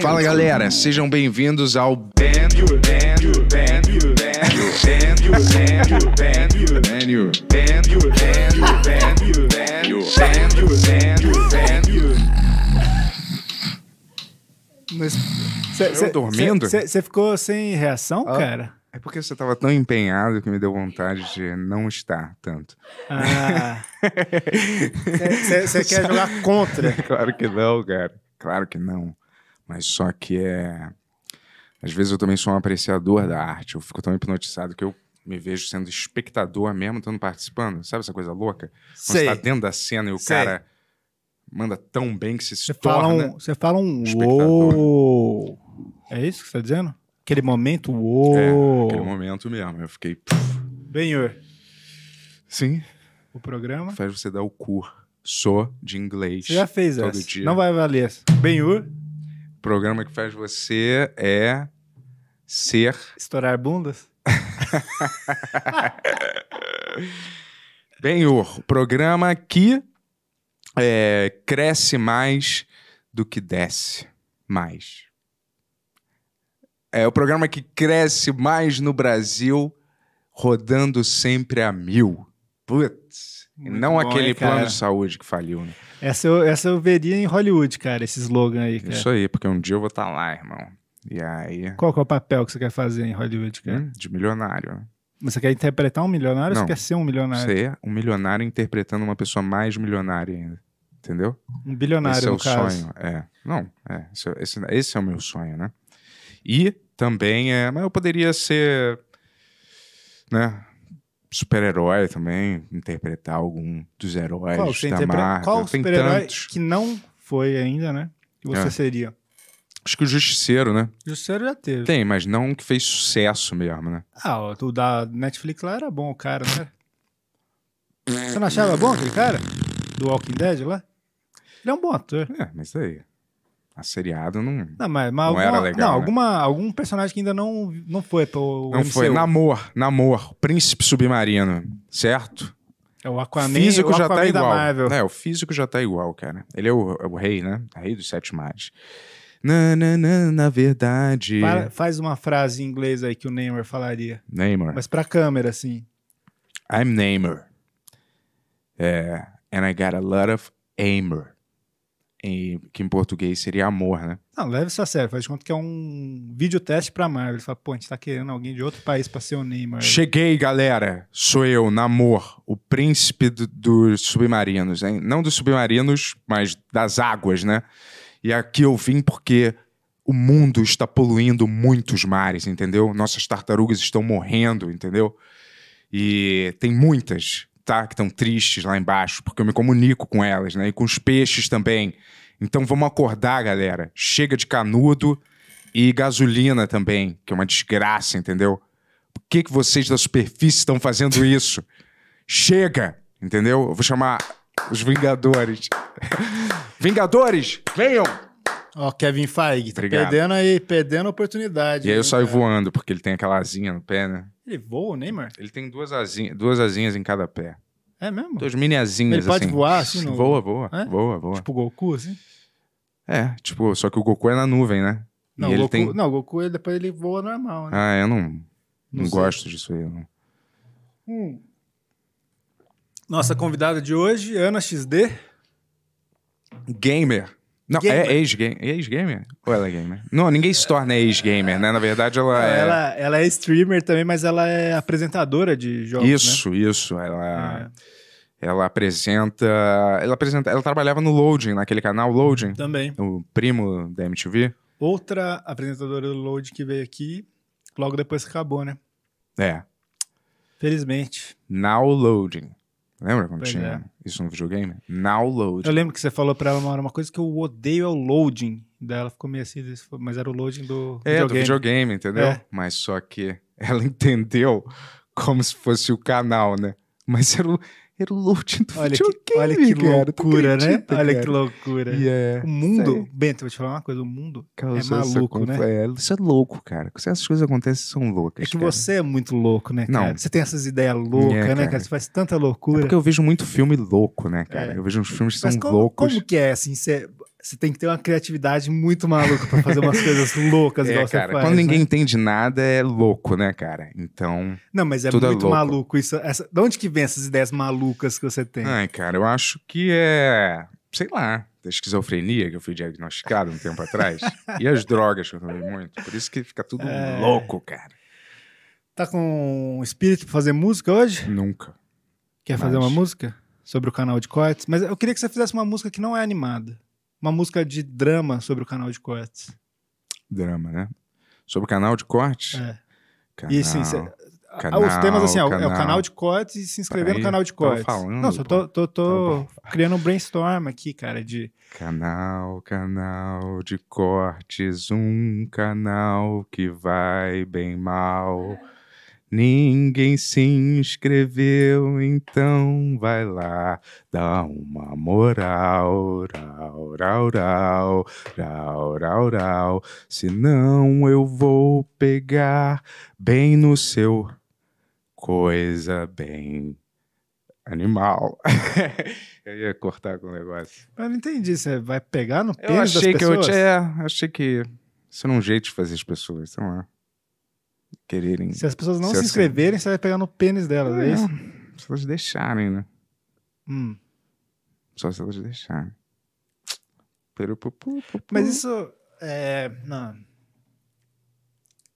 Fala galera, sejam bem-vindos ao Band Você dormindo? Você ficou sem reação, ah. cara? É porque você estava tão empenhado que me deu vontade de não estar tanto. Ah. Você quer jogar contra? claro que não, cara. Claro que não. Mas só que é. Às vezes eu também sou um apreciador da arte. Eu fico tão hipnotizado que eu me vejo sendo espectador mesmo, estando participando. Sabe essa coisa louca? Quando você Sei. tá dentro da cena e o Sei. cara manda tão bem que você se Você fala torna. um, você fala um espectador. uou. É isso que você tá dizendo? Aquele momento, uou. É, aquele momento mesmo. Eu fiquei. pff, Benhur, Sim, o programa. faz você dar o cu. Sou de inglês. Você já fez todo essa. dia. Não vai valer essa. Benhur, programa que faz você é ser estourar bundas. bem o programa que é, cresce mais do que desce mais. É o programa que cresce mais no Brasil, rodando sempre a mil. Putz, não bom, aquele hein, plano de saúde que faliu, né? Essa eu, essa eu veria em Hollywood, cara, esse slogan aí, cara. Isso aí, porque um dia eu vou estar lá, irmão. E aí, Qual é o papel que você quer fazer em Hollywood, cara? hum, de milionário, né? Você quer interpretar um milionário ou Não. você quer ser um milionário? Ser um milionário interpretando uma pessoa mais milionária ainda. Entendeu? Um bilionário, esse é no o caso. sonho. É. Não, é. Esse, esse, esse é o meu sonho, né? E também é. Mas eu poderia ser. Né? Super-herói também, interpretar algum dos heróis Qual, da interpreta- Marvel. qual super-herói que não foi ainda, né? Que você É. seria? Acho que o Justiceiro, né? Justiceiro já teve. Tem, mas não um que fez sucesso mesmo, né? Ah, o o da Netflix lá era bom, o cara, né? Você não achava bom aquele cara? Do Walking Dead lá? Ele é um bom ator. É, mas aí. A seriado não. Não, mas, mas Não alguma, era legal, não, né? alguma, algum personagem que ainda não, não foi pro Não MCU. foi. Namor, Namor, Príncipe Submarino, certo? É o Aquaman, físico o já Aquaman tá da igual. Marvel. É, o físico já tá igual, cara. Ele é o, é o rei, né? Rei dos sete mares. Na, na, na, na verdade. Fa- Faz uma frase em inglês aí que o Neymar falaria. Neymar. Mas pra câmera, assim. I'm Neymar. É, and I got a lot of aimer. Em- que em português seria amor, né? Não, leve isso a sério. Faz de conta que é um videoteste pra Marvel. Ele fala, pô, a gente tá querendo alguém de outro país pra ser o Neymar. Cheguei, galera. Sou eu, Namor, o príncipe do- dos submarinos, hein? Não dos submarinos, mas das águas, né? E aqui eu vim porque o mundo está poluindo muitos mares, entendeu? Nossas tartarugas estão morrendo, entendeu? E tem muitas, tá? Que estão tristes lá embaixo, porque eu me comunico com elas, né? E com os peixes também. Então vamos acordar, galera. Chega de canudo e gasolina também, que é uma desgraça, entendeu? Por que, que vocês da superfície estão fazendo isso? Chega, entendeu? Eu vou chamar os Vingadores. Vingadores, venham! Ó, Kevin Feige, tá Obrigado. perdendo aí, perdendo a oportunidade. E aí eu saio cara. voando, porque ele tem aquela asinha no pé, né? Ele voa, o Neymar? Ele tem duas asinhas, duas asinhas em cada pé. É mesmo? Duas mini asinhas, Ele pode assim. voar, assim, no- Voa, voa, É? voa, voa. Tipo o Goku, assim? É, tipo, só que o Goku é na nuvem, né? Não, e o ele Goku, tem... não, o Goku depois ele voa normal, né? Ah, eu não, Não não, gosto disso aí, não. Hum. Nossa convidada de hoje, Ana XD. Gamer. Não, Gamer. é ex-gamer. Ex-gamer? Ou ela é gamer? Não, ninguém se torna ex-gamer, né? Na verdade, ela é... Ela, ela é streamer também, mas ela é apresentadora de jogos, né? Isso, isso. Ela, É. ela apresenta. Ela apresenta. Ela trabalhava no Loading, naquele canal Loading, Também. o primo da MTV. Outra apresentadora do Load que veio aqui, logo depois que acabou, né? É. Felizmente. Now Loading. Lembra quando Pois tinha é. isso no videogame? Now Loading. Eu lembro que você falou pra ela uma hora uma coisa que eu odeio é o loading. Daí ela ficou meio assim, mas era o loading do É, do videogame. videogame, entendeu? É. Mas só que ela entendeu como se fosse o canal, né? Mas era o, era o loading do Olha que, videogame, olha que cara. Loucura, né? acredita, Olha cara? que loucura. E é. O mundo, Sei. Bento, vou te falar uma coisa, o mundo é maluco, né? É, isso é louco, cara. Se essas coisas acontecem, são loucas. É que cara. você é muito louco, né, cara? Não. Você tem essas ideias loucas, É, né, cara. cara? Você faz tanta É loucura. porque eu vejo muito filme louco, né, cara? É. Eu vejo uns filmes que Mas são como, loucos. como que é, assim, você você tem que ter uma criatividade muito maluca pra fazer umas coisas loucas É, igual cara, você faz. quando ninguém né? entende nada é louco, né, cara? Então, Não, mas é é muito louco. maluco isso. Essa... De onde que vem essas ideias malucas que você tem? ai, cara, eu acho que é, sei lá, da esquizofrenia que eu fui diagnosticado um tempo atrás e as drogas que eu tomei muito. Por isso que fica tudo É. louco, cara. Tá com espírito pra fazer música hoje? Nunca. Quer fazer Mas- uma música sobre o canal de cortes? Mas eu queria que você fizesse uma música que não é animada. Uma música de drama sobre o canal de cortes. Drama, né? Sobre o canal de corte. É. Canal, E assim, cê- canal, os temas assim, ó, é o canal. canal de cortes e se inscrever Peraí, no canal de cortes. falando, não, só tô, tô, tô bom. criando um brainstorm aqui, cara, de Canal, canal de cortes, um canal que vai bem mal. Ninguém se inscreveu, então vai lá, dá uma moral, rau, rau, rau, rau, rau, rau. Senão eu vou pegar bem no seu coisa bem animal. eu ia cortar com o negócio. Eu não entendi, você vai pegar no Eu pênis das achei que eu. Achei que. Isso era um jeito de fazer as pessoas, sei lá. Quererem. Se as pessoas não Se se, inscreverem, você vai pegar no pênis delas, é, É, isso? Se elas deixarem, né? Hum. Só se elas deixarem. Mas isso é. Não.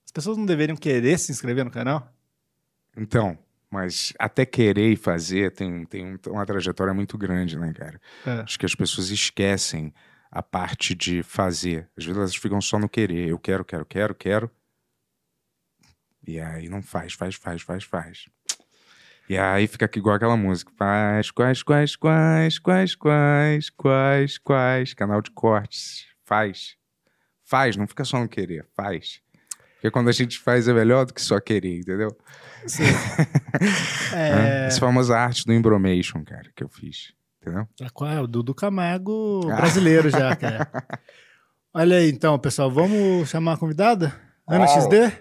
As pessoas não deveriam querer se inscrever no canal? Então, mas até querer e fazer tem, tem um- uma trajetória muito grande, né, cara? É. Acho que as pessoas esquecem a parte de fazer. Às vezes elas ficam só no querer. Eu quero, quero, quero, quero. E aí não faz, faz, faz, faz, faz. E aí fica aqui igual aquela música. Faz, quais, quais, quais, quais, quais, quais, quais. Canal de cortes. Faz. Faz, não fica só no querer. Faz. Porque quando a gente faz é melhor do que só querer, entendeu? Sim. É. é... Essa famosa arte do Embromation, cara, que eu fiz. Entendeu? Qual é? O Dudu Camargo Ah. brasileiro já, cara. Olha aí, então, pessoal, vamos chamar a convidada? Ana Uau. XD?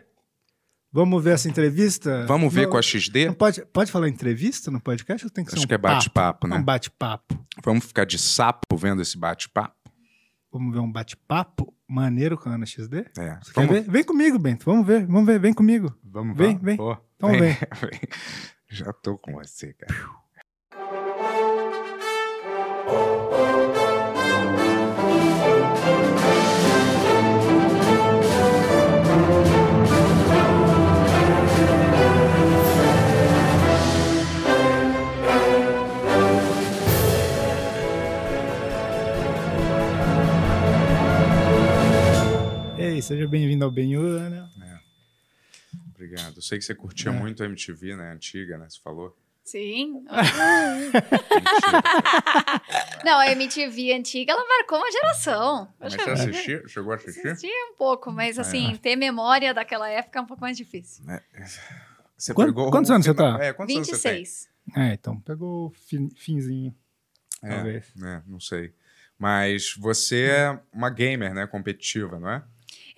Vamos ver essa entrevista? Vamos ver Não- com a XD? Não pode, pode falar entrevista no podcast ou tem que ser Acho um que é bate-papo, né? Um bate-papo. Vamos ficar de sapo vendo esse bate-papo? Vamos ver um bate-papo maneiro com a Ana XD? É. Você quer ver? Vem comigo, Bento. Vamos ver, vamos ver, vem comigo. Vamos, Vem, vamos. vem. Pô, Então vem. vem. Já tô com você, cara. Seja bem-vindo ao Benhu, Ana. Obrigado. Eu sei que você curtia É. muito a MTV, né? Antiga, né? Você falou. Sim. Não, a MTV antiga, ela marcou uma geração. Mas Poxa, você assistiu? Chegou a assistir? assisti um pouco, mas É. assim, ter memória daquela época é um pouco mais difícil. Né? Você Quant- pegou quantos o anos você tá? É, quantos anos você tem? 26. É, então, pegou o fin- finzinho. É, Talvez. né? Não sei. Mas você é uma gamer, né? Competitiva, não é?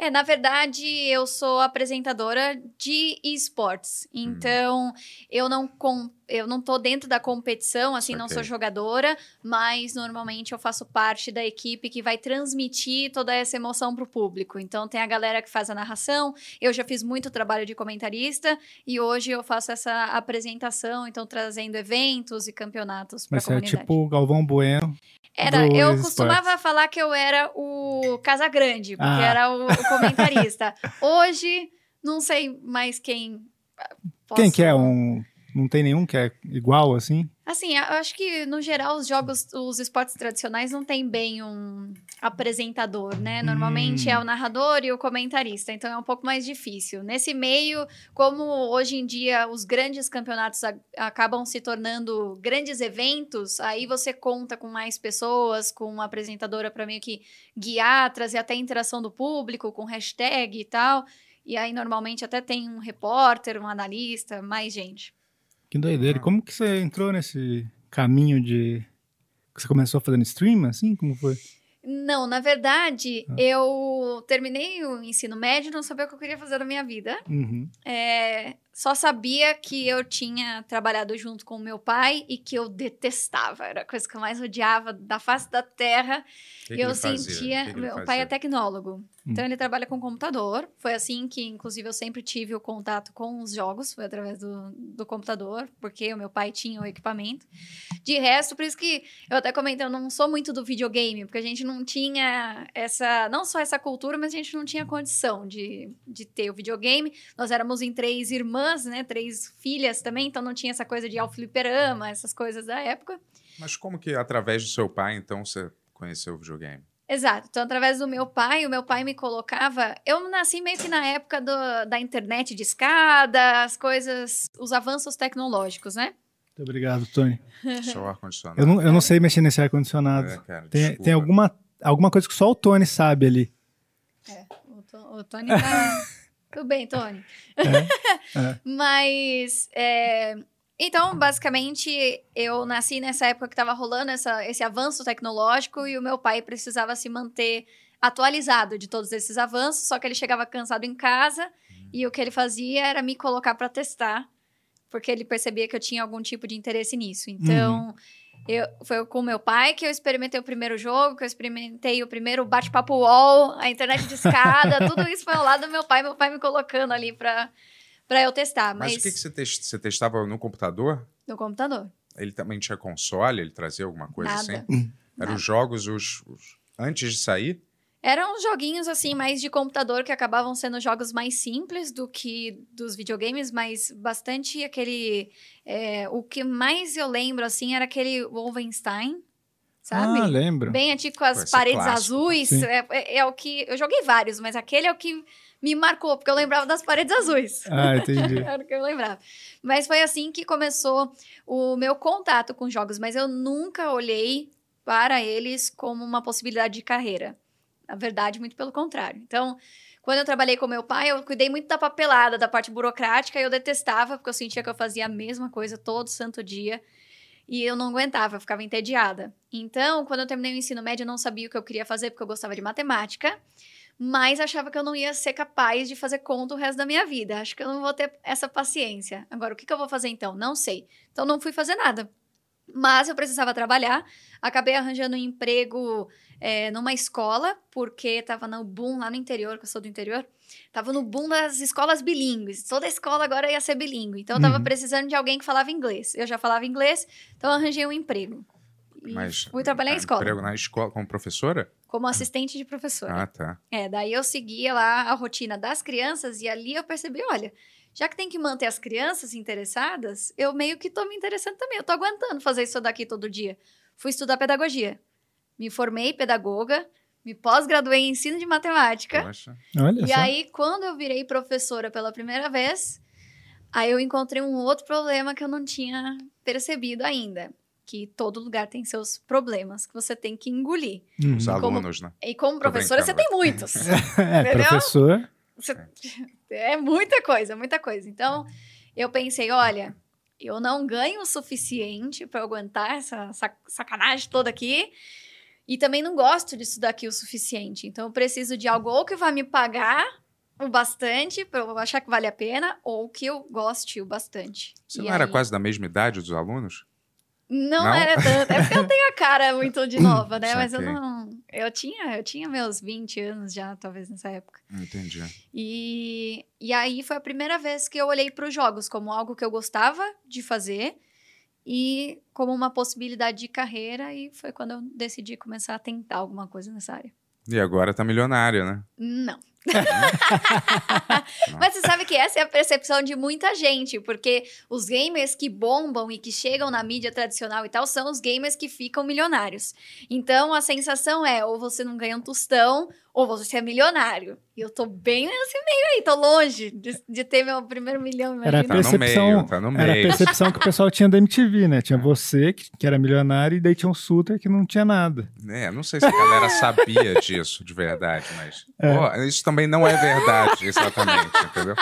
É, na verdade, eu sou apresentadora de esportes. Hum. Então, eu não com, eu não tô dentro da competição, assim, não sou jogadora, mas normalmente eu faço parte da equipe que vai transmitir toda essa emoção pro público. Então, tem a galera que faz a narração, eu já fiz muito trabalho de comentarista e hoje eu faço essa apresentação, então trazendo eventos e campeonatos para a é comunidade. tipo o Galvão Bueno. Era, do eu esportes. costumava falar que eu era o Casagrande, porque Ah. era o, o comentarista. Hoje, não sei mais quem. ah, Quem posso- que é um... Não tem nenhum que é igual, assim? Assim, eu acho que, no geral, os jogos, os esportes tradicionais não tem bem um apresentador, né? Normalmente Hum. é o narrador e o comentarista, então é um pouco mais difícil. Nesse meio, como hoje em dia os grandes campeonatos acabam se tornando grandes eventos, aí você conta com mais pessoas, com uma apresentadora para meio que guiar, trazer até interação do público, com hashtag e tal. E aí, normalmente, até tem um repórter, um analista, mais gente. Que doideira. Ah. Como que você entrou nesse caminho de... que Você começou fazendo stream, assim? Como foi? Não, na verdade, eu terminei o ensino médio e não sabia o que eu queria fazer da minha vida. Uhum. É, só sabia que eu tinha trabalhado junto com o meu pai e que eu detestava. Era a coisa que eu mais odiava da face da terra. Que E que eu sentia. Que meu pai fazia? é tecnólogo. Então ele trabalha com computador. Foi assim que, inclusive, eu sempre tive o contato com os jogos. Foi através do, do computador, porque o meu pai tinha o equipamento. De resto, por isso que eu até comentei, eu não sou muito do videogame, porque a gente não tinha essa. Não só essa cultura, mas a gente não tinha condição de, de ter o videogame. Nós éramos em três irmãs, né? Três filhas também, então não tinha essa coisa de fliperama, essas coisas da época. Mas como que, através do seu pai, então, você conheceu o videogame? Exato. Então, através do meu pai, o meu pai me colocava. Eu nasci meio que na época do- da internet de escada, as coisas, os avanços tecnológicos, né? Muito obrigado, Tony. Seu ar-condicionado. Eu não, eu não sei mexer nesse ar-condicionado. É, cara, tem, desculpa. tem alguma, alguma coisa que só o Tony sabe ali. O, To- o Tony tá. Tudo bem, Tony. É, é. Mas. é, Então, basicamente, eu nasci nessa época que estava rolando essa, esse avanço tecnológico e o meu pai precisava se manter atualizado de todos esses avanços, só que ele chegava cansado em casa e o que ele fazia era me colocar para testar, porque ele percebia que eu tinha algum tipo de interesse nisso. Então, eu, foi com meu pai que eu experimentei o primeiro jogo, que eu experimentei o primeiro bate-papo wall, a internet de escada, tudo isso foi ao lado do meu pai, meu pai me colocando ali para para eu testar, Mas, mas, o que, que você, você testava no computador? no computador. Ele também tinha console? Ele trazia alguma coisa Nada. assim? Eram os jogos, os, os- antes de sair? Eram joguinhos assim mais de computador que acabavam sendo jogos mais simples do que dos videogames, mas bastante aquele. é, o que mais eu lembro assim era aquele Wolfenstein, sabe? Ah, lembro. Bem antigo com as é paredes clássico. azuis. É, é- é o que. Eu joguei vários, mas aquele é o que me marcou, porque eu lembrava das paredes azuis. Ah, entendi. Era o que eu lembrava. Mas foi assim que começou o meu contato com jogos, mas eu nunca olhei para eles como uma possibilidade de carreira. Na verdade, muito pelo contrário. Então, quando eu trabalhei com meu pai, eu cuidei muito da papelada, da parte burocrática, e eu detestava, porque eu sentia que eu fazia a mesma coisa todo santo dia. E eu não aguentava, eu ficava entediada. Então, quando eu terminei o ensino médio, eu não sabia o que eu queria fazer, porque eu gostava de matemática mas achava que eu não ia ser capaz de fazer conta o resto da minha vida. Acho que eu não vou ter essa paciência. Agora, o que, que eu vou fazer então? Não sei. Então, não fui fazer nada. Mas eu precisava trabalhar. Acabei arranjando um emprego é, numa escola, porque estava no boom lá no interior, que eu sou do interior. Tava no boom das escolas bilíngues. Toda escola agora ia ser bilíngue. Então, eu tava Uhum. precisando de alguém que falava inglês. Eu já falava inglês, então arranjei um emprego. E Mas, fui trabalhar em ah, escola, Emprego na escola como professora? Como assistente de professora. Ah, tá. É, daí eu seguia lá a rotina das crianças e ali eu percebi, olha, já que tem que manter as crianças interessadas, eu meio que tô me interessando também. Eu tô aguentando fazer isso daqui todo dia. Fui estudar pedagogia. Me formei pedagoga, me pós-graduei em ensino de matemática. Poxa. Olha E só. aí, quando eu virei professora pela primeira vez, aí eu encontrei um outro problema que eu não tinha percebido ainda. Que todo lugar tem seus problemas que você tem que engolir. Uhum. Os como- alunos, né? E como professora, você tem muitos. É, Entendeu? professor. Você- É muita coisa, muita coisa. Então, eu pensei, olha, eu não ganho o suficiente para aguentar essa sac- sacanagem toda aqui. E também não gosto disso daqui o suficiente. Então, eu preciso de algo ou que vai me pagar o bastante para eu achar que vale a pena, ou que eu goste o bastante. Você E não era aí- quase da mesma idade dos alunos? Não, Não? era tanto. É porque eu tenho a cara muito de nova, né? Mas eu não. Eu tinha, eu tinha meus 20 anos já, talvez, nessa época. Entendi. E, e aí foi a primeira vez que eu olhei para os jogos como algo que eu gostava de fazer e como uma possibilidade de carreira. E foi quando eu decidi começar a tentar alguma coisa nessa área. E agora tá milionário, né? Não. Mas você sabe que essa é a percepção de muita gente, porque os gamers que bombam e que chegam na mídia tradicional e tal são os gamers que ficam milionários. Então a sensação é: ou você não ganha um tostão, ou você é milionário. E eu tô bem nesse meio aí, tô longe de, de ter meu primeiro milhão, Era a Tá percepção, meio, tá no era a percepção que o pessoal tinha da MTV, né? Tinha você, que, que era milionário, e daí tinha um Suter que não tinha nada. É, não sei se a galera sabia disso de verdade, mas. É. Pô, isso também não é verdade, exatamente, entendeu?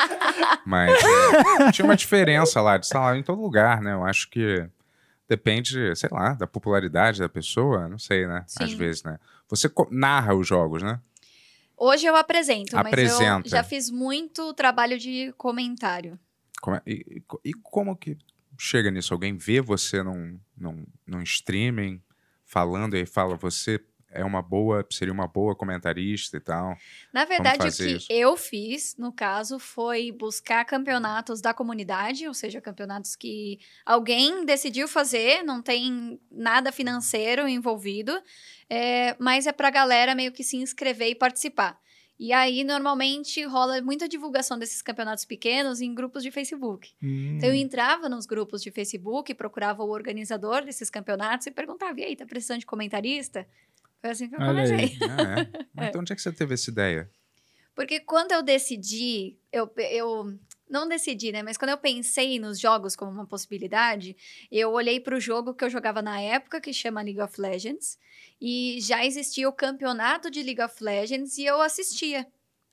Mas é, tinha uma diferença lá de salário em todo lugar, né? Eu acho que depende, sei lá, da popularidade da pessoa, não sei, né? Às Sim. vezes, né? Você narra os jogos, né? Hoje eu apresento, mas Apresenta. eu já fiz muito trabalho de comentário. Como é- e, e- e como que chega nisso? Alguém vê você num, num, num streaming falando e fala, você é uma boa, seria uma boa comentarista e tal. Na verdade, o que isso. eu fiz, no caso, foi buscar campeonatos da comunidade, ou seja, campeonatos que alguém decidiu fazer, não tem nada financeiro envolvido, é, mas é pra galera meio que se inscrever e participar. E aí, normalmente, rola muita divulgação desses campeonatos pequenos em grupos de Facebook. Hum. Então, eu entrava nos grupos de Facebook, procurava o organizador desses campeonatos e perguntava: e aí, tá precisando de comentarista? Foi assim que eu Olha comecei. Ah, é? Mas Então onde é que você teve essa ideia? Porque quando eu decidi, eu, eu não decidi, né? Mas quando eu pensei nos jogos como uma possibilidade, eu olhei para o jogo que eu jogava na época, que chama League of Legends, e já existia o campeonato de League of Legends e eu assistia.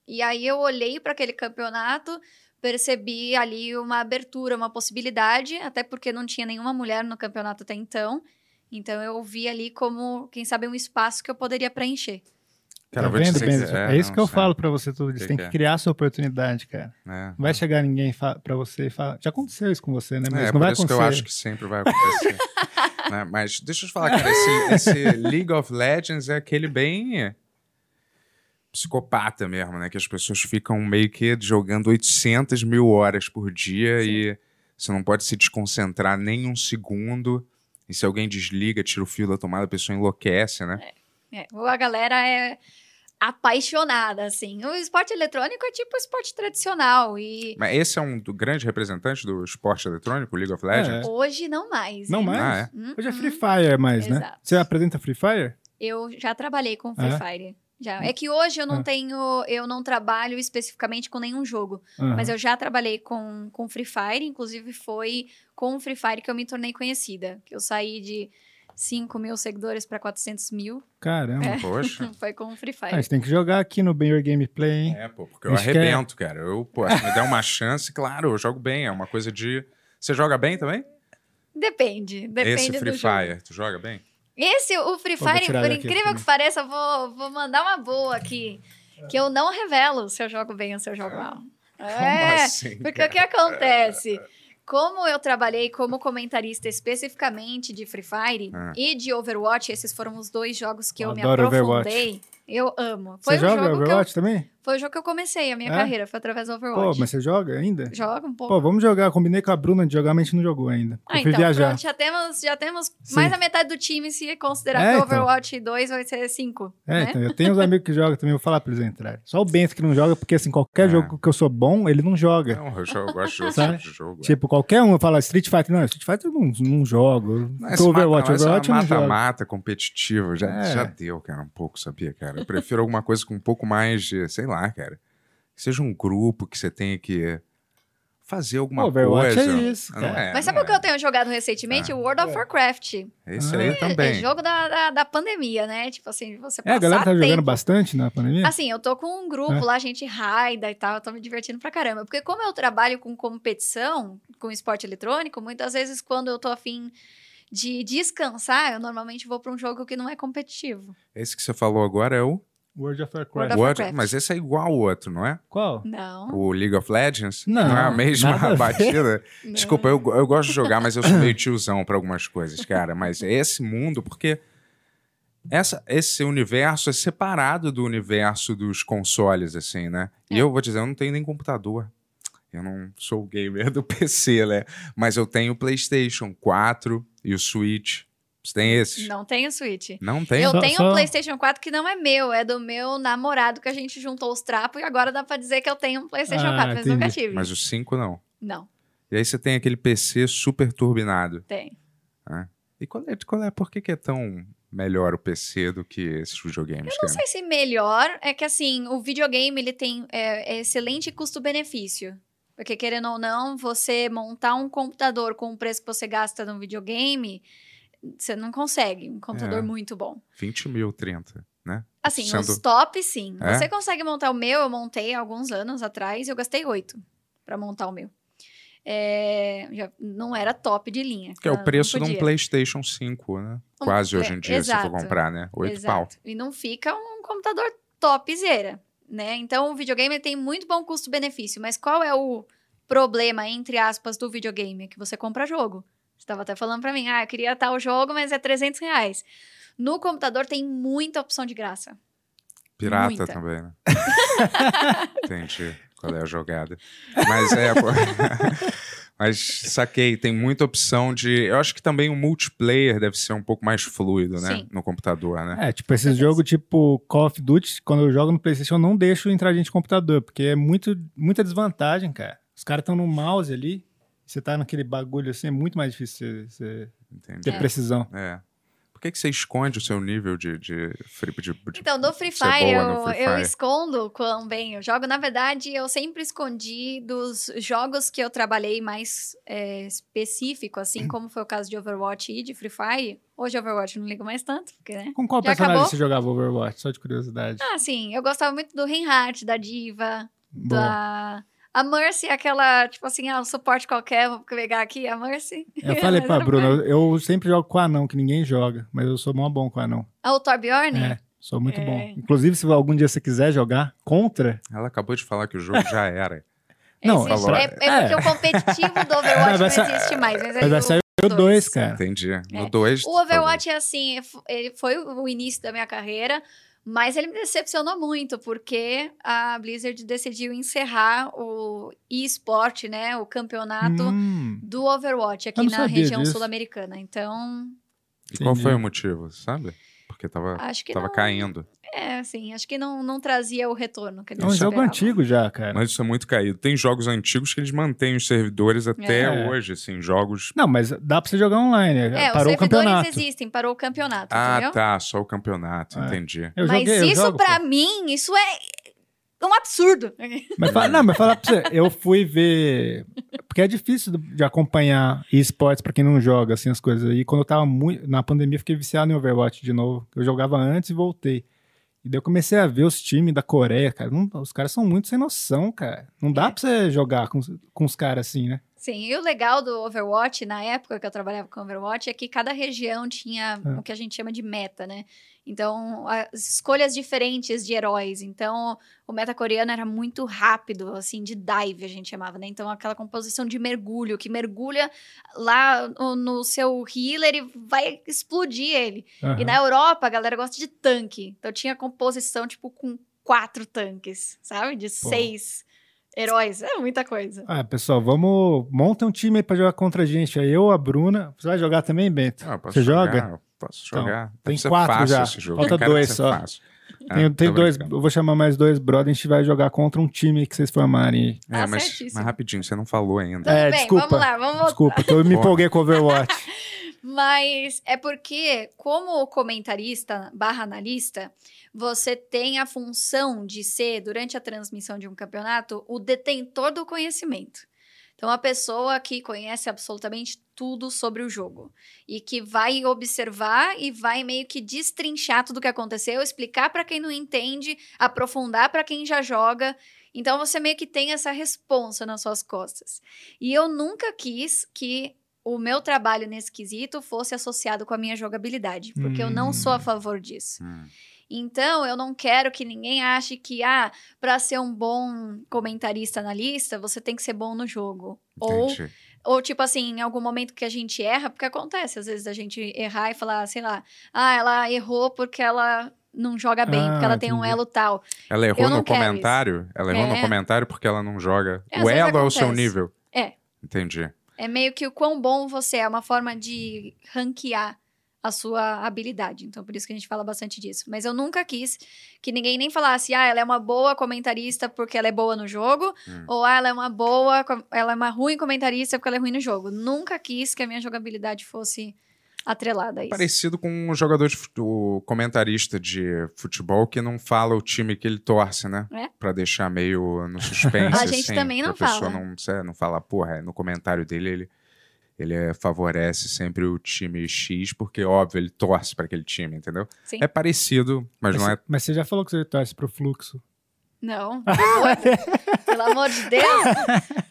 E aí eu olhei para aquele campeonato, percebi ali uma abertura, uma possibilidade, até porque não tinha nenhuma mulher no campeonato até então. Então eu vi ali como, quem sabe, um espaço que eu poderia preencher. Cara, tá vendo, dizer Benzo? que- É, isso que eu sei. falo pra você. Que Você tem que que é? criar sua oportunidade, cara. É. Não vai chegar ninguém pra você e falar. Já aconteceu isso com você, né? Mas É, não por vai isso que acontecer. eu acho que sempre vai acontecer. né? Mas deixa eu te falar, cara, esse, esse League of Legends é aquele bem psicopata mesmo, né? Que as pessoas ficam meio que jogando 800 mil horas por dia e você não pode se desconcentrar nem um segundo. E se alguém desliga, tira o fio da tomada, a pessoa enlouquece, né? É, ou a galera é apaixonada, assim. O esporte eletrônico é tipo esporte tradicional e Mas esse é um do grande representante do esporte eletrônico, o League of Legends? É. hoje não mais. Não hein? mais? Ah, é? Hoje é. Free Fire mais, né? Exato. Você apresenta Free Fire? Eu já trabalhei com Free É? Fire. Já. É que hoje eu não Ah. tenho, eu não trabalho especificamente com nenhum jogo, Aham. mas eu já trabalhei com, com Free Fire, inclusive foi com o Free Fire que eu me tornei conhecida. Que eu saí de 5 mil seguidores para 400 mil, Caramba. É. Poxa. foi com o Free Ah, a Fire. gente tem que jogar aqui no Bem Your Gameplay, hein? É, pô, porque eu que é- arrebento, cara. Eu, pô, se me der uma chance, claro, eu jogo bem. É uma coisa de. Você joga bem também? Depende, depende Esse do Free jogo. Fire, tu joga bem? Esse, o Free Fire, por incrível também. que pareça, eu vou, vou mandar uma boa aqui. Que eu não revelo se eu jogo bem ou se eu jogo mal. É, assim, porque o que acontece? Como eu trabalhei como comentarista especificamente de Free Fire Ah. e de Overwatch, esses foram os dois jogos que eu, Eu me aprofundei. Eu amo. Foi Você o joga que eu, Overwatch também? Foi o jogo que eu comecei a minha É? carreira, foi através do Pô, Overwatch. mas você joga ainda? Joga um pouco. Pô, vamos jogar. Combinei com a Bruna de jogar, mas a gente não jogou ainda. Ah, eu fui então, viajar. pronto, já temos, já temos Sim. mais da metade do time se considerar É, que o então. Overwatch 2 vai ser 5. É, né? então, eu tenho uns amigos que jogam também, eu vou falar pra eles entrarem. Só o Bento que não joga, porque assim, qualquer É. jogo que eu sou bom, ele não joga. Não, eu, jogo, eu gosto de outro Sabe? tipo de jogo. é. Tipo, qualquer um fala Street Fighter. Não, Street Fighter eu não, não jogo. Mata- Overwatch, não, esse Overwatch eu não jogo. mata-mata competitivo. Já, É. já deu, cara, um pouco, sabia, cara? Eu prefiro alguma coisa com um pouco mais de, sei lá, cara. Que seja um grupo que você tenha que fazer alguma Overwatch coisa. é isso, Não cara. é, Mas sabe o que eu tenho jogado recentemente? Ah. O World of Warcraft. Esse Ah. aí É, também. é jogo da, da, da pandemia, né? Tipo assim, você É, a galera tá jogando tempo. bastante na pandemia? Assim, eu tô com um grupo É. lá, a gente raida e tal, eu tô me divertindo pra caramba. Porque como eu trabalho com competição, com esporte eletrônico, muitas vezes quando eu tô afim de descansar, eu normalmente vou pra um jogo que não é competitivo. Esse que você falou agora é o World of Warcraft. World of Warcraft. mas esse é igual ao outro, não é? Qual? Não. O League of Legends? Não, é a mesma a batida? não. Desculpa, eu, eu gosto de jogar, mas eu sou meio tiozão pra algumas coisas, cara. Mas é esse mundo, porque essa, esse universo é separado do universo dos consoles, assim, né? E É. eu vou dizer, eu não tenho nem computador. Eu não sou gamer do PC, né? Mas eu tenho o PlayStation 4 e o Switch. Você tem esses? Não tenho Switch. Não tem? Eu Só- tenho só- um PlayStation 4 que não é meu, é do meu namorado que a gente juntou os trapos e agora dá pra dizer que eu tenho um PlayStation Ah, 4, mas nunca entendi. tive. Mas o 5 não. Não, E aí você tem aquele PC super turbinado. tem. E qual é, qual é por que, que é tão melhor o PC do que esses videogames? Não sei se melhor, é que assim, o videogame ele tem é, é excelente custo-benefício. Porque querendo ou não, você montar um computador com o preço que você gasta num videogame, você não consegue um computador É. muito bom. 20 mil, 30, né? Assim, Sendo- os top, sim. É? Você consegue montar o meu, eu montei alguns anos atrás e eu gastei oito para montar o meu. é, já não era top de linha. Que é o preço de um. PlayStation 5, né? Um- Quase hoje é, em dia, se for comprar, né? Oito Exato. pau. E não fica um computador topzera, né? Então o videogame tem muito bom custo-benefício, mas qual é o problema, entre aspas, do videogame? É que você compra jogo. Estava até falando pra mim, ah, eu queria tal jogo, mas é 300 reais. No computador tem muita opção de graça. Pirata Muita. também, né? Entendi qual é a jogada. Mas é, pô. Mas saquei, tem muita opção de. Eu acho que também o multiplayer deve ser um pouco mais fluido, né? Sim. No computador, né? É, tipo, esses jogos tipo Call of Duty, quando eu jogo no PlayStation, eu não deixo entrar gente no computador, porque é muito, muita desvantagem, cara. Os caras estão no mouse ali, você tá naquele bagulho assim, é muito mais difícil você, ter precisão. É. Por que, que você esconde o seu nível de, de, free- de, de Então, no Free Fire, no eu, eu escondo quão bem eu jogo. Na verdade, eu sempre escondi dos jogos que eu trabalhei mais é, específico, assim como foi o caso de Overwatch e de Free Fire. Hoje Overwatch eu não ligo mais tanto, porque, né? Com qual Já personagem acabou? você jogava Overwatch? Só de curiosidade. Ah, sim, eu gostava muito do Reinhardt, da Diva, Boa. da... A Mercy, aquela, tipo assim, ah, um suporte qualquer, vou pegar aqui a Mercy. Eu falei pra Bruna, eu, sempre jogo com anão, que ninguém joga, mas eu sou mó bom com anão. Ah, o Torbjorn? É, sou muito É. bom. Inclusive, se algum dia você quiser jogar contra, Ela acabou de falar que o jogo já era. Não, Existe- pra- é, é porque é. o competitivo do Overwatch não existe mais. Mas, mas aí vai o- sair o 2, cara. Entendi. No É. 2. O Overwatch é assim, ele foi o início da minha carreira, mas ele me decepcionou muito, porque a Blizzard decidiu encerrar o eSport, né? O campeonato Hum, do Overwatch aqui na região sul-americana. Então, E qual foi o motivo, sabe? Porque tava, acho que tava não. caindo. É, assim, acho que não, não trazia o retorno que eles é um jogo antigo já, cara. Mas isso é muito caído. Tem jogos antigos que eles mantêm os servidores até É. hoje, assim, jogos. Não, mas dá pra você jogar online. É, os Parou o servidores campeonato. existem, parou o campeonato, Ah, entendeu? tá, só o campeonato, É. entendi. Eu Mas joguei, eu isso, jogo, pra pô. mim, isso é um absurdo. Mas, fala- não, mas falar pra você, eu fui ver. Porque é difícil de acompanhar esportes pra quem não joga, assim, as coisas. E quando eu tava muito. Na pandemia, eu fiquei viciado em Overwatch de novo. Eu jogava antes e voltei. E daí eu comecei a ver os times da Coreia, cara. Não- os caras são muito sem noção, cara. Não dá É. pra você jogar com, com os caras assim, né? Sim, e o legal do Overwatch, na época que eu trabalhava com Overwatch, é que cada região tinha É. o que a gente chama de meta, né? Então, as escolhas diferentes de heróis. Então, o meta coreano era muito rápido, assim, de dive, a gente chamava, né? Então, aquela composição de mergulho, que mergulha lá no, seu healer e vai explodir ele. E Aham. na Europa, a galera gosta de tanque. Então, tinha composição, tipo, com quatro tanques, sabe? De seis heróis. É muita coisa. Ah, pessoal, vamos. Monta um time aí pra jogar contra a gente. Aí eu, a Bruna. Você vai jogar também, Bento? Ah, posso você jogar? joga? Posso Então, jogar. tem Deve ser quatro já. Falta Tem dois só. fácil. Tem, Ah, tem dois. Eu vou chamar mais dois brothers. A gente vai jogar contra um time que vocês formarem. É, Tá mas, mas rapidinho, você não falou ainda. Tudo É, bem, desculpa. vamos lá, vamos voltar. Desculpa, eu me empolguei com Overwatch. Mas é porque, como comentarista barra analista, você tem a função de ser, durante a transmissão de um campeonato, o detentor do conhecimento. Então, a pessoa que conhece absolutamente tudo sobre o jogo e que vai observar e vai meio que destrinchar tudo o que aconteceu, explicar para quem não entende, aprofundar para quem já joga. Então, você meio que tem essa responsa nas suas costas. E eu nunca quis que o meu trabalho nesse quesito fosse associado com a minha jogabilidade, porque eu não sou a Hum. favor disso. Hum, Então, eu não quero que ninguém ache que, ah, para ser um bom comentarista analista, você tem que ser bom no jogo. Ou, entendi. ou, tipo assim, em algum momento que a gente erra, porque acontece às vezes a gente errar e falar, sei lá, ah, ela errou porque ela não joga bem, Ah, porque ela tem um entendi. elo tal. Ela errou no comentário? Ela errou no É. comentário porque ela não joga. É, o elo é o seu nível. É. Entendi. É meio que o quão bom você é, uma forma de ranquear a sua habilidade. Então, por isso que a gente fala bastante disso. Mas eu nunca quis que ninguém nem falasse, ah, ela é uma boa comentarista porque ela é boa no jogo, Hum. ou ah, ela é uma boa, ela é uma ruim comentarista porque ela é ruim no jogo. Nunca quis que a minha jogabilidade fosse atrelada a isso. Parecido com um jogador de fut- o comentarista de futebol que não fala o time que ele torce, né? É. Pra deixar meio no suspense. A gente assim, também não fala. Não, não fala, porra, é, no comentário dele ele, ele é, favorece sempre o time X, porque, óbvio, ele torce pra aquele time, entendeu? Sim. É parecido, mas, Mas, não é. mas você já falou que você torce pro fluxo. Não, tá pelo amor de Deus.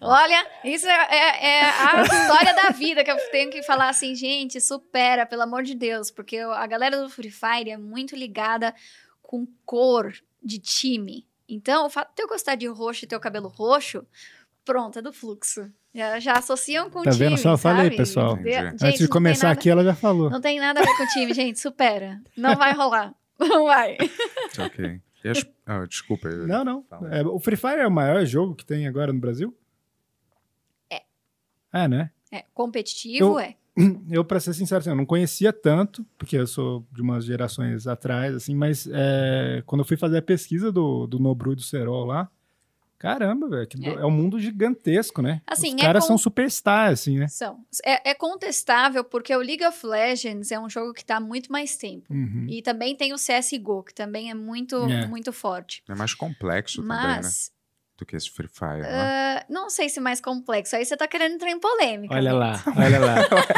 Olha, isso é, é- é a história da vida que eu tenho que falar assim, gente, supera, pelo amor de Deus, porque a galera do Free Fire é muito ligada com cor de time. Então, o fato de eu gostar de roxo e ter o cabelo roxo, pronto, é do fluxo. Já, já associam com o Tá time. vendo? Só eu falei, sabe? pessoal. Gente, Antes de começar nada- aqui, ela já falou. Não tem nada a ver com o time, gente, supera. Não vai rolar. Não vai. Ok. As- ah, desculpa. eu- Não, não. É, o Free Fire é o maior jogo que tem agora no Brasil? É. É, né? É, competitivo Eu- é. Eu, pra ser sincero, assim, eu não conhecia tanto, porque eu sou de umas gerações atrás, assim, mas é, quando eu fui fazer a pesquisa do, do Nobru e do Serol lá, caramba, velho, É. é. um mundo gigantesco, né? Assim, Os é caras com- são superstars, assim, né? São. É, é contestável porque o League of Legends é um jogo que tá há muito mais tempo. Uhum. E também tem o CSGO, que também é muito, É. muito forte. É mais complexo também, né? Do que esse Free Fire, né? ah, não sei se mais complexo. Aí você tá querendo entrar em polêmica. Olha lá, olha lá.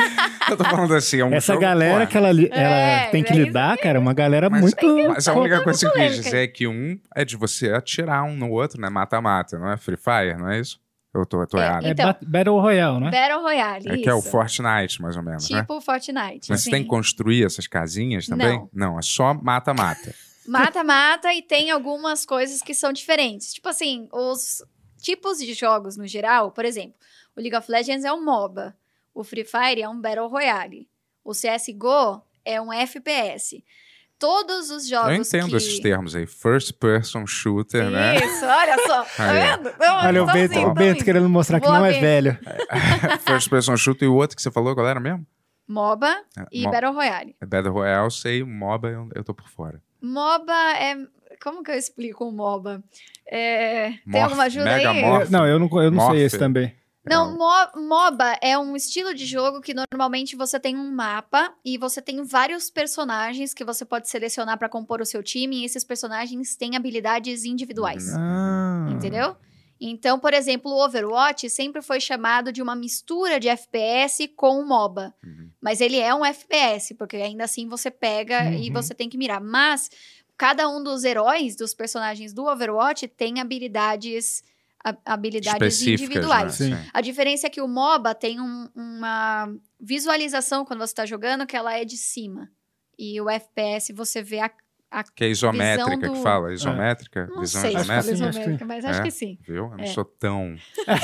Eu tô falando assim, é um Essa jogo, galera pô, que ela, li- ela É, tem que é isso lidar, cara, é uma galera Mas- muito... Mas a única coisa que eu quis dizer é que um é de você atirar um no outro, né? Mata-mata, não é Free Fire, não é isso? Eu tô, eu tô É, errado. É Então- Bat- Battle Royale, né? Battle Royale. É que é o isso. Fortnite, mais ou menos, né? Tipo Fortnite. Mas você tem que construir essas casinhas também? Não. é só mata-mata. Mata-mata e tem algumas coisas que são diferentes. Tipo assim, os tipos de jogos no geral, por exemplo, o League of Legends é um MOBA, o Free Fire é um Battle Royale, o CSGO é um FPS. Todos os jogos Eu entendo que... esses termos aí. First person shooter, né? Isso, olha só. Tá vendo? Não, Olha o Bento, sim, o Bento querendo mostrar que Boa, não é velho. First person shooter e o outro que você falou, qual era mesmo? MOBA É, e Mo- Battle Royale. é Battle Royale, sei, MOBA eu, eu tô por fora. MOBA é... Como que eu explico o MOBA? É, Tem Morph, alguma ajuda Mega aí? Morph. Não, eu não, eu não sei esse também. Não, mo- MOBA é um estilo de jogo que normalmente você tem um mapa e você tem vários personagens que você pode selecionar pra compor o seu time e esses personagens têm habilidades individuais. Ah. Entendeu? Então, por exemplo, o Overwatch sempre foi chamado de uma mistura de FPS com MOBA. Uhum. Mas ele é um FPS, porque ainda assim você pega e Uhum. você tem que mirar. Mas cada um dos heróis, dos personagens do Overwatch, tem habilidades, habilidades Específicas, individuais. né? Sim. A diferença é que o MOBA tem um- uma visualização quando você está jogando que ela é de cima. E o FPS você vê a. Que é isométrica Visão do- que fala? Isométrica? Não Visão sei se fala Acho que sim, isométrica? acho isométrica, mas acho É? que sim. Viu? Eu não É. sou tão tiozão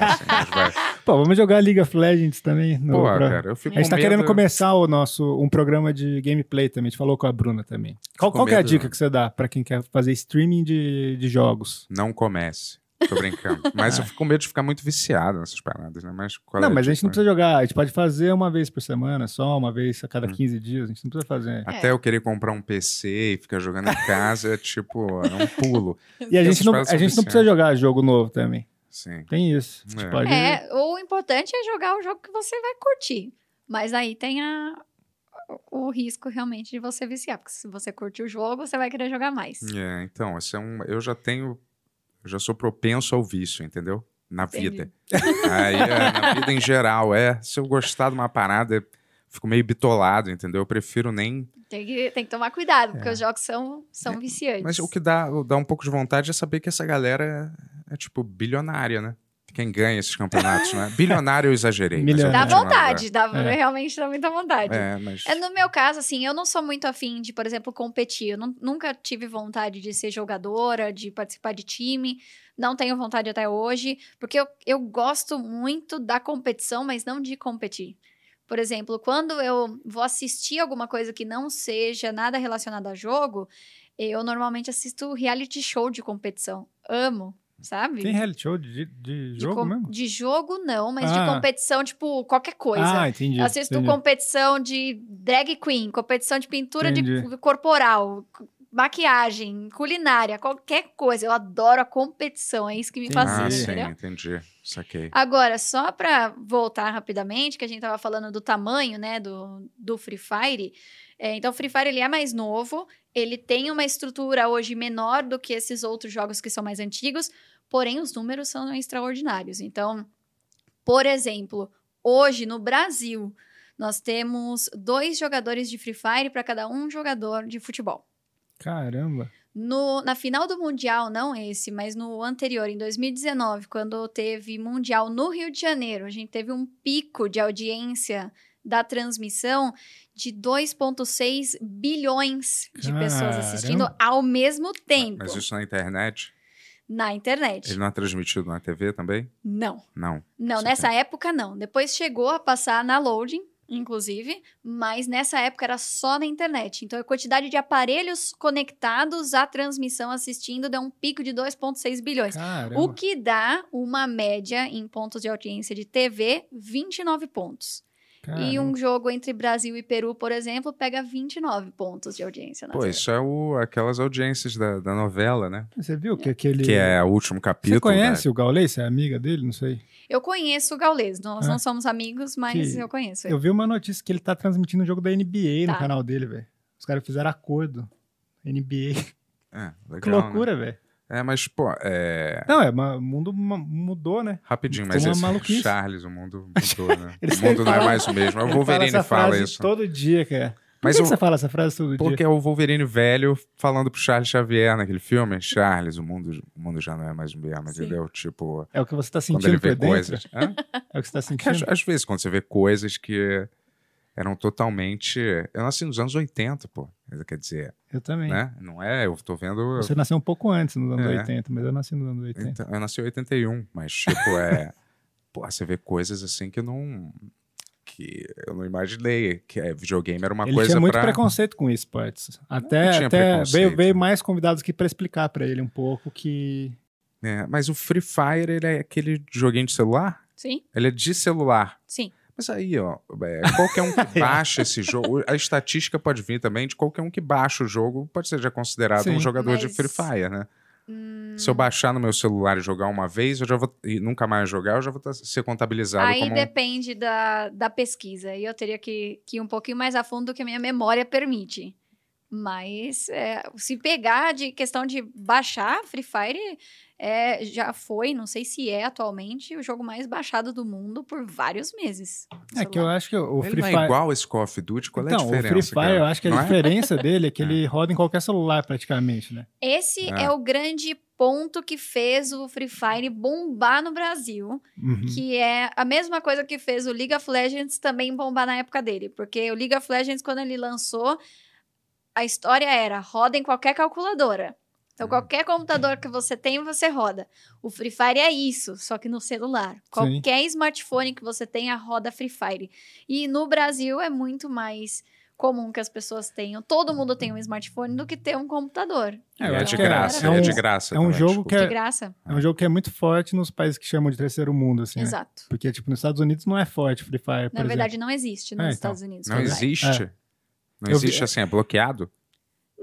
assim, mas vai. Pô, vamos jogar League of Legends também. no- Pô, pra- cara, eu fico A gente tá com querendo medo- começar o nosso, um programa de gameplay também. A gente falou com a Bruna também. Qual, qual que é a medo. dica que você dá pra quem quer fazer streaming de, de jogos? Não comece. Tô brincando. Mas eu fico com medo de ficar muito viciado nessas paradas, né? Mas qual não, é mas a gente não precisa jogar. A gente pode fazer uma vez por semana, só uma vez a Hum. cada 15 dias. A gente não precisa fazer. Até eu querer comprar um PC e ficar jogando em casa é tipo, é um pulo. E a gente, não, a gente não precisa jogar jogo novo também. Sim. Tem isso. A gente É. pode... É, o importante é jogar o jogo que você vai curtir. Mas aí tem a, o risco realmente de você viciar. Porque se você curte o jogo, você vai querer jogar mais. É, então, esse é um, eu já tenho, eu já sou propenso ao vício, entendeu? Na Entendi. vida. Aí, é, na vida em geral, é. Se eu gostar de uma parada, fico meio bitolado, entendeu? Eu prefiro nem. Tem que, tem que tomar cuidado, porque os jogos são, são viciantes. É. Mas o que dá, dá um pouco de vontade é saber que essa galera é, é, tipo, bilionária, né? Quem ganha esses campeonatos, né? Bilionário eu exagerei. Milionário. Dá vontade, dá, É. realmente dá muita vontade. É, mas. É, no meu caso, assim, eu não sou muito afim de, por exemplo, competir. Eu nu- nunca tive vontade de ser jogadora, de participar de time. Não tenho vontade até hoje, porque eu, eu gosto muito da competição, mas não de competir. Por exemplo, quando eu vou assistir alguma coisa que não seja nada relacionado a jogo, eu normalmente assisto reality show de competição. Amo, sabe? Tem reality show de, de jogo mesmo? de jogo, não, mas Ah. de competição, tipo, qualquer coisa. Ah, entendi. Assisto entendi. competição de drag queen, competição de pintura de corporal, maquiagem, culinária, qualquer coisa. Eu adoro a competição, é isso que me Entendi. Ah, sim, entendeu? entendi. Saquei. Agora, só pra voltar rapidamente, que a gente tava falando do tamanho, né, do, do Free Fire. É, então, o Free Fire, ele é mais novo, ele tem uma estrutura hoje menor do que esses outros jogos que são mais antigos, porém, os números são extraordinários. Então, por exemplo, hoje no Brasil, nós temos dois jogadores de Free Fire para cada um jogador de futebol. Caramba. No, na final do Mundial, não esse, mas no anterior, em 2019, quando teve Mundial no Rio de Janeiro, a gente teve um pico de audiência da transmissão de 2,6 bilhões de pessoas Caramba. assistindo ao mesmo tempo Mas isso na internet? na internet. Ele não é transmitido na TV também? Não. Não. Não, nessa época não. Depois chegou a passar na loading, inclusive, mas nessa época era só na internet. Então a quantidade de aparelhos conectados à transmissão assistindo deu um pico de 2,6 bilhões. Caramba. O que dá uma média em pontos de audiência de TV, 29 pontos. E Caramba. um jogo entre Brasil e Peru, por exemplo, pega 29 pontos de audiência na Pô, isso é o, aquelas audiências da, da novela, né? Você viu que aquele. Que é o último capítulo. Você conhece o Gaules? Você é amiga dele? Não sei. Eu conheço o Gaules, nós É. não somos amigos, mas Que- eu conheço ele. Eu vi uma notícia que ele tá transmitindo o jogo da NBA no Tá. canal dele, velho. Os caras fizeram acordo. NBA. É, legal, que né? loucura, velho. É, mas, pô, é... Não, é, o mundo mudou, né? Rapidinho, mas esse maluquice. Charles, o mundo mudou, né? O mundo não é fala- mais o mesmo. É o Wolverine fala frase isso. todo dia, cara. Por Mas que, o- que você fala essa frase todo dia? Porque é o Wolverine velho falando pro Charles Xavier naquele filme. Charles, o mundo, o mundo já não é mais o mesmo, Sim. entendeu? Tipo, É o que você tá quando ele sentindo vê coisas. Hã? É o que você tá Porque às, sentindo? às vezes, quando você vê coisas que eram totalmente. Eu nasci nos anos 80, pô. Quer dizer, Eu também. né? Não é? Eu tô vendo. Você nasceu um pouco antes, nos anos É. 80, mas eu nasci nos anos 80. Então, eu nasci em 81, mas, tipo, é. pô, você vê coisas assim que eu não. que eu não imaginei. Que é, videogame era uma ele coisa tinha muito pra. preconceito com esportes. Não Até, até veio, veio mais convidados aqui pra explicar pra ele um pouco que. É, mas o Free Fire, ele é aquele joguinho de celular? Sim, Ele é de celular. sim. Mas aí, ó, é, qualquer um que baixa esse jogo, a estatística pode vir também de qualquer um que baixa o jogo, pode ser já considerado Sim. um jogador de Mas- Free Fire, né? Hum, Se eu baixar no meu celular e jogar uma vez, eu já vou e nunca mais jogar, eu já vou tá- ser contabilizado Aí como um- depende da, da pesquisa. E eu teria que, que ir um pouquinho mais a fundo do que a minha memória permite. Mas é, se pegar de questão de baixar, Free Fire é, já foi, não sei se é atualmente, o jogo mais baixado do mundo por vários meses. É que eu acho que o Ele Free não Fire. é igual esse Call of Duty, qual é então, a diferença? o Free Fire, cara? eu acho que a Não é? diferença dele é que ele roda em qualquer celular praticamente, né? Esse É. é o grande ponto que fez o Free Fire bombar no Brasil. Uhum. que é a mesma coisa que fez o League of Legends também bombar na época dele. Porque o League of Legends, quando ele lançou, a história era roda em qualquer calculadora. Então, Hum. qualquer computador que você tem, você roda. O Free Fire é isso, só que no celular. Qualquer smartphone que você tenha, roda Free Fire. E no Brasil é muito mais comum que as pessoas tenham. Todo mundo tem um smartphone do que ter um computador. É, E eu é de é- graça, é é, um- de graça. é um também, jogo desculpa. que De É. graça. É um jogo que é muito forte nos países que chamam de terceiro mundo, assim. né? Exato. Porque, tipo, nos Estados Unidos não é forte Free Fire, por Na exemplo. verdade, não existe nos É, então. Estados Unidos. Não existe. Não vi- existe assim, é bloqueado?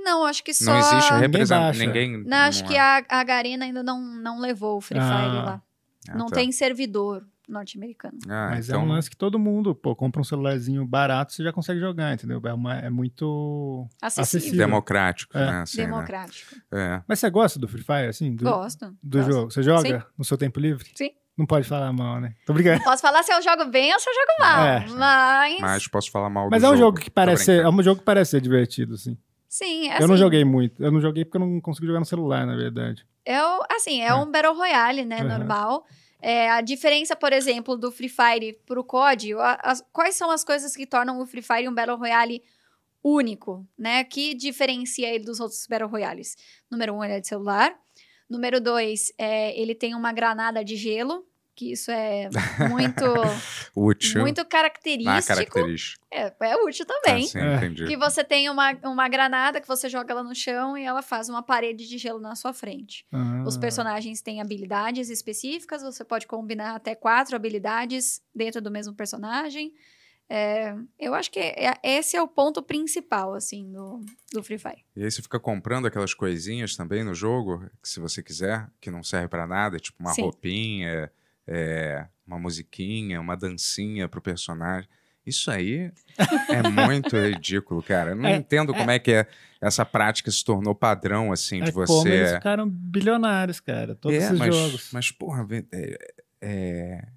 Não, acho que só... Não existe Ninguém representante. Ninguém. Não, acho que é. a, a Garena ainda não, não levou o Free Ah. Fire lá. Ah, não tá. tem servidor norte-americano. Ah, Mas é então, um lance que todo mundo, pô, compra um celularzinho barato, você já consegue jogar, entendeu? É, uma- é muito Acessível. acessível. democrático, É. né? Assim, né? Democrático. É. Mas você gosta do Free Fire, assim? Do, Gosto. do gosto. jogo? Você joga Sim. no seu tempo livre? Sim. Não pode falar mal, né? Tô brincando. Posso falar se eu jogo bem ou se eu jogo mal. É. Mas, Mas posso falar mal Mas do é um jogo. jogo que parece ser, é um jogo que parece ser divertido, assim. Sim, é eu não assim, joguei muito. Eu não joguei porque eu não consegui jogar no celular, na verdade. É assim, é, É. um Battle Royale, né? Uhum. Normal. É, a diferença, por exemplo, do Free Fire pro COD, as- quais são as coisas que tornam o Free Fire um Battle Royale único, né? Que diferencia ele dos outros Battle Royales? Número um, ele é de celular. Número dois, é, ele tem uma granada de gelo, que isso é muito, Útil. muito Ah, característico. característico. É, é útil também. Ah, sim, É. entendi. Que você tem uma, uma granada que você joga ela no chão e ela faz uma parede de gelo na sua frente. Ah. Os personagens têm habilidades específicas, você pode combinar até quatro habilidades dentro do mesmo personagem. É, eu acho que é- esse é o ponto principal, assim, do, do Free Fire. E aí você fica comprando aquelas coisinhas também no jogo, que se você quiser, que não serve pra nada, tipo uma Sim. roupinha, é, uma musiquinha, uma dancinha pro personagem. Isso aí é muito ridículo, cara. Eu não É, entendo como é que é, essa prática se tornou padrão, assim, É de como você... eles ficaram bilionários, cara. Todos é, esses mas, jogos. mas, porra, é, é-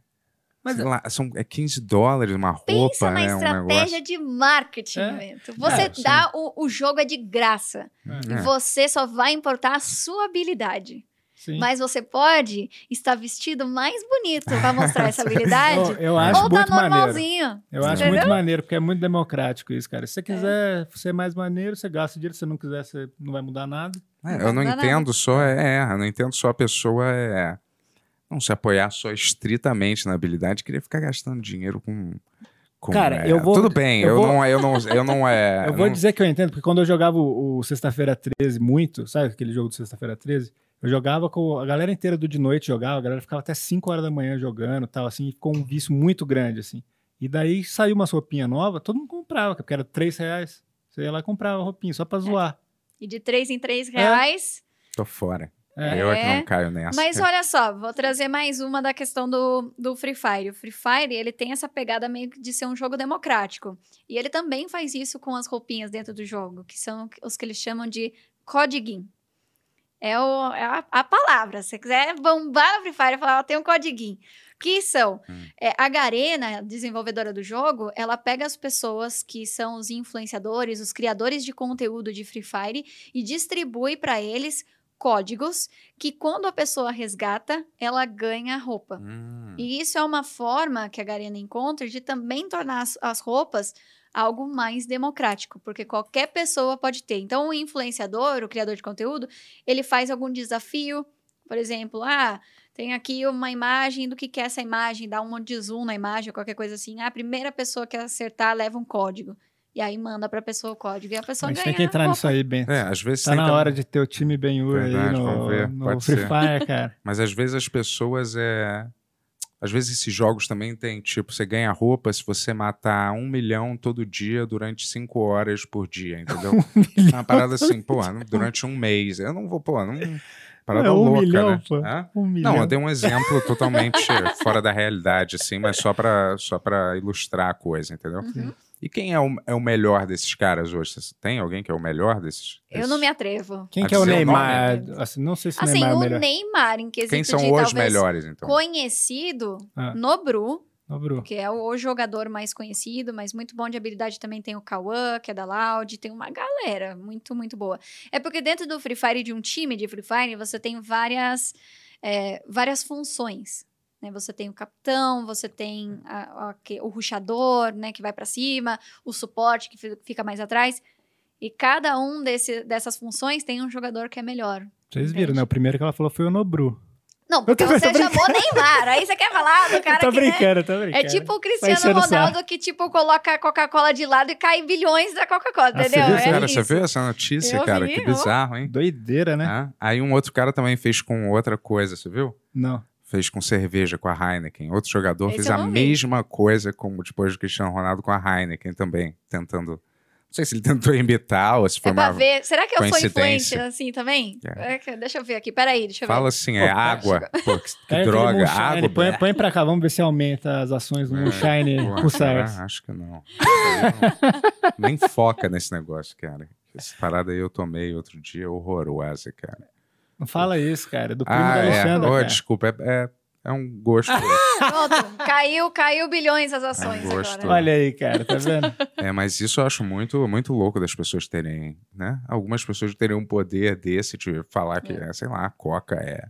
Mas sei lá, são, é 15 dólares uma roupa, Pensa na né? Um estratégia negócio. de marketing, É. Você É, dá o, o jogo é de graça. E É. você só vai importar a sua habilidade. Sim. Mas você pode estar vestido mais bonito pra mostrar essa habilidade. eu, eu acho ou tá muito maneiro. normalzinho. Eu acho Entendeu? muito maneiro, porque é muito democrático isso, cara. Se você quiser ser mais maneiro, você gasta dinheiro. Se você não quiser, você não vai mudar nada. É, eu não Não entendo só, é, eu não entendo só a pessoa é, não se apoiar só estritamente na habilidade, queria ficar gastando dinheiro com. com Cara, é, eu vou- Tudo bem, eu, eu vou- não, eu não, eu não é. eu vou não- dizer que eu entendo, porque quando eu jogava o, o Sexta-feira 13 muito, sabe aquele jogo do Sexta-feira 13? Eu jogava com a galera inteira do de noite jogava, a galera ficava até 5 horas da manhã jogando tal, assim, ficou um vício muito grande, assim. E daí saiu uma roupinha nova, todo mundo comprava, porque era 3 reais. Você ia lá e comprava a roupinha, só pra zoar. E de três em três reais. Tô fora. É. Eu é que não caio nessa. Mas olha só, vou trazer mais uma da questão do, do Free Fire. O Free Fire, ele tem essa pegada meio que de ser um jogo democrático. E ele também faz isso com as roupinhas dentro do jogo, que são os que eles chamam de codiguinho. É, o, é a, a palavra. Se você quiser bombar no Free Fire, falar, ó, tem um codiguinho. Que são? Hum. É, a Garena, desenvolvedora do jogo, ela pega as pessoas que são os influenciadores, os criadores de conteúdo de Free Fire e distribui para eles códigos que quando a pessoa resgata, ela ganha roupa. Hum, E isso é uma forma que a Garena encontra de também tornar as, as roupas algo mais democrático, porque qualquer pessoa pode ter. Então, o influenciador, o criador de conteúdo, ele faz algum desafio, por exemplo, ah, tem aqui uma imagem do que que é essa imagem, dá um monte de zoom na imagem, qualquer coisa assim. Ah, a primeira pessoa que acertar leva um código. E aí manda pra pessoa o código e a A pessoa gente ganha. tem que entrar nisso aí, Bento. É, às vezes Tá na hora de ter o time Ben-Hur aí no, vamos ver, no pode Free ser. Fire, cara. Mas às vezes as pessoas é. Às vezes esses jogos também tem, tipo, você ganha roupa se você matar um milhão todo dia durante cinco horas por dia, entendeu? É uma parada assim, pô, durante um mês. Eu não vou, pô, não. Parada É um louca, milhão, né? pô. Hã? Um milhão. Não, eu dei um exemplo totalmente fora da realidade, assim, mas só pra, só pra ilustrar a coisa, entendeu? Uhum. E quem é o, é o melhor desses caras hoje? Você Tem alguém que é o melhor desses? Eu desses? não me atrevo. Quem a que é o dizer o Neymar? nome. Assim, não sei se o Assim, Neymar é o o melhor. Neymar, em quesito Quem são de os talvez melhores, então? conhecido, Ah. Nobru, Ô, Bru. que é o jogador mais conhecido, mas muito bom de habilidade também tem o Kawan, que é da Loud, tem uma galera muito, muito boa. É porque dentro do Free Fire, de um time de Free Fire, você tem várias, é, várias funções. Né? Você tem o capitão, você tem a- a- que- o ruxador, né, que vai pra cima, o suporte, que fi- fica mais atrás. E cada um desse, dessas funções tem um jogador que é melhor. Vocês viram, né? O primeiro que ela falou foi o Nobru. Não, porque tô- eu tô você chamou Neymar. Aí você quer falar do cara eu tô que, né, brincando, eu tô brincando. É tipo o Vai Cristiano Ronaldo que, tipo, coloca a Coca-Cola de lado e cai bilhões da Coca-Cola, Ah, você entendeu? viu, é Cara, isso. você viu essa notícia, Eu cara? vi, que bizarro, hein? Doideira, né? Ah, Aí um outro cara também fez com outra coisa, você viu? Não. Fez com cerveja, com a Heineken. Outro jogador Esse fez a vi. mesma coisa como depois do Cristiano Ronaldo com a Heineken também, tentando. Não sei se ele tentou imitar ou se foi É uma. ver. Será que eu sou influente assim também? É. É deixa eu ver aqui. Peraí, deixa eu Fala ver. assim, é Pô, água. Pô, que, que aquele droga, Moonshine, água. Põe, blé. põe pra cá, vamos ver se aumenta as ações do É, Moonshine Pô, Pulsars. será? Acho que não. Não- Nem foca nesse negócio, cara. Essa parada aí eu tomei outro dia, horrorosa, cara. Não fala isso, cara. Do primo Ah, da é. Alexandra, Oh, cara. desculpa, é, é, é um gosto. Pronto. caiu, caiu bilhões as ações É um gosto. agora. Olha aí, cara, tá vendo? É, mas isso eu acho muito, muito louco das pessoas terem, né? Algumas pessoas terem um poder desse de falar que, é, sei lá, a Coca é.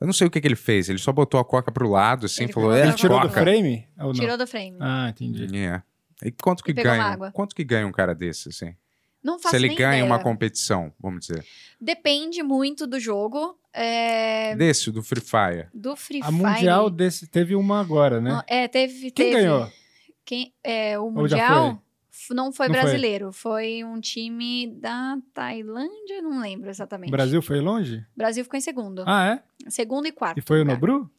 Eu não sei o que, que ele fez. Ele só botou a Coca pro lado, assim, Ele falou, é, Ele tirou do Coca. frame? Ou não? Tirou do frame. Ah, entendi. É. E quanto que E ganha? Quanto que ganha um cara desse, assim? Não faço Se ele ganha ideia. uma competição, vamos dizer. Depende muito do jogo. é, Desse, do Free Fire. do Free A Fire. Mundial desse, teve uma agora, né? Não, É, teve. Quem teve- ganhou? Quem, é, o Mundial f- não foi Não foi? brasileiro. Foi. um time da Tailândia, não lembro exatamente. O Brasil foi longe? O Brasil ficou em segundo. Ah, é? Segundo e quarto. E foi o. Nobru?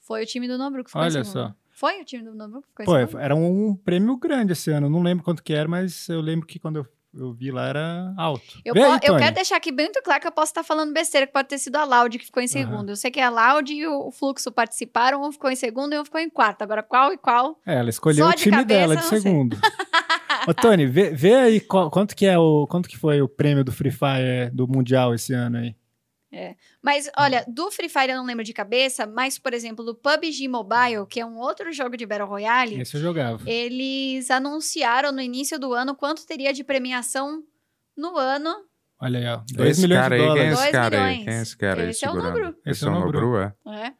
Foi o time do Nobru que ficou em Olha segundo. só. Foi o time do Nobru que ficou em Pô, segundo? era um prêmio grande esse ano. Não lembro quanto que era, mas eu lembro que quando eu, eu vi lá era alto. Eu, aí, eu quero deixar aqui bem muito claro que eu posso estar falando besteira, que pode ter sido a Loud que ficou em segundo. Eu sei que a Loud e o Fluxo participaram, um ficou em segundo e um ficou em quarto. Agora, qual e qual? É, ela escolheu Só o de time cabeça, dela de segundo. Ô, Tony, vê, vê aí qual- quanto que é o quanto que foi o prêmio do Free Fire do Mundial esse ano aí. Mas, olha, do Free Fire eu não lembro de cabeça, mas, por exemplo, do PUBG Mobile, que é um outro jogo de Battle Royale, Esse eu jogava. eles anunciaram no início do ano quanto teria de premiação no ano. Olha aí, ó. 2 Esse milhões cara de aí, quem é dólares. esse Dois cara aí? milhões. Quem é esse cara aí Esse é o? Nobru. Esse Esse é é o o Nobru, é? É.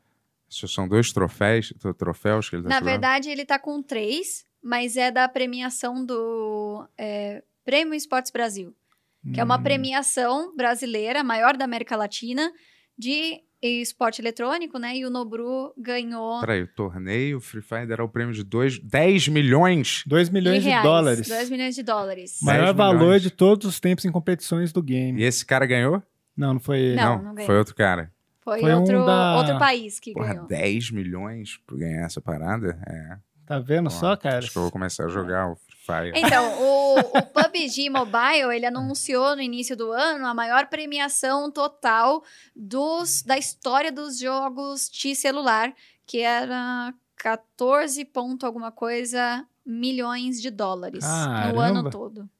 Esses são dois troféus, tro- troféus que ele tá Na segurando? verdade, ele tá com três, mas é da premiação do é, Prêmio Esportes Brasil, que é uma Hum. premiação brasileira, a maior da América Latina, de esporte eletrônico, né? E o Nobru ganhou Peraí, o torneio Free Fire era o prêmio de dois, 10 milhões? 2 milhões de, reais, dólares. 2 milhões de dólares. Maior 10 valor milhões. de todos os tempos em competições do game. E esse cara ganhou? Não, não foi ele. Não, não ganhou. foi outro cara. Foi, Foi um outro, da- outro país que Porra, ganhou. 10 milhões pra ganhar essa parada? É. Tá vendo Ó, só, cara? Acho que eu vou começar a jogar o Free Fire. Então, o, o PUBG Mobile, ele anunciou no início do ano a maior premiação total dos, da história dos jogos de celular, que era 14 ponto alguma coisa milhões de dólares no Caramba. ano todo.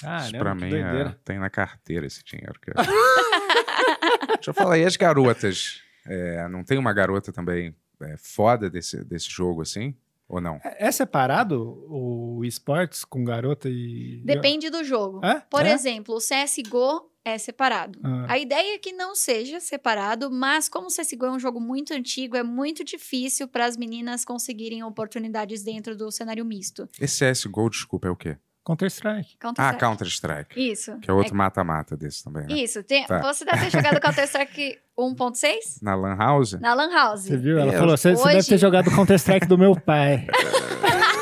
Caramba, Isso pra que mim é, tem na carteira esse dinheiro. Que... Deixa eu falar, e as garotas? É, não tem uma garota também é, foda desse, desse jogo assim? Ou não? É separado o esportes com garota e. Depende do jogo. É? Por É? exemplo, o CSGO é separado. Ah. A ideia é que não seja separado, mas como o CSGO é um jogo muito antigo, é muito difícil para as meninas conseguirem oportunidades dentro do cenário misto. Esse CSGO, desculpa, é o quê? Counter-Strike. Ah, Counter-Strike. Isso. Que é outro mata-mata desse também, né? Isso. Tem- Tá. Você deve ter jogado Counter-Strike 1.6? Na Lan House? Na Lan House. Você viu? Ela É, falou: você, você hoje- deve ter jogado Counter-Strike do meu pai.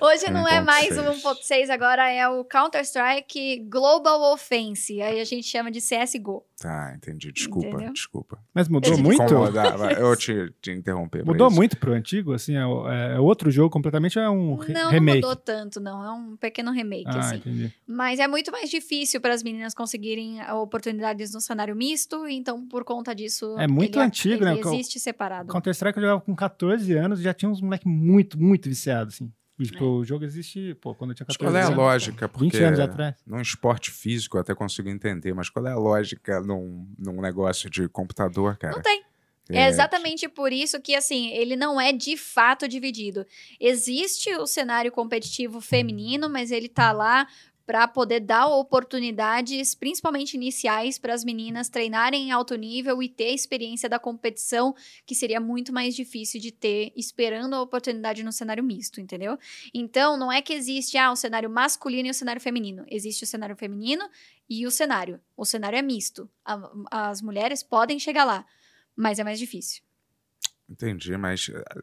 Hoje não é mais o 1.6. 1.6, agora é o Counter-Strike Global Offense. Aí a gente chama de CSGO. Tá, entendi. Desculpa, Entendeu? desculpa. Mas mudou Esse muito? Eu te, te interromper. Mudou isso. muito pro antigo? Assim, é, é- é outro jogo completamente é um re- não, não remake? mudou tanto, não. É um pequeno remake, ah, assim. entendi. Mas é muito mais difícil para as meninas conseguirem oportunidades no cenário misto, então por conta disso. É muito ele- antigo, né? ele existe separado. Counter-Strike eu jogava com 14 anos e já tinha uns moleque muito, muito viciados, assim. Tipo, o jogo existe, pô, quando eu tinha Mas 14 qual é a anos. lógica? Porque 20 anos atrás. num esporte físico eu até consigo entender, mas qual é a lógica num, num negócio de computador, cara? Não tem. É exatamente por isso que, assim, ele não é de fato dividido. Existe o cenário competitivo feminino, mas ele tá lá para poder dar oportunidades, principalmente iniciais, para as meninas treinarem em alto nível e ter a experiência da competição, que seria muito mais difícil de ter esperando a oportunidade no cenário misto, entendeu? Então, não é que existe ah, o cenário masculino e o cenário feminino. Existe o cenário feminino e o cenário. O cenário é misto. A- as mulheres podem chegar lá, mas é mais difícil. Entendi, mas eh,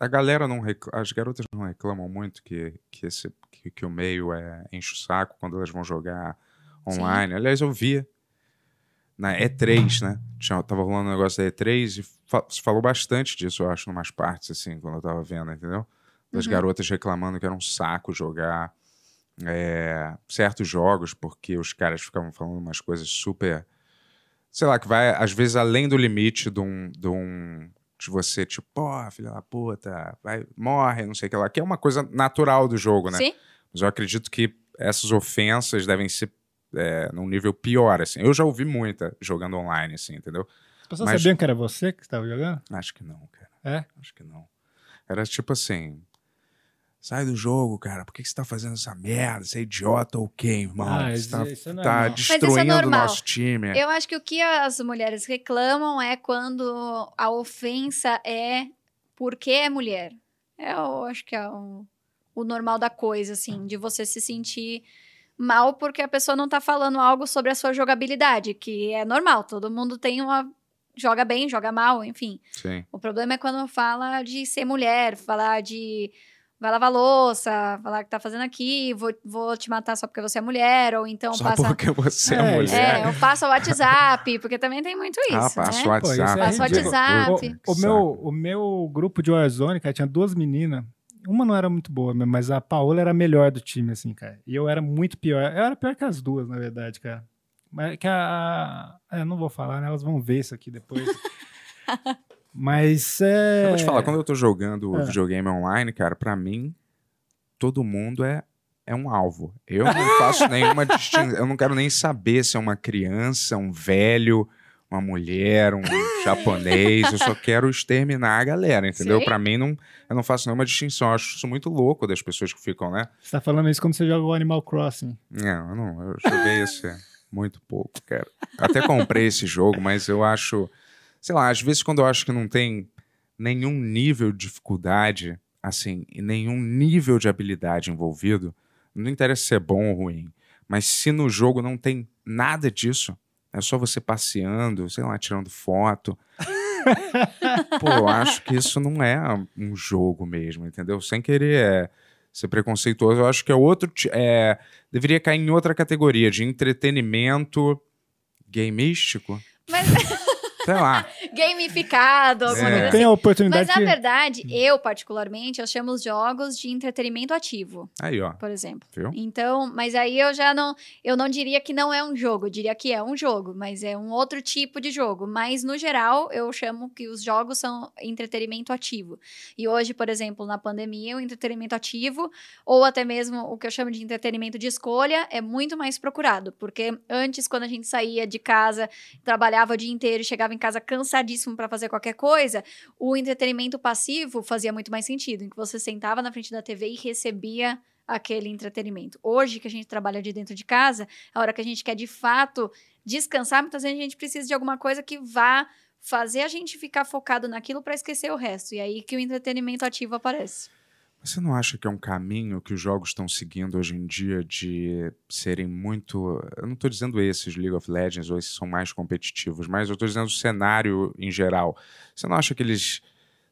a galera não reclama, as garotas não reclamam muito que, que, esse, que, que o meio é, enche o saco quando elas vão jogar online. Aliás, eu via na E3, né? Tinha, tava rolando um negócio da E3 e fa- se falou bastante disso, eu acho, em umas partes, assim, quando eu tava vendo, entendeu? Das Uhum. garotas reclamando que era um saco jogar é, certos jogos, porque os caras ficavam falando umas coisas super. Sei lá, que vai, às vezes, além do limite de um. De, um, de você, tipo, pô, filha da puta, vai, morre, não sei o que lá, que é uma coisa natural do jogo, né? Sim? Mas eu acredito que essas ofensas devem ser é, num nível pior, assim. Eu já ouvi muita jogando online, assim, entendeu? As pessoas Mas- sabiam que era você que estava jogando? Acho que não, cara. É? Acho que não. Era tipo assim. Sai do jogo, cara. Por que que você tá fazendo essa merda? Você é idiota ou quê, irmão? Ah, você isso- tá, isso é tá normal. destruindo o normal. nosso time. Eu acho que o que as mulheres reclamam é quando a ofensa é porque é mulher. Eu acho que é o, o normal da coisa, assim, de você se sentir mal porque a pessoa não tá falando algo sobre a sua jogabilidade, que é normal, todo mundo tem uma. joga bem, joga mal, enfim. Sim. O problema é quando fala de ser mulher, falar de vai lavar louça, falar que tá fazendo aqui, vou, vou te matar só porque você é mulher, ou então Só passa. porque você é, É, mulher. É, eu passo o WhatsApp, porque também tem muito isso. ah, passa o né? Pô, isso WhatsApp. é Passa o. WhatsApp. O, o meu, o meu grupo de Warzone, cara, tinha duas meninas. Uma não era muito boa, mas a Paola era a melhor do time, assim, cara. E eu era muito pior. Eu era pior que as duas, na verdade, cara. Mas que a. a- eu não vou falar, né? Elas vão ver isso aqui depois. mas é. Eu vou te falar, quando eu tô jogando É. videogame online, cara, pra mim, todo mundo é, é um alvo. Eu não faço nenhuma distinção. Eu não quero nem saber se é uma criança, um velho, uma mulher, um japonês. Eu só quero exterminar a galera, entendeu? Pra mim, não, eu não faço nenhuma distinção. Eu acho isso muito louco das pessoas que ficam, né? Você tá falando isso quando você joga o Animal Crossing. Não, eu não. Eu joguei esse muito pouco, cara. Até comprei esse jogo, mas eu acho. Sei lá, às vezes quando eu acho que não tem nenhum nível de dificuldade, assim, e nenhum nível de habilidade envolvido, não interessa se é bom ou ruim. Mas se no jogo não tem nada disso, é só você passeando, sei lá, tirando foto. Pô, eu acho que isso não é um jogo mesmo, entendeu? Sem querer é, ser preconceituoso, eu acho que é outro. É, deveria cair em outra categoria de entretenimento gameístico. Mas Sei lá. gamificado, alguma É. coisa assim. tem a Mas oportunidade na de... verdade, eu particularmente, eu chamo os jogos de entretenimento ativo, Aí, ó. por exemplo. Viu? Então, mas aí eu já não, eu não diria que não é um jogo, eu diria que é um jogo, mas é um outro tipo de jogo. Mas no geral, eu chamo que os jogos são entretenimento ativo. E hoje, por exemplo, na pandemia, o entretenimento ativo ou até mesmo o que eu chamo de entretenimento de escolha é muito mais procurado, porque antes quando a gente saía de casa, trabalhava o dia inteiro e chegava em casa cansadíssimo para fazer qualquer coisa, o entretenimento passivo fazia muito mais sentido, em que você sentava na frente da TV e recebia aquele entretenimento. Hoje que a gente trabalha de dentro de casa, a hora que a gente quer de fato descansar, muitas vezes a gente precisa de alguma coisa que vá fazer a gente ficar focado naquilo para esquecer o resto. E aí que o entretenimento ativo aparece. Você não acha que é um caminho que os jogos estão seguindo hoje em dia de serem muito. Eu não estou dizendo esses League of Legends ou esses são mais competitivos, mas eu estou dizendo o cenário em geral. Você não acha que eles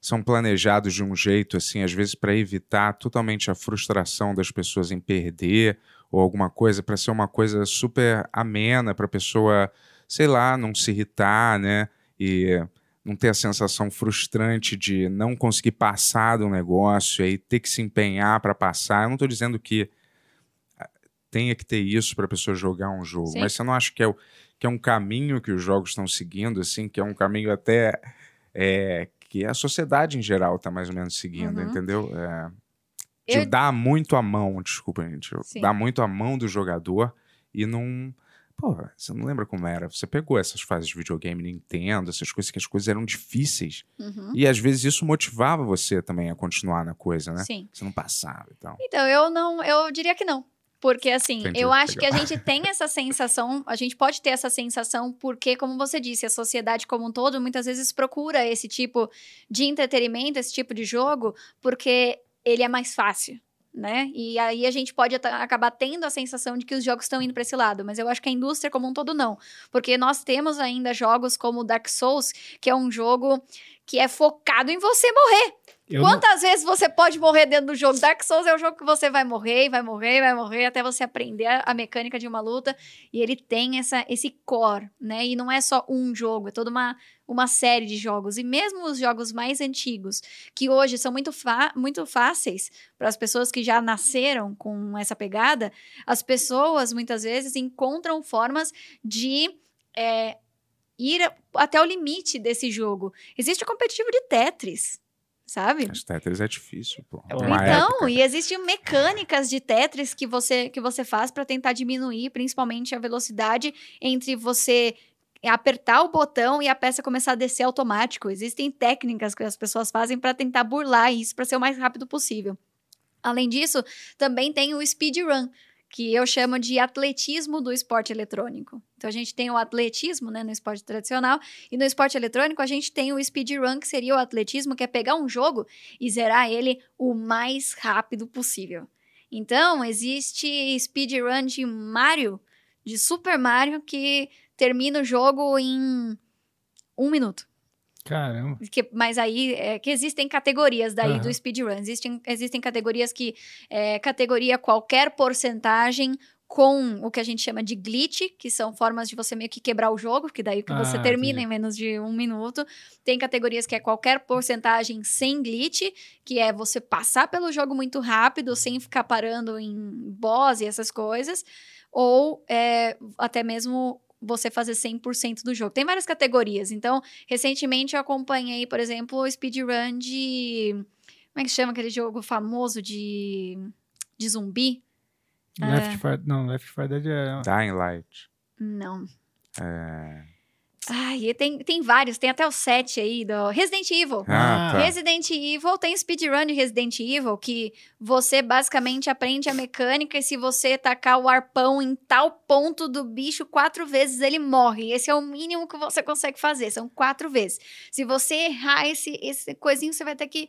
são planejados de um jeito, assim, às vezes para evitar totalmente a frustração das pessoas em perder ou alguma coisa, para ser uma coisa super amena, para a pessoa, sei lá, não se irritar, né? E não ter a sensação frustrante de não conseguir passar do negócio e ter que se empenhar para passar. Eu não estou dizendo que ah, tenha que ter isso para a pessoa jogar um jogo, Sim. mas você não acha que é, o- que é um caminho que os jogos estão seguindo, assim, que é um caminho até é, que a sociedade em geral está mais ou menos seguindo, Uhum. entendeu? É, de Eu- dar muito a mão, desculpa, gente, Sim. dar muito a mão do jogador e não. Você não lembra como era? Você pegou essas fases de videogame Nintendo, essas coisas que as coisas eram difíceis. Uhum. E às vezes isso motivava você também a continuar na coisa, né? Sim. Você não passava e tal. Então, eu não, eu diria que não. Porque, assim, Entendi, eu acho legal. que a gente tem essa sensação, a gente pode ter essa sensação, porque, como você disse, a sociedade como um todo muitas vezes procura esse tipo de entretenimento, esse tipo de jogo, porque ele é mais fácil. Né? E aí a gente pode acabar tendo a sensação de que os jogos estão indo para esse lado, mas eu acho que a indústria como um todo não, porque nós temos ainda jogos como Dark Souls, que é um jogo que é focado em você morrer. Eu não- Quantas vezes você pode morrer dentro do jogo? Dark Souls é o jogo que você vai morrer, vai morrer, vai morrer, até você aprender a, mecânica de uma luta. E ele tem essa, esse core, né? E não é só um jogo, é toda uma, uma série de jogos. E mesmo os jogos mais antigos, que hoje são muito, muito fáceis para as pessoas que já nasceram com essa pegada, as pessoas muitas vezes encontram formas de. é, Ir até o limite desse jogo. Existe o competitivo de Tetris, sabe? Mas Tetris é difícil, pô. Então, Uma Então, época. e existem mecânicas de Tetris que você, que você faz para tentar diminuir, principalmente a velocidade entre você apertar o botão e a peça começar a descer automático. Existem técnicas que as pessoas fazem para tentar burlar isso para ser o mais rápido possível. Além disso, também tem o speedrun, que eu chamo de atletismo do esporte eletrônico. Então a gente tem o atletismo, né, no esporte tradicional, e no esporte eletrônico a gente tem o speedrun, que seria o atletismo, que é pegar um jogo e zerar ele o mais rápido possível. Então, existe speedrun de Mario, de Super Mario, que termina o jogo em um minuto. Caramba. Que- mas aí é que existem categorias daí Aham. do speedrun. Existem, existem categorias que é categoria qualquer porcentagem com o que a gente chama de glitch, que são formas de você meio que quebrar o jogo, que daí que você Ah, termina entendi. em menos de um minuto. Tem categorias que é qualquer porcentagem sem glitch, que é você passar pelo jogo muito rápido, sem ficar parando em boss e essas coisas. Ou é, até mesmo você fazer 100% do jogo. Tem várias categorias. Então, recentemente eu acompanhei, por exemplo, o speedrun de. Como é que chama aquele jogo famoso de, de zumbi? Left 4 Não, Left 4 Dead é. Dying Light. Não. É... Ai, e tem, tem vários, tem até o 7 aí do Resident Evil. Ah, Ah. tá. Resident Evil tem speedrun de Resident Evil que você basicamente aprende a mecânica e se você tacar o arpão em tal ponto do bicho quatro vezes ele morre. Esse é o mínimo que você consegue fazer, são quatro vezes. Se você errar esse, esse coisinho, você vai ter que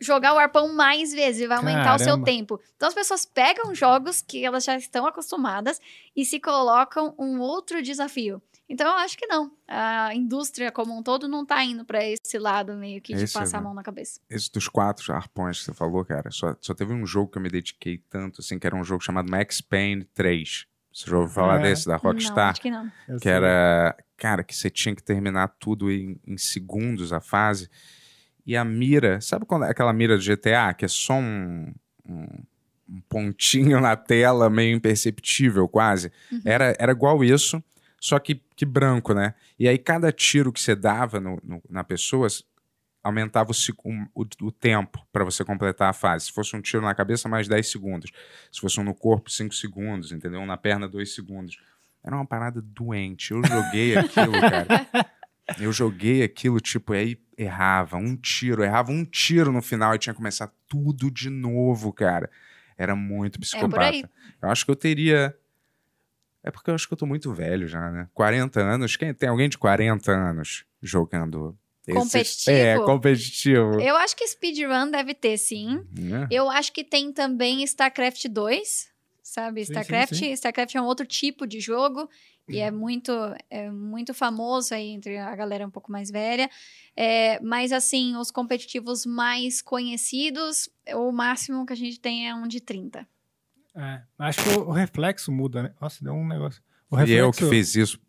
jogar o arpão mais vezes e vai aumentar o seu Caramba. tempo. Então as pessoas pegam jogos que elas já estão acostumadas e se colocam um outro desafio. Então eu acho que não. A indústria como um todo não tá indo pra esse lado meio que de Esse passar a não. mão na cabeça. Esse dos quatro arpões que você falou, cara, só, só teve um jogo que eu me dediquei tanto, assim, que era um jogo chamado Max Payne 3. Você já ouviu falar É. desse, da Não, Rockstar? acho que não. Que era, cara, que você tinha que terminar tudo em, em segundos a fase. E a mira, sabe quando aquela mira do GTA, que é só um, um, um pontinho na tela, meio imperceptível quase? Uhum. Era, era igual isso, só que, que branco, né? E aí cada tiro que você dava no, no- na pessoa aumentava o, o, o tempo para você completar a fase. Se fosse um tiro na cabeça, mais 10 segundos. Se fosse um no corpo, 5 segundos, entendeu? Um na perna, 2 segundos. Era uma parada doente. Eu joguei aquilo, cara. Eu joguei aquilo, tipo, e aí errava um tiro, errava um tiro no final e tinha que começar tudo de novo, cara. Era muito psicopata. aí. Eu acho que eu teria. É porque eu acho que eu tô muito velho já, né? 40 anos. Quem tem alguém de 40 anos jogando Competitivo? É, competitivo. Eu acho que speedrun deve ter, sim. Né? Eu acho que tem também StarCraft 2, sabe? Sim, StarCraft, sim, sim. StarCraft é um outro tipo de jogo e Uhum. é muito, é muito famoso aí entre a galera um pouco mais velha. É, mas assim, os competitivos mais conhecidos, o máximo que a gente tem é um de 30. É, acho que o, o reflexo muda, né? Nossa, deu um negócio. O E eu reflexo, que fiz isso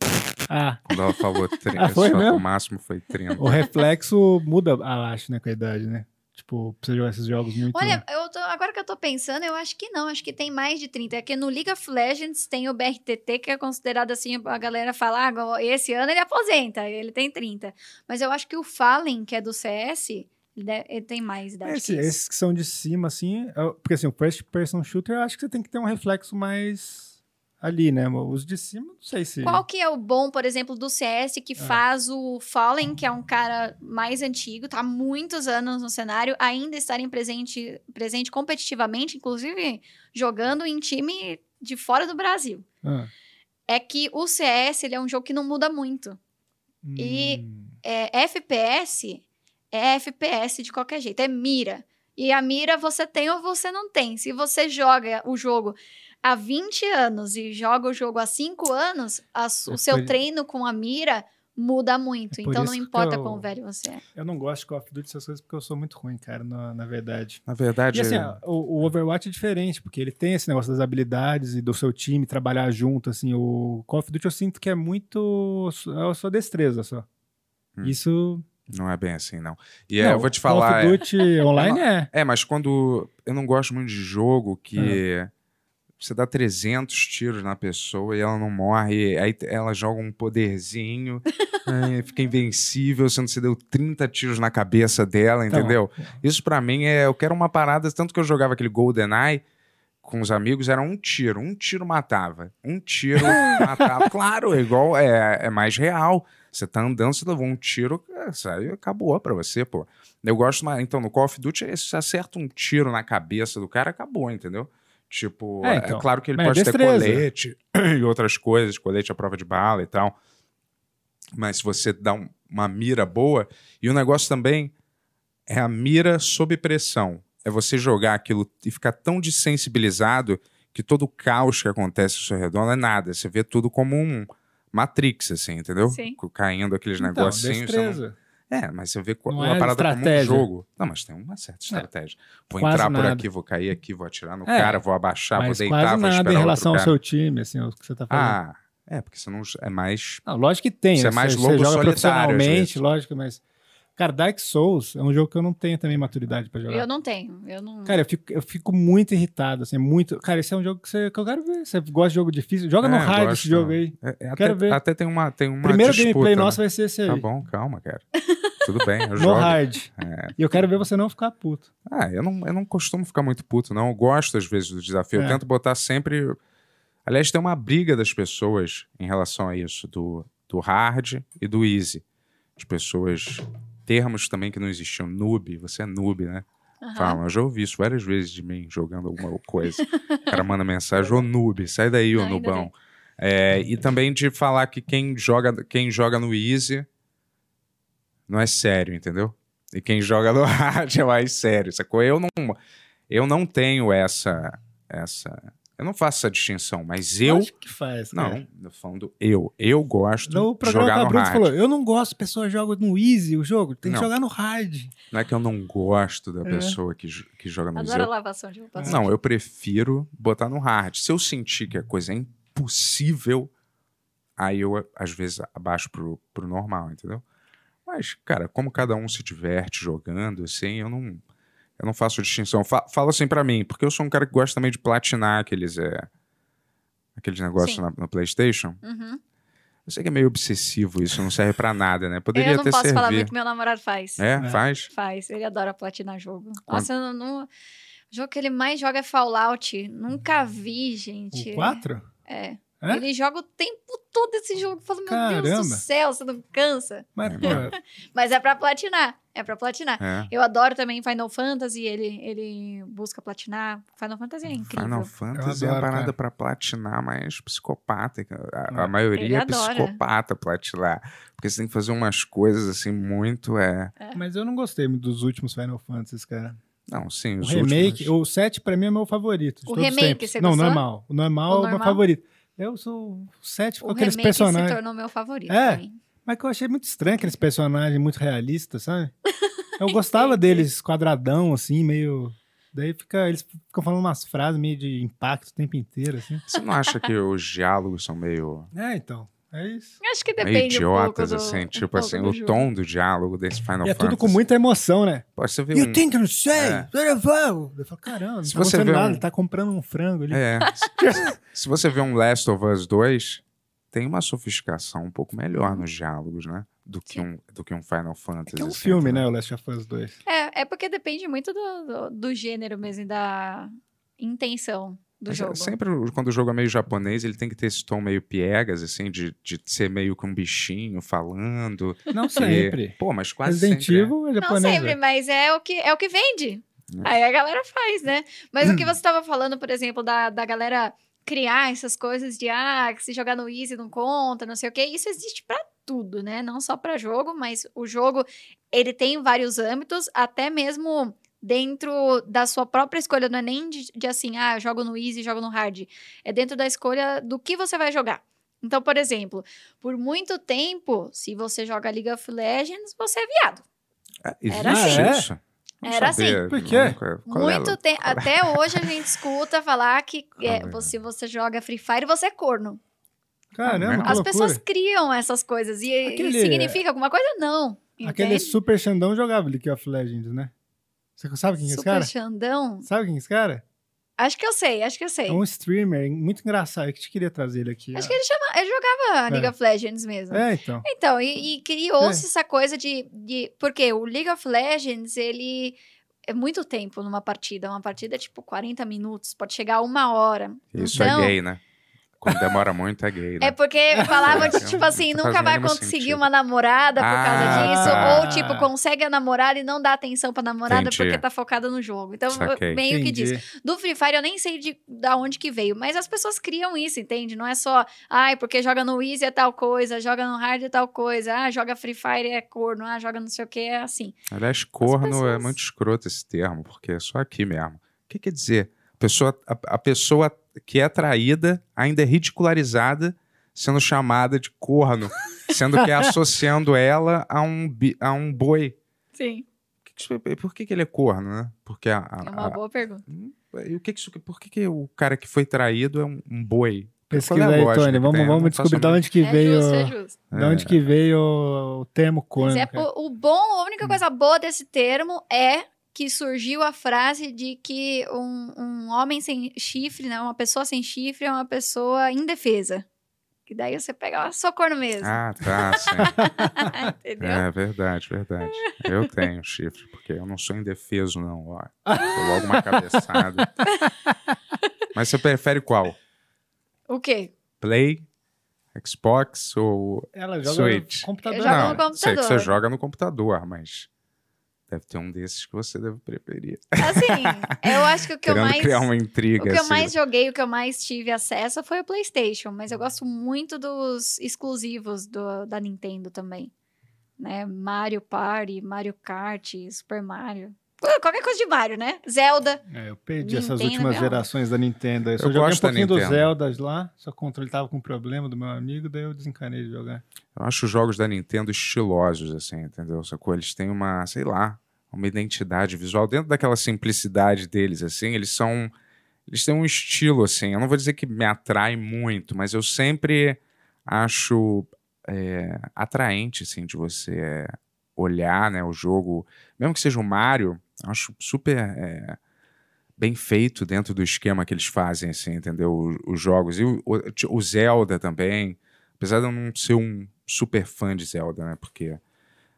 Ah, quando ela falou 30. Ah, foi mesmo? o máximo foi 30. o reflexo muda, acho, né, com a idade, né? Tipo, pra você jogar esses jogos muito... Olha, eu tô- agora que eu tô pensando, eu acho que não, acho que tem mais de 30. É que no League of Legends tem o BRTT, que é considerado assim, a galera fala, ah, esse ano ele aposenta, ele tem 30. Mas eu acho que o Fallen, que é do CS, ele, tem mais idade Esse- que esses que são de cima, assim, é porque assim, o first person shooter, eu acho que você tem que ter um reflexo mais ali, né? Os de cima, não sei se... Qual que é o bom, por exemplo, do CS que faz o Fallen, que é um cara mais antigo, tá há muitos anos no cenário, ainda estarem presente, presente competitivamente, inclusive jogando em time de fora do Brasil? Ah. É que o CS ele é um jogo que não muda muito. E- Hum. É, FPS é FPS de qualquer jeito, é mira. E a mira você tem ou você não tem. Se você joga o jogo há 20 anos e joga o jogo há 5 anos, a É o seu por- treino com a mira muda muito. É então não importa eu- quão velho você é. Eu não gosto de Call of Duty essas coisas porque eu sou muito ruim, cara, na, na verdade. Na verdade, E assim, o, o Overwatch é diferente, porque ele tem esse negócio das habilidades e do seu time trabalhar junto, assim, o Call of Duty eu sinto que é muito é a sua destreza só. Hum. Isso... não é bem assim, não. E é, Não, eu vou te Call falar. of é- Duty online é. É, mas quando. Eu não gosto muito de jogo que. Você dá 300 tiros na pessoa e ela não morre, aí ela joga um poderzinho, aí fica invencível, sendo que você deu 30 tiros na cabeça dela, Então, entendeu? Isso pra mim é. Eu quero uma parada, tanto que eu jogava aquele GoldenEye com os amigos, era um tiro, um tiro matava. Um tiro matava. Claro, é igual, é, é mais real. Você tá andando, você levou um tiro, é, saiu, acabou pra você, pô. Eu gosto mais. Então, no Call of Duty, se você acerta um tiro na cabeça do cara, acabou, entendeu? Tipo, É, é, então. claro que ele Mas é pode ter colete e outras coisas, colete à prova de bala e tal. Mas se você dá um- uma mira boa, e o negócio também é a mira sob pressão. É você jogar aquilo e ficar tão desensibilizado que todo o caos que acontece ao seu redor não é nada. Você vê tudo como um Matrix, assim, entendeu? Sim. Caindo aqueles Então, negocinhos. você não- destreza. É, mas você vê Não uma é parada como um estratégia. jogo. Não, mas tem uma certa estratégia. Vou Quase entrar por nada. aqui, vou cair aqui, vou atirar no É, cara, vou abaixar, vou deitar, quase vou nada esperar em relação ao seu time, assim, o que você tá falando. Ah, é, porque você não é mais. Não, lógico que tem. Você é mais você, lobo você joga solitário, profissionalmente, lógico, mas. Cara, Dark Souls é um jogo que eu não tenho também maturidade pra jogar. Eu não tenho. Eu não. Cara, eu fico, eu fico muito irritado, assim, muito. Cara, esse é um jogo que, você, que eu quero ver. Você gosta de jogo difícil? Joga no É, raio gosto. esse jogo aí. É, é, Quero até, ver. até tem uma, tem uma Primeiro disputa, gameplay né? nosso vai ser esse aí. Tá bom, calma, cara. tudo bem, eu No jogo. hard. É. E eu quero ver você não ficar puto. Ah, eu não, eu não costumo ficar muito puto, não. Eu gosto, às vezes, do desafio. Eu É. tento botar sempre. Aliás, tem uma briga das pessoas em relação a isso, do, do hard e do easy. As pessoas. Termos também que não existiam. Noob, você é noob, né? Aham. Falam, eu já ouvi isso várias vezes de mim jogando alguma coisa. O cara manda mensagem, ô noob, sai daí, ô nubão. É, e também de falar que quem joga, quem joga no easy não é sério, entendeu? E quem joga no hard é mais sério, sacou? Eu não, eu não tenho essa, essa... Eu não faço essa distinção, mas eu... Acho que faz. Não, cara. eu falando eu. Eu gosto No de jogar no hard. falou, eu não gosto, pessoa joga no easy o jogo, tem que Não. jogar no hard. Não é que eu não gosto da É. pessoa que, que joga no easy. Adoro lavação de roupa. Não, eu prefiro botar no hard. Se eu sentir que a coisa é impossível, aí eu, às vezes, abaixo pro, pro normal, entendeu? Mas, cara, como cada um se diverte jogando, assim, eu não, eu não faço distinção. Fa falo assim pra mim, porque eu sou um cara que gosta também de platinar aqueles, é, aqueles negócios na, no PlayStation. Uhum. Eu sei que é meio obsessivo isso, não serve pra nada, né? Poderia Eu não posso falar servir. muito que meu namorado faz. É, É. faz? Faz, ele adora platinar jogo. Nossa, eu não, não- O jogo que ele mais joga é Fallout. Nunca vi, gente. O 4? É. É? Ele joga o tempo todo esse jogo. Eu falo, meu Deus do Caramba. céu, você não cansa. Mas, É Mas é pra platinar. É pra platinar. É. Eu adoro também Final Fantasy, ele, ele busca platinar. Final Fantasy é incrível. Final Fantasy é adoro, uma parada cara. pra platinar, mas psicopata. A, a É. maioria Ele é adora. psicopata platinar. Porque você tem que fazer umas coisas assim muito. É... mas eu não gostei muito dos últimos Final Fantasy, cara. Não, sim, O os remake, últimos. o 7 pra mim é meu favorito. O remake, tempos. você Não, gostou? normal. O normal O é o meu normal? favorito. Eu sou o 7 com O aqueles remake se personagens. tornou meu favorito É. também. Mas que eu achei muito estranho aqueles personagens muito realistas, sabe? Eu gostava deles quadradão, assim, meio. Daí fica, eles ficam falando umas frases meio de impacto o tempo inteiro, assim. Você não acha que os diálogos são meio, É, então. É isso. Acho que meio depende um pouco idiotas, do, assim? um tipo pouco assim, o jogo. tom do diálogo desse Final E é Fantasy. tudo com muita emoção, né? Pô, você vê You um... think you say? É. Eu falo. Caramba, não Se tá você vê nada, um- ele tá comprando um frango ali. É. Se você vê um Last of Us 2, tem uma sofisticação um pouco melhor nos diálogos, né? Do que, um, do que um Final Fantasy. É que é um assim, filme, entendeu? né, o Last of Us 2. É, é porque depende muito do, do, do gênero mesmo e da intenção do Mas, jogo. Sempre quando o jogo é meio japonês, ele tem que ter esse tom meio piegas, assim, de, de ser meio com um bichinho falando. Não E- sempre. Pô, mas quase Resident sempre. é. Evil é Não japonês. sempre, velho. mas é o que, é o que vende. É. Aí a galera faz, né? Mas o que você estava falando, por exemplo, da, da galera criar essas coisas de ah, se jogar no Easy não conta, não sei o quê, isso existe pra tudo, né? Não só pra jogo, mas o jogo ele tem vários âmbitos, até mesmo dentro da sua própria escolha, não é nem de, de assim, ah, jogo no Easy, jogo no Hard. É dentro da escolha do que você vai jogar. Então, por exemplo, por muito tempo, se você joga League of Legends, você é viado. É, existe Era assim. isso? Não Era sabia assim. Por quê? é Muito a- tempo. Até hoje a gente escuta falar que é, Qual é? você, você joga Free Fire, você é corno. Caramba, As que As pessoas criam essas coisas. E, e Aquele- significa alguma coisa? Não. Aquele Entende? Super Xandão jogava League of Legends, né? Você sabe quem é esse Super cara? Xandão? Sabe quem é esse cara? Acho que eu sei, acho que eu sei. É um streamer muito engraçado. Eu que te queria trazer ele aqui. Acho que ele, chama, ele jogava League É. of Legends mesmo. É, então. Então, e, e criou-se É. essa coisa de, de. Porque o League of Legends, ele. É muito tempo numa partida. Uma partida é tipo 40 minutos, pode chegar a uma hora. Isso Então, é gay, né? Quando demora muito, é gay, né? É porque falava de, Não tipo assim, nunca vai conseguir sentido. uma namorada por causa Ah, disso. tá. Ou, tipo, consegue a namorada e não dá atenção pra namorada Entendi. porque tá focada no jogo. Então, Saquei. meio que Entendi. diz. Do Free Fire eu nem sei de da onde que veio, mas as pessoas criam isso, entende? Não é só, ai, porque joga no Easy é tal coisa, joga no Hard é tal coisa, ah, joga Free Fire é corno, ah, joga não sei o que, é assim. Aliás, corno é pessoas- muito escroto esse termo, porque é só aqui mesmo. O que quer dizer? A pessoa, a, a pessoa que é traída ainda é ridicularizada sendo chamada de corno, sendo que é associando ela a um, a um boi. Sim. Que que isso- Por que, que ele é corno, né? Porque a, a- É uma a- boa pergunta. e o que que isso, por que, que o cara que foi traído é um, um boi? Pesquisa é aí, Tony. que Vamos, tem? Vamos descobrir de onde que É veio. justo, é justo. De onde que veio o termo corno. Mas é o bom, a única coisa boa desse termo é que surgiu a frase de que um, um homem sem chifre, né, uma pessoa sem chifre é uma pessoa indefesa. Que daí você pega uma socorro mesmo. Ah, tá, sim. Entendeu? É verdade, verdade. Eu tenho chifre, porque eu não sou indefeso, não. Ó, Dou logo uma cabeçada. Mas você prefere qual? O quê? Play, Xbox ou Ela joga Switch? no computador. Eu jogo não, no computador. sei que você joga no computador, mas deve ter um desses que você deve preferir. Assim, eu acho que o que eu mais. criar uma O intriga. que eu assim. mais joguei, o que eu mais tive acesso foi o PlayStation, mas eu gosto muito dos exclusivos do- da Nintendo também. Né? Mario Party, Mario Kart, Super Mario. Pô, Qualquer coisa de Mario, né? Zelda. É, eu perdi essas Nintendo, últimas meu. gerações da Nintendo. Eu só Eu joguei um pouquinho dos. Zeldas lá, só o controle tava com problema do meu amigo, daí eu desencanei de jogar. Eu acho os jogos da Nintendo estilosos, assim, entendeu? Sacou? Eles têm uma, sei lá, uma identidade visual. Dentro daquela simplicidade deles, assim, eles são. Eles têm um estilo, assim. Eu não vou dizer que me atrai muito, mas eu sempre acho é, atraente, assim, de você olhar, né, o jogo. Mesmo que seja o Mario, acho super. é, Bem feito dentro do esquema que eles fazem, assim, entendeu? Os, os jogos. E o, o Zelda também. Apesar de eu não ser um super fã de Zelda, né? Porque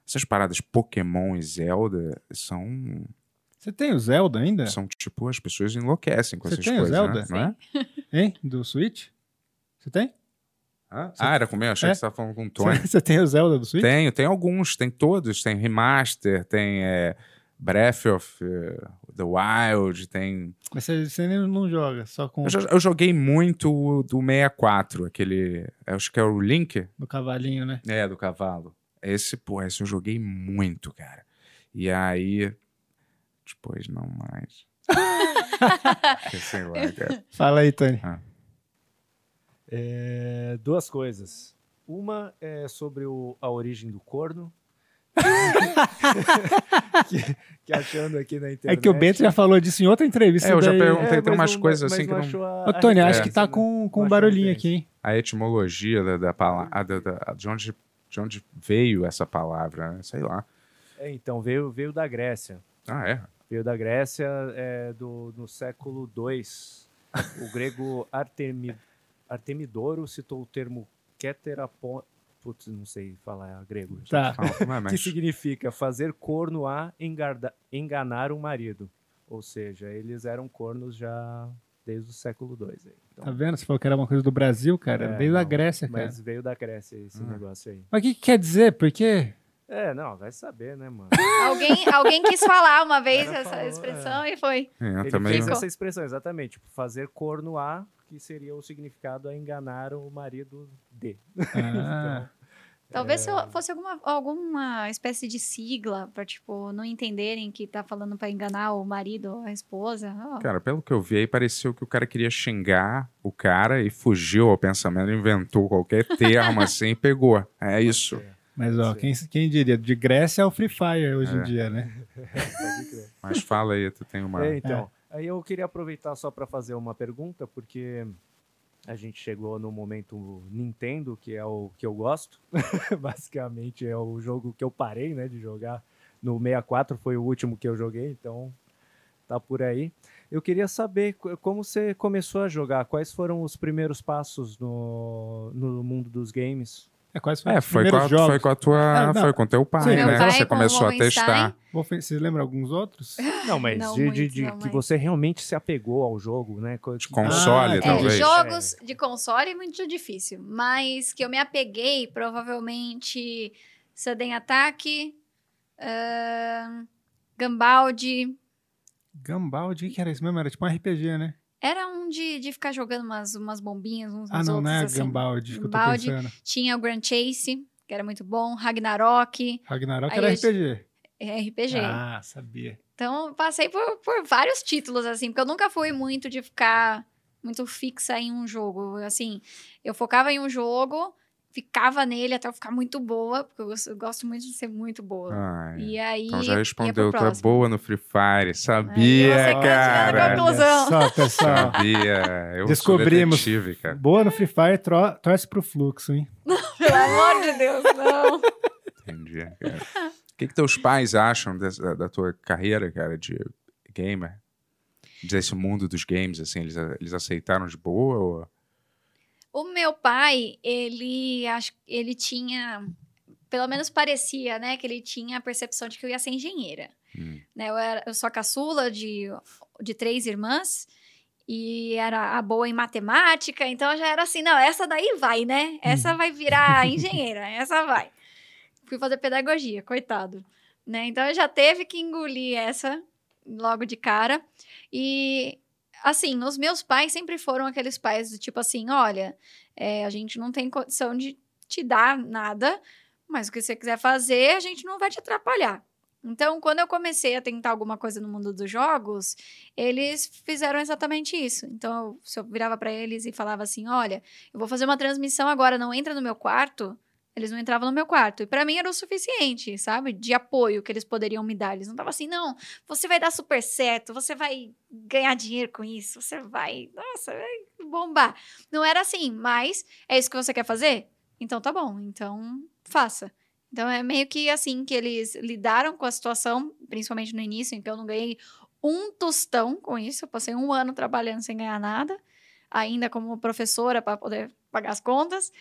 essas paradas Pokémon e Zelda são, Você tem o Zelda ainda? são tipo, as pessoas enlouquecem com Você essas tem o coisas, Zelda? né? É? Hein? Do Switch? Você tem? Ah, era comigo? Achei É? que você estava falando com o Tony. Você, você tem o Zelda do Switch? Tenho, tem alguns, tem todos. Tem Remaster, tem é, Breath of eh, the Wild, tem... Mas você, você nem não joga, só com Eu, jo- eu joguei muito o do 64, aquele... Acho que é o Link, o cavalinho, né? É, do cavalo. Esse, pô, esse eu joguei muito, cara. E aí. Depois não mais. Sei lá, cara. Fala aí, Tony. É, duas coisas. Uma é sobre o- a origem do corno. que, que achando aqui na É internet. que o Bento já falou disso em outra entrevista. É, eu já daí- perguntei. tem mas umas coisas assim que não- Ô, Tony, acho que tá né? com, com um barulhinho aqui, hein? A etimologia da, da palavra. Da, da- de, onde, de onde veio essa palavra, né? Sei lá. É, então, veio, veio da Grécia. Ah, é? Veio da Grécia é, do, no século II. O grego Artemi, Artemidoro citou o termo keterapon... Putz, não sei falar grego. Tá. Fala, Que significa fazer corno a engarda- enganar um marido. Ou seja, eles eram cornos já desde o século II. aí. Então, Tá vendo? Você falou que era uma coisa do Brasil, cara. É, Veio da Grécia, cara. mas veio da Grécia esse Ah. negócio aí. Mas o que, que quer dizer? Por quê? É, não, vai saber, né, mano? Alguém, alguém quis falar uma vez Ela essa falou, expressão e foi. É, eu Ele também. fez essa expressão, exatamente. Tipo, fazer corno a, que seria o significado a enganar o marido de. Ah, Talvez É. fosse alguma, alguma espécie de sigla pra, tipo, não entenderem que tá falando pra enganar o marido ou a esposa. Ó, Cara, pelo que eu vi aí, pareceu que o cara queria xingar o cara e fugiu ao pensamento, inventou qualquer termo assim e pegou. É isso. mas, ó, quem, quem diria? De Grécia é o Free Fire hoje É. em dia, né? Mas fala aí, tu tem uma. É, então, aí eu queria aproveitar só para fazer uma pergunta, porque a gente chegou no momento Nintendo, que é o que eu gosto. Basicamente é o jogo que eu parei, né, de jogar. No 64 foi o último que eu joguei, então tá por aí. Eu queria saber co- como você começou a jogar, quais foram os primeiros passos no, no mundo dos games? É quase É, foi com, a, jogos. foi com a tua. Ah, não. foi com teu pai, Sim, né? pai Você começou a testar. Wolfen- Vocês lembram alguns outros? Não, mas Não de, de- muitos, de não, que mas- você realmente se apegou ao jogo, né? Que- console, Ah, É, talvez. jogos de console é muito difícil, mas que eu me apeguei, provavelmente Sudden Attack, ahn, Gambaldi. Gambaldi, o que que era isso mesmo? Era tipo um RPG, né? Era um de, de ficar jogando umas, umas bombinhas uns Ah, nos não, outros. não é assim. Gambaldi Gambaldi. Tinha o Grand Chase, que era muito bom, Ragnarok, Ragnarok Aí era RPG. é RPG. Ah, sabia. Então, passei por, por vários títulos, assim, porque eu nunca fui muito de ficar muito fixa em um jogo. Assim, eu focava em um jogo, ficava nele até eu ficar muito boa, porque eu gosto, eu gosto muito de ser muito boa. Ai, E aí. então já respondeu, tu é boa no Free Fire. Sabia, na cara. só, pessoal. Sabia. Eu Descobrimos. detetive, cara. Boa no Free Fire, tro- torce pro fluxo, hein? Pelo amor de Deus, não. Entendi, cara. O que, que teus pais acham dessa- da tua carreira, cara, de gamer? Desse mundo dos games, assim, eles, eles aceitaram de boa ou... O meu pai, ele acho ele tinha, pelo menos parecia, né, que ele tinha a percepção de que eu ia ser engenheira. Hum. Né, eu, era, eu sou a caçula de, de três irmãs e era a boa em matemática, então eu já era assim, não, essa daí vai, né? Essa vai virar engenheira, essa vai. Fui fazer pedagogia, coitado. Né? Então eu já teve que engolir essa logo de cara. E assim, os meus pais sempre foram aqueles pais do tipo assim: olha, é, a gente não tem condição de te dar nada, mas o que você quiser fazer, a gente não vai te atrapalhar. Então, quando eu comecei a tentar alguma coisa no mundo dos jogos, eles fizeram exatamente isso. Então, se eu virava para eles e falava assim: olha, eu vou fazer uma transmissão agora, não entra no meu quarto. Eles não entravam no meu quarto. E para mim era o suficiente, sabe? De apoio que eles poderiam me dar. Eles não estavam assim, não, você vai dar super certo, você vai ganhar dinheiro com isso, você vai, nossa, vai bombar. Não era assim, mas é isso que você quer fazer? Então tá bom, então faça. Então é meio que assim que eles lidaram com a situação, principalmente no início, então eu não ganhei um tostão com isso. Eu passei um ano trabalhando sem ganhar nada, ainda como professora para poder pagar as contas.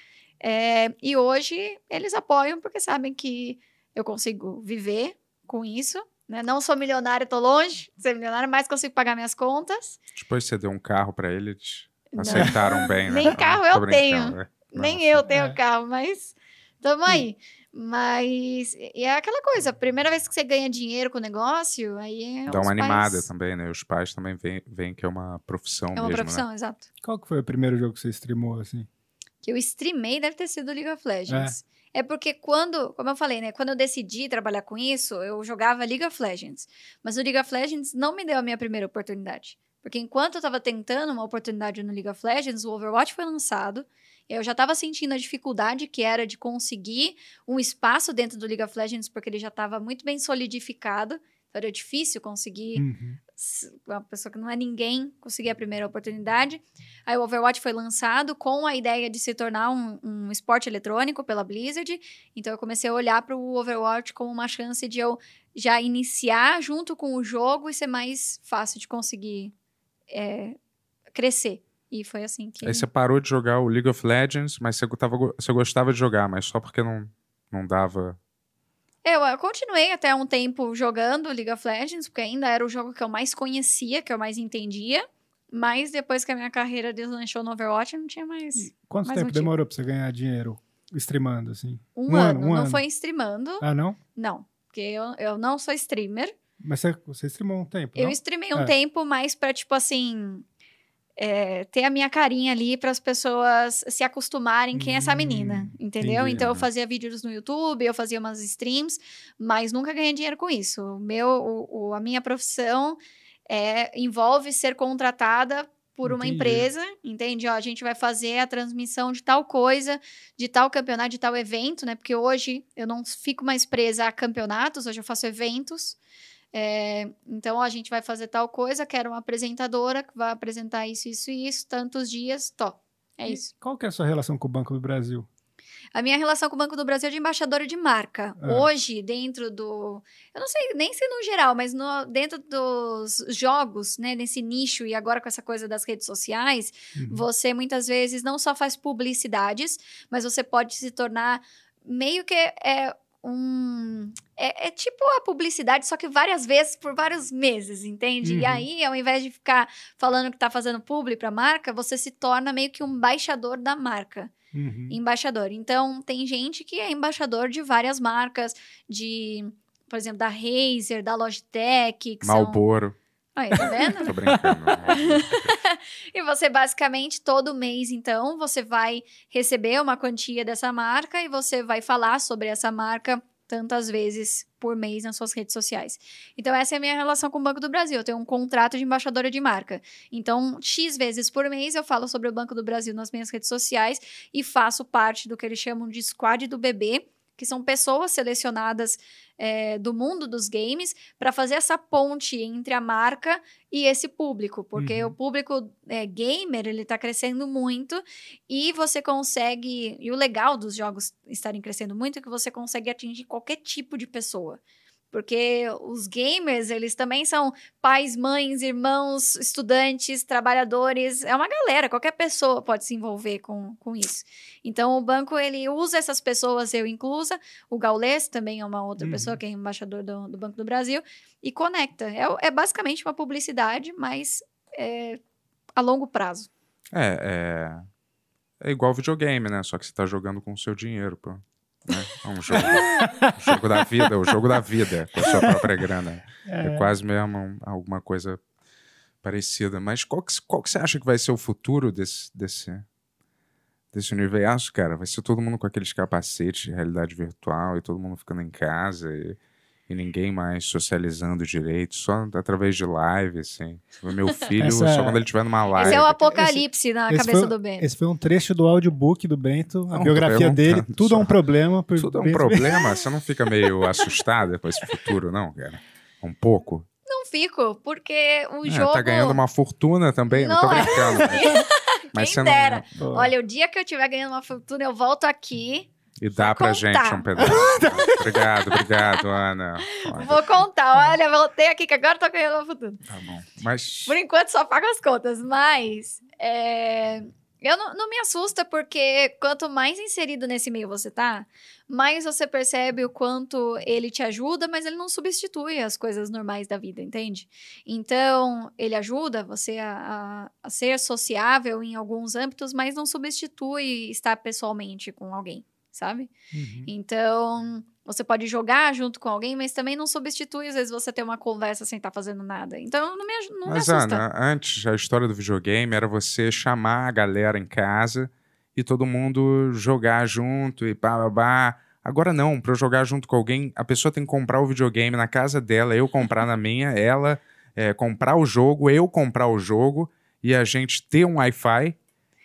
É, e hoje eles apoiam porque sabem que eu consigo viver com isso. Né? Não sou milionária, tô longe de ser milionária, mas consigo pagar minhas contas. Depois você deu um carro para eles, aceitaram bem, né? Nem carro eu tenho. Né? Nem eu tenho é. carro, mas tamo aí. Mas e é aquela coisa, primeira vez que você ganha dinheiro com o negócio, aí é Dá uma pais... animada também, né? Os pais também veem, veem que é uma profissão É uma mesmo, profissão, né? exato. Qual que foi o primeiro jogo que você streamou, assim? Que eu streamei deve ter sido League of Legends. É. é. porque quando, como eu falei, né? Quando eu decidi trabalhar com isso, eu jogava League of Legends. Mas o League of Legends não me deu a minha primeira oportunidade. Porque enquanto eu estava tentando uma oportunidade no League of Legends, o Overwatch foi lançado. E eu já estava sentindo a dificuldade que era de conseguir um espaço dentro do League of Legends, porque ele já estava muito bem solidificado. Era difícil conseguir Uhum. uma pessoa que não é ninguém conseguir a primeira oportunidade. Aí o Overwatch foi lançado com a ideia de se tornar um, um esporte eletrônico pela Blizzard. Então eu comecei a olhar para o Overwatch como uma chance de eu já iniciar junto com o jogo e ser mais fácil de conseguir é, crescer. E foi assim que. Aí você parou de jogar o League of Legends, mas você, tava, você gostava de jogar, mas só porque não, não dava. Eu, eu continuei até um tempo jogando League of Legends, porque ainda era o jogo que eu mais conhecia, que eu mais entendia. Mas depois que a minha carreira deslanchou no Overwatch, eu não tinha mais. E quanto mais tempo motivo. demorou pra você ganhar dinheiro streamando, assim? Um, Um ano, ano, um não ano. foi streamando. Ah, não? Não, porque eu, eu não sou streamer. Mas você, você streamou um tempo, Eu não? streamei um É. tempo mais pra, tipo assim. É, ter a minha carinha ali para as pessoas se acostumarem quem é essa menina, Hum, entendeu? entendi. Então eu fazia vídeos no YouTube, eu fazia umas streams, mas nunca ganhei dinheiro com isso. O meu, o- o- a minha profissão é, envolve ser contratada por uma Entendi. empresa, entende? Ó, a gente vai fazer a transmissão de tal coisa, de tal campeonato, de tal evento, né? Porque hoje eu não fico mais presa a campeonatos, hoje eu faço eventos. É, então a gente vai fazer tal coisa, quero uma apresentadora que vai apresentar isso, isso e isso, tantos dias, tó. É E isso. Qual que é a sua relação com o Banco do Brasil? A minha relação com o Banco do Brasil é de embaixadora de marca. Ah. Hoje, dentro do. Eu não sei nem se no geral, mas no- dentro dos jogos, né? Nesse nicho, e agora com essa coisa das redes sociais, Uhum. você muitas vezes não só faz publicidades, mas você pode se tornar meio que é um. É, é tipo a publicidade, só que várias vezes por vários meses, entende? E Uhum. aí, ao invés de ficar falando que tá fazendo publi pra marca, você se torna meio que um embaixador da marca Uhum. embaixador. Então, tem gente que é embaixador de várias marcas, de, por exemplo, da Razer, da Logitech, que são... Aí, tá vendo? Tô brincando. e você, basicamente, todo mês, então, você vai receber uma quantia dessa marca e você vai falar sobre essa marca tantas vezes por mês nas suas redes sociais. Então, essa é a minha relação com o Banco do Brasil. Eu tenho um contrato de embaixadora de marca. Então, X vezes por mês eu falo sobre o Banco do Brasil nas minhas redes sociais e faço parte do que eles chamam de squad do bebê, que são pessoas selecionadas é, do mundo dos games para fazer essa ponte entre a marca e esse público, porque Uhum. o público é, gamer ele está crescendo muito e você consegue e o legal dos jogos estarem crescendo muito é que você consegue atingir qualquer tipo de pessoa. Porque os gamers, eles também são pais, mães, irmãos, estudantes, trabalhadores. É uma galera, qualquer pessoa pode se envolver com, com isso. Então, o banco, ele usa essas pessoas, eu inclusa. O Gaules também é uma outra Uhum. pessoa, que é embaixador do, do Banco do Brasil. E conecta. É, é basicamente uma publicidade, mas é, a longo prazo. É, é, é igual videogame, né? Só que você tá jogando com o seu dinheiro, pô. Né? É um jogo, um jogo da vida, o jogo da vida, com a sua própria grana. É, quase mesmo um- alguma coisa parecida. Mas qual que, qual que você acha que vai ser o futuro desse, desse, desse universo, cara? Vai ser todo mundo com aqueles capacetes de realidade virtual e todo mundo ficando em casa e, e ninguém mais socializando direito, só através de live, assim. Meu filho, Essa- só quando ele estiver numa live. Esse é o apocalipse na esse cabeça foi- do Bento. Esse foi um trecho do audiobook do Bento, a Não, biografia dele. Tudo é um só. problema. por Tudo é um Bento- problema? Você não fica meio assustada com esse futuro, não, cara? Um pouco? Não fico, porque o É, jogo. Tá ganhando uma fortuna também, não, Não tô é. brincando. Mas, mas Quem você dera. não. Olha, o dia que eu tiver ganhando uma fortuna, eu volto aqui, E dá pra contar. gente um pedaço. obrigado, obrigado, Ana. Olha, vou contar. Olha, voltei aqui que agora eu tô ganhando uma fortuna. Tá bom. Mas. Por enquanto só pago as contas, mas é, eu não, não me assusta porque quanto mais inserido nesse meio você tá, mais você percebe o quanto ele te ajuda, mas ele não substitui as coisas normais da vida, entende? Então, ele ajuda você a, a- a ser sociável em alguns âmbitos, mas não substitui estar pessoalmente com alguém, sabe? Uhum. Então, você pode jogar junto com alguém, mas também não substitui, às vezes, você ter uma conversa sem estar fazendo nada. Então, não me, não me Mas, assusta. Ana, antes, a história do videogame era você chamar a galera em casa e todo mundo jogar junto e pá, pá, pá. Agora não, pra eu jogar junto com alguém, a pessoa tem que comprar o videogame na casa dela, eu comprar na minha, ela é, comprar o jogo, eu comprar o jogo e a gente ter um Wi-Fi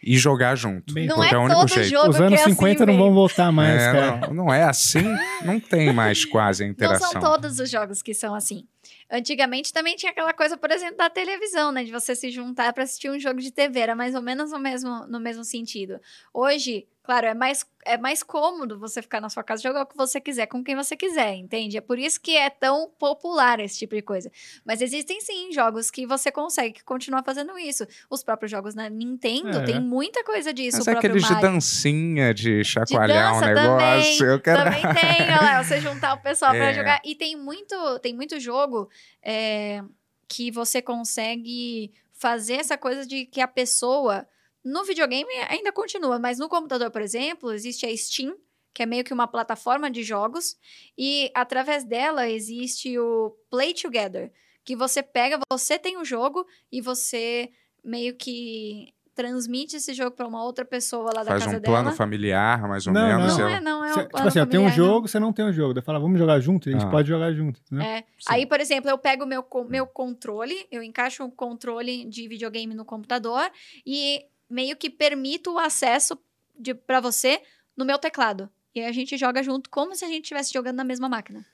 e jogar junto. Bem, Não porque é é o único todo jeito. jogo Os que anos é 50 assim, não vão voltar mais, É, cara. não, não é assim, não tem mais quase a Não interação. são todos os jogos que são assim. Antigamente também tinha aquela coisa, por exemplo, da televisão, né? De você se juntar pra assistir um jogo de TV. Era mais ou menos no mesmo, no mesmo sentido. Hoje, claro, é mais, é mais cômodo você ficar na sua casa jogar o que você quiser, com quem você quiser, entende? É por isso que é tão popular esse tipo de coisa. Mas existem sim jogos que você consegue continuar fazendo isso. Os próprios jogos na Nintendo É. tem muita coisa disso. Mas é aqueles de Mario. dancinha, de chacoalhar um dança negócio. também, eu quero... Também tem, olha lá, você juntar o pessoal pra É. jogar. E tem muito, tem muito jogo é, que você consegue fazer essa coisa de que a pessoa. No videogame ainda continua, mas no computador, por exemplo, existe a Steam, que é meio que uma plataforma de jogos, e através dela existe o Play Together, que você pega, você tem o jogo e você meio que transmite esse jogo pra uma outra pessoa lá da Faz casa um plano dela. familiar, mais ou Não, menos. Não eu- é, não é Cê- um tipo plano assim, tem um não. jogo, você não tem um jogo. Daí fala, vamos jogar junto? A gente Ah. pode jogar junto. Né? É. Aí, por exemplo, eu pego o meu, co- meu controle, eu encaixo um controle de videogame no computador e meio que permito o acesso de, pra você no meu teclado. E aí a gente joga junto como se a gente estivesse jogando na mesma máquina.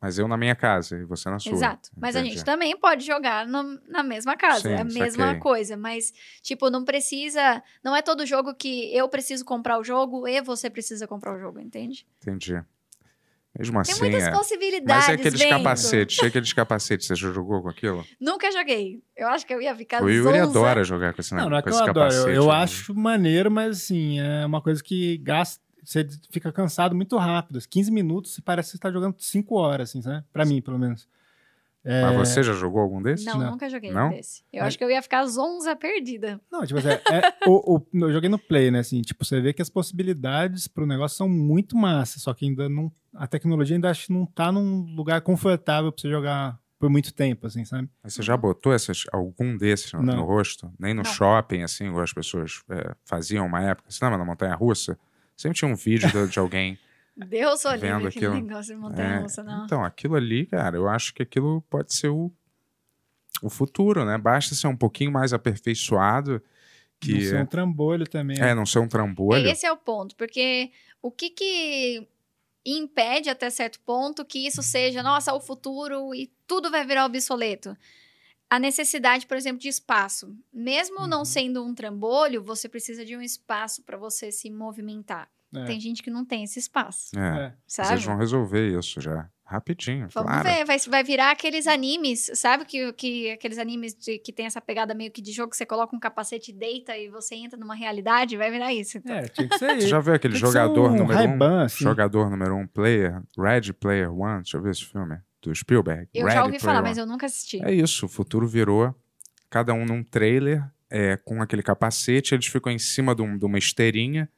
Mas eu na minha casa e você na sua. Exato. Mas a gente também pode jogar no- na mesma casa. Sim, é a mesma saquei. coisa. Mas, tipo, não precisa. Não é todo jogo que eu preciso comprar o jogo e você precisa comprar o jogo, entende? Entendi. Mesmo Tem assim, muitas é. possibilidades. Mas é aqueles Bento. capacetes, é aqueles capacetes, você já jogou com aquilo? Nunca joguei. Eu acho que eu ia ficar o Yuri zonza. adora jogar com esse, Não, não é que eu adoro. Eu, eu né? acho maneiro, mas assim, é uma coisa que gasta. Você fica cansado muito rápido. 15 minutos parece que você está jogando 5 horas, assim, né? Pra mim, pelo menos. É, Mas você já jogou algum desses? Não, Não. nunca joguei Não? desse. Eu Mas- acho que eu ia ficar zonza perdida. Não, tipo assim, é, o, o- eu joguei no Play, né? Assim, tipo, você vê que as possibilidades pro negócio são muito massas, só que ainda não. A tecnologia ainda acho não tá num lugar confortável pra você jogar por muito tempo, assim, sabe? Mas você já botou essas, algum desses no, Não. no rosto? Nem no Não. shopping, assim, igual as pessoas é, faziam uma época. Você lembra na Montanha Russa? Sempre tinha um vídeo de, de alguém. Deus sou livre aquele aquilo. negócio de montanha É, russa, não. Então, aquilo ali, cara, eu acho que aquilo pode ser o, o futuro, né? Basta ser um pouquinho mais aperfeiçoado. Que Não ser um trambolho também. é, não ser um trambolho. Esse é o ponto, porque o que que impede até certo ponto que isso seja, nossa, o futuro e tudo vai virar obsoleto? A necessidade, por exemplo, de espaço. Mesmo não Uhum. sendo um trambolho, você precisa de um espaço para você se movimentar. É. Tem gente que não tem esse espaço, É. É. Vocês sabe? vão resolver isso já. Rapidinho, Vamos claro. ver, vai, vai virar aqueles animes, sabe que, que aqueles animes de- que tem essa pegada meio que de jogo, que você coloca um capacete e deita e você entra numa realidade, vai virar isso. então. É, tinha que ser Você isso. já viu aquele jogador um número um? Assim. Jogador número um, player, Red Player One. Deixa eu ver esse filme. Do Spielberg. Eu Ready já ouvi falar, Player mas One. eu nunca assisti. É isso, o futuro virou cada um num trailer, é, com aquele capacete, eles ficam em cima de, um- de uma esteirinha,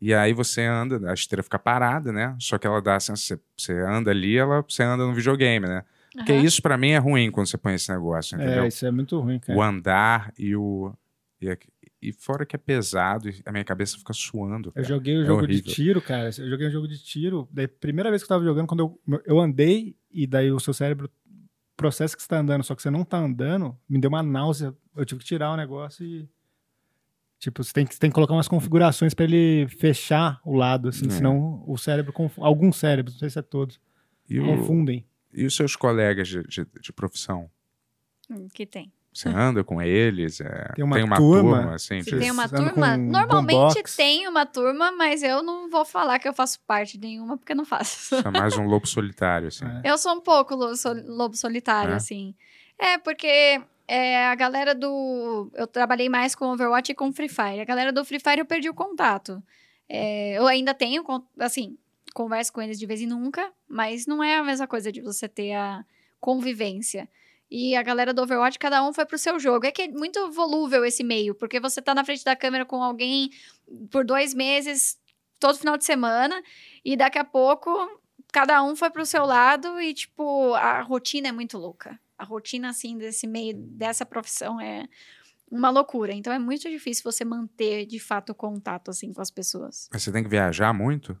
e aí você anda, a esteira fica parada, né? Só que ela dá assim, você, você anda ali, ela, você anda no videogame, né? Porque Aham. isso pra mim é ruim quando você põe esse negócio, entendeu? É, isso é muito ruim, cara. o andar e o. E, a- e fora que é pesado, a minha cabeça fica suando. Eu cara. joguei o É jogo de horrível. tiro, cara. Eu joguei um jogo de tiro. Daí, primeira vez que eu tava jogando, quando eu, eu andei, e daí o seu cérebro processa que você tá andando, só que você não tá andando, me deu uma náusea. Eu tive que tirar o negócio e. Tipo, você tem que, você tem que colocar umas configurações pra ele fechar o lado, assim, É. senão o cérebro. Alguns cérebros, não sei se é todos, E, o- confundem. e os seus colegas de, de- de profissão? Hum, Que tem. Você anda com eles? É, Tem uma turma? assim? Se de- tem uma turma, normalmente tem uma turma, mas eu não vou falar que eu faço parte de nenhuma, porque não faço. Você é mais um lobo solitário, assim. É. Eu sou um pouco lobo solitário, É? assim. É, porque é, a galera do. Eu trabalhei mais com Overwatch e com Free Fire. A galera do Free Fire eu perdi o contato. É, eu ainda tenho, assim, converso com eles de vez em nunca, mas não é a mesma coisa de você ter a convivência. E a galera do Overwatch, cada um foi pro seu jogo. É que é muito volúvel esse meio, porque você tá na frente da câmera com alguém por dois meses, todo final de semana, e daqui a pouco cada um foi pro seu lado e, tipo, a rotina é muito louca. A rotina, assim, desse meio, dessa profissão é uma loucura. Então é muito difícil você manter, de fato, o contato, assim, com as pessoas. Mas você tem que viajar muito?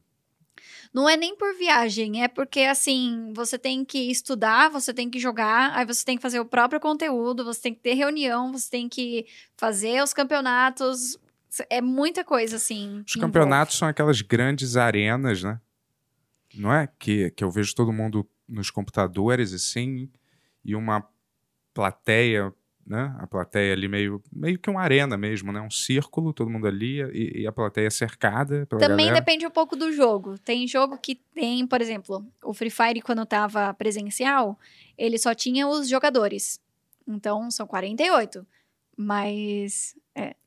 Não é nem por viagem, é porque, assim, você tem que estudar, você tem que jogar, aí você tem que fazer o próprio conteúdo, você tem que ter reunião, você tem que fazer os campeonatos. É muita coisa, assim. Os campeonatos são aquelas grandes arenas, né? Não é? Que, que eu vejo todo mundo nos computadores, assim, e uma plateia, né? A plateia ali meio, meio que uma arena mesmo, né? Um círculo, todo mundo ali, e, e a plateia cercada Também galera. depende um pouco do jogo. Tem jogo que tem, por exemplo, o Free Fire, quando tava presencial, ele só tinha os jogadores. Então, são 48. Mas.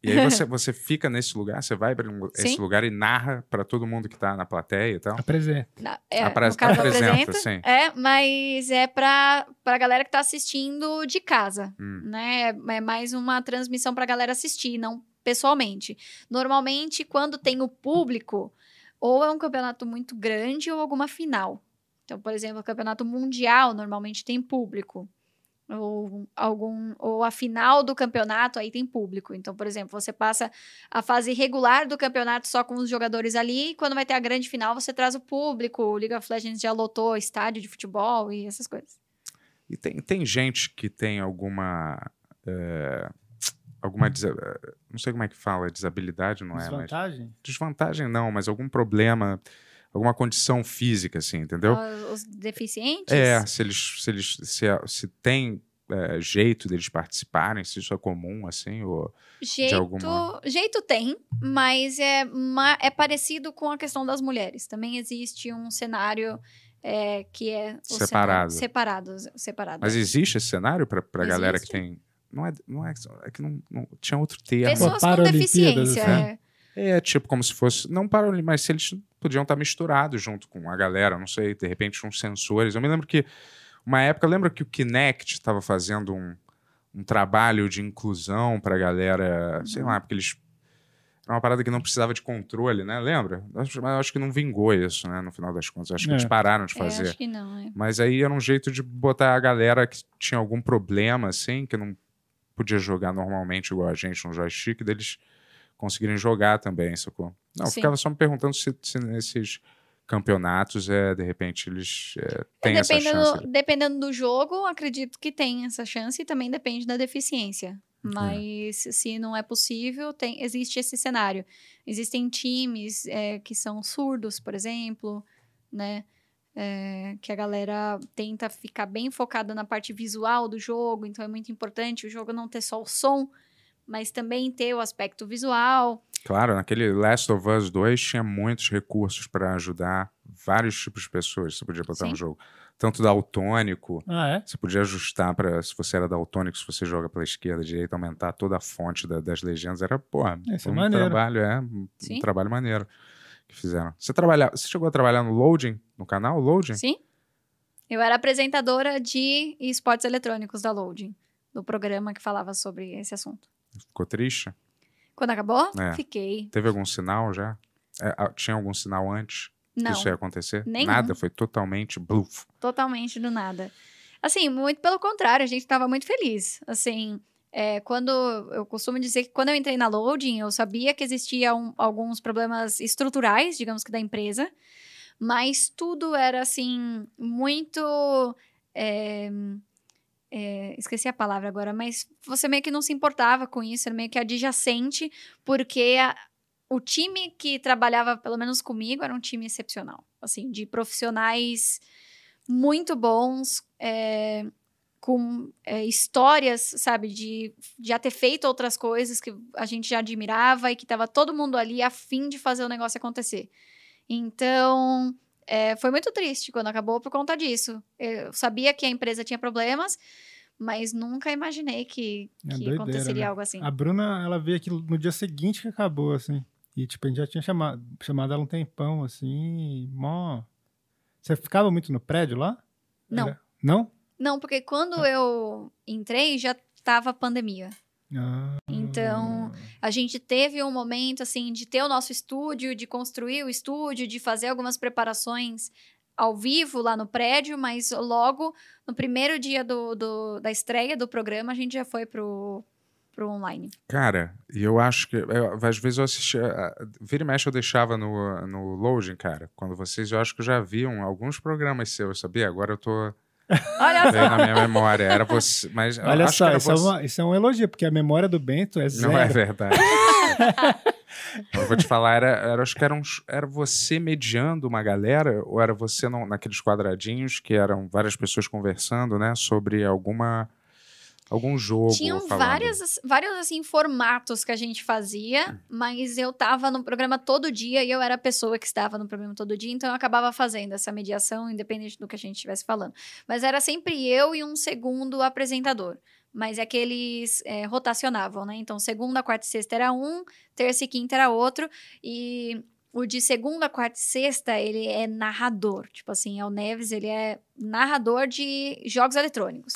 E aí você, você fica nesse lugar, você vai para esse Sim. lugar e narra para todo mundo que tá na plateia e tal. Apresenta. na- é, Apre- no caso, apresenta, apresenta. sim. É, mas é pra, pra galera que tá assistindo de casa. Hum. Né? É mais uma transmissão pra galera assistir, não pessoalmente. Normalmente, quando tem o público, ou é um campeonato muito grande ou alguma final. Então, por exemplo, o campeonato mundial normalmente tem público. Ou, algum, ou a final do campeonato aí tem público. Então, por exemplo, você passa a fase regular do campeonato só com os jogadores ali. E quando vai ter a grande final, você traz o público. O League of Legends já lotou estádio de futebol e essas coisas. E tem, tem gente que tem alguma. é, alguma. desa- Não sei como é que fala, desabilidade, não é? Mas, Desvantagem? desvantagem não, mas algum problema, alguma condição física, assim, entendeu? Ah, Os deficientes? É, se eles. Se, eles, se, se tem é, jeito deles participarem, se isso é comum, assim, ou. Jeito, alguma- jeito tem, mas é, é parecido com a questão das mulheres. Também existe um cenário é, que é o Separado. cenário- separado, separado. Mas existe esse cenário pra, pra galera que tem. Não é, não é, é que não, não- tinha outro termo. Pessoas com deficiência. né? é. É, tipo, como se fosse. Não para ali, mas se eles podiam estar misturados junto com a galera, não sei, de repente uns sensores. Eu me lembro que, uma época, lembra que o Kinect estava fazendo um, um trabalho de inclusão pra galera, sei lá, porque eles. Era uma parada que não precisava de controle, né? Lembra? Mas eu acho que não vingou isso, né? No final das contas. Eu Acho que É. eles pararam de É, fazer. acho que não, é. Mas aí era um jeito de botar a galera que tinha algum problema, assim, que não podia jogar normalmente igual a gente no joystick, deles conseguirem jogar também, sacou? Não, Sim. ficava só me perguntando se, se nesses campeonatos, é, de repente, eles é, têm É, essa dependendo, chance. dependendo do jogo, acredito que tem essa chance e também depende da deficiência. Mas se não é possível, tem, existe esse cenário. Existem times é, que são surdos, por exemplo, né? É, que a galera tenta ficar bem focada na parte visual do jogo, então é muito importante o jogo não ter só o som, mas também ter o aspecto visual. Claro, naquele Last of Us 2 tinha muitos recursos para ajudar vários tipos de pessoas você podia botar Sim. no jogo. Tanto daltônico, Ah, é? você podia ajustar para se você era daltônico, se você joga pela esquerda, direita, aumentar toda a fonte da- das legendas. Era, porra, Esse é um maneiro. trabalho, é, um, um Sim. trabalho maneiro que fizeram. Você trabalha, você chegou a trabalhar no Loading, no canal Loading? Sim. Eu era apresentadora de esportes eletrônicos da Loading, do programa que falava sobre esse assunto. Ficou triste? Quando acabou, É. fiquei. Teve algum sinal já? É, tinha algum sinal antes que Não, isso ia acontecer? Nenhum. Nada, foi totalmente bluff. totalmente do nada. Assim, muito pelo contrário, a gente estava muito feliz. Assim, é, quando eu costumo dizer que quando eu entrei na Loading, eu sabia que existiam alguns problemas estruturais, digamos que da empresa, mas tudo era assim muito é, é, esqueci a palavra agora, mas você meio que não se importava com isso, era meio que adjacente, porque a- o time que trabalhava, pelo menos comigo, era um time excepcional, assim, de profissionais muito bons, é, com é, histórias, sabe, de já ter feito outras coisas que a gente já admirava e que tava todo mundo ali a fim de fazer o negócio acontecer. Então, é, foi muito triste quando acabou por conta disso. Eu sabia que a empresa tinha problemas, mas nunca imaginei que, É que doideira, aconteceria né? algo assim. A Bruna, ela veio aqui no dia seguinte que acabou, assim. E, tipo, a gente já tinha chamado, chamado ela um tempão, assim, mó... Você ficava muito no prédio lá? Não. Era- Não? Não, porque quando eu entrei já tava pandemia. Ah, Então, a gente teve um momento assim de ter o nosso estúdio, de construir o estúdio, de fazer algumas preparações ao vivo lá no prédio, mas logo no primeiro dia do, do- da estreia do programa a gente já foi pro, pro online. Cara, e eu acho que. eu- às vezes eu assistia. a- Vira e mexe eu deixava no, no Loading, cara. Quando vocês, eu acho que já viam alguns programas seus, sabia? Agora eu tô. Olha só! na minha memória. Era você. Mas Olha acho que só, era isso é, uma- isso é um elogio, porque a memória do Bento é zero. Não é verdade. eu vou te falar, era, era, acho que era, um, era você mediando uma galera, ou era você não- naqueles quadradinhos que eram várias pessoas conversando, né? Sobre alguma. Algum jogo. Tinham várias, vários assim formatos que a gente fazia, mas eu tava no programa todo dia e eu era a pessoa que estava no programa todo dia, então eu acabava fazendo essa mediação, independente do que a gente estivesse falando. Mas era sempre eu e um segundo apresentador. Mas é que eles é, rotacionavam, né? Então, segunda, quarta e sexta era um, terça e quinta era outro. E o de segunda, quarta e sexta, ele é narrador. Tipo assim, é o Neves, ele é narrador de jogos eletrônicos.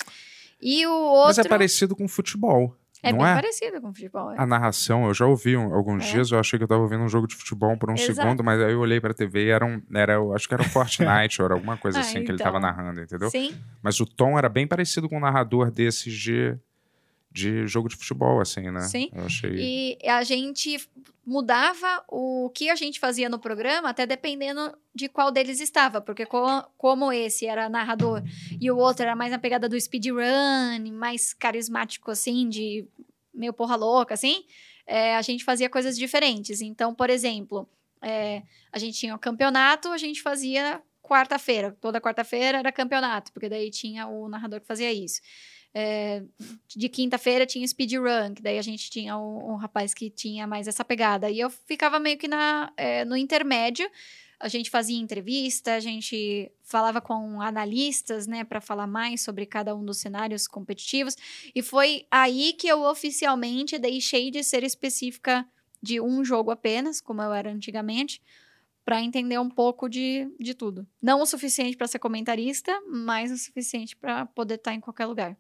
E o outro. Mas é parecido com futebol. É não bem é? parecido com futebol. é. A narração, eu já ouvi um- alguns É. dias, eu achei que eu tava ouvindo um jogo de futebol por um Exato. segundo, mas aí eu olhei pra TV e era, um, era acho que era o Fortnite ou era alguma coisa Ah, assim que ele então. tava narrando, entendeu? Sim, Mas o tom era bem parecido com um narrador desses de, de jogo de futebol, assim, né? Sim. Eu achei. e a gente mudava o que a gente fazia no programa, até dependendo de qual deles estava, porque co- como esse era narrador e o outro era mais na pegada do speedrun, mais carismático assim, de meio porra louca, assim, é, a gente fazia coisas diferentes. Então, por exemplo, é, a gente tinha o campeonato, a gente fazia quarta-feira, toda quarta-feira era campeonato, porque daí tinha o narrador que fazia isso. É, de quinta-feira tinha speedrun, que daí a gente tinha um, um rapaz que tinha mais essa pegada. E eu ficava meio que na, é, no intermédio. A gente fazia entrevista, a gente falava com analistas, né, para falar mais sobre cada um dos cenários competitivos. E foi aí que eu oficialmente deixei de ser específica de um jogo apenas, como eu era antigamente, para entender um pouco de, de tudo. Não o suficiente para ser comentarista, mas o suficiente para poder estar em qualquer lugar.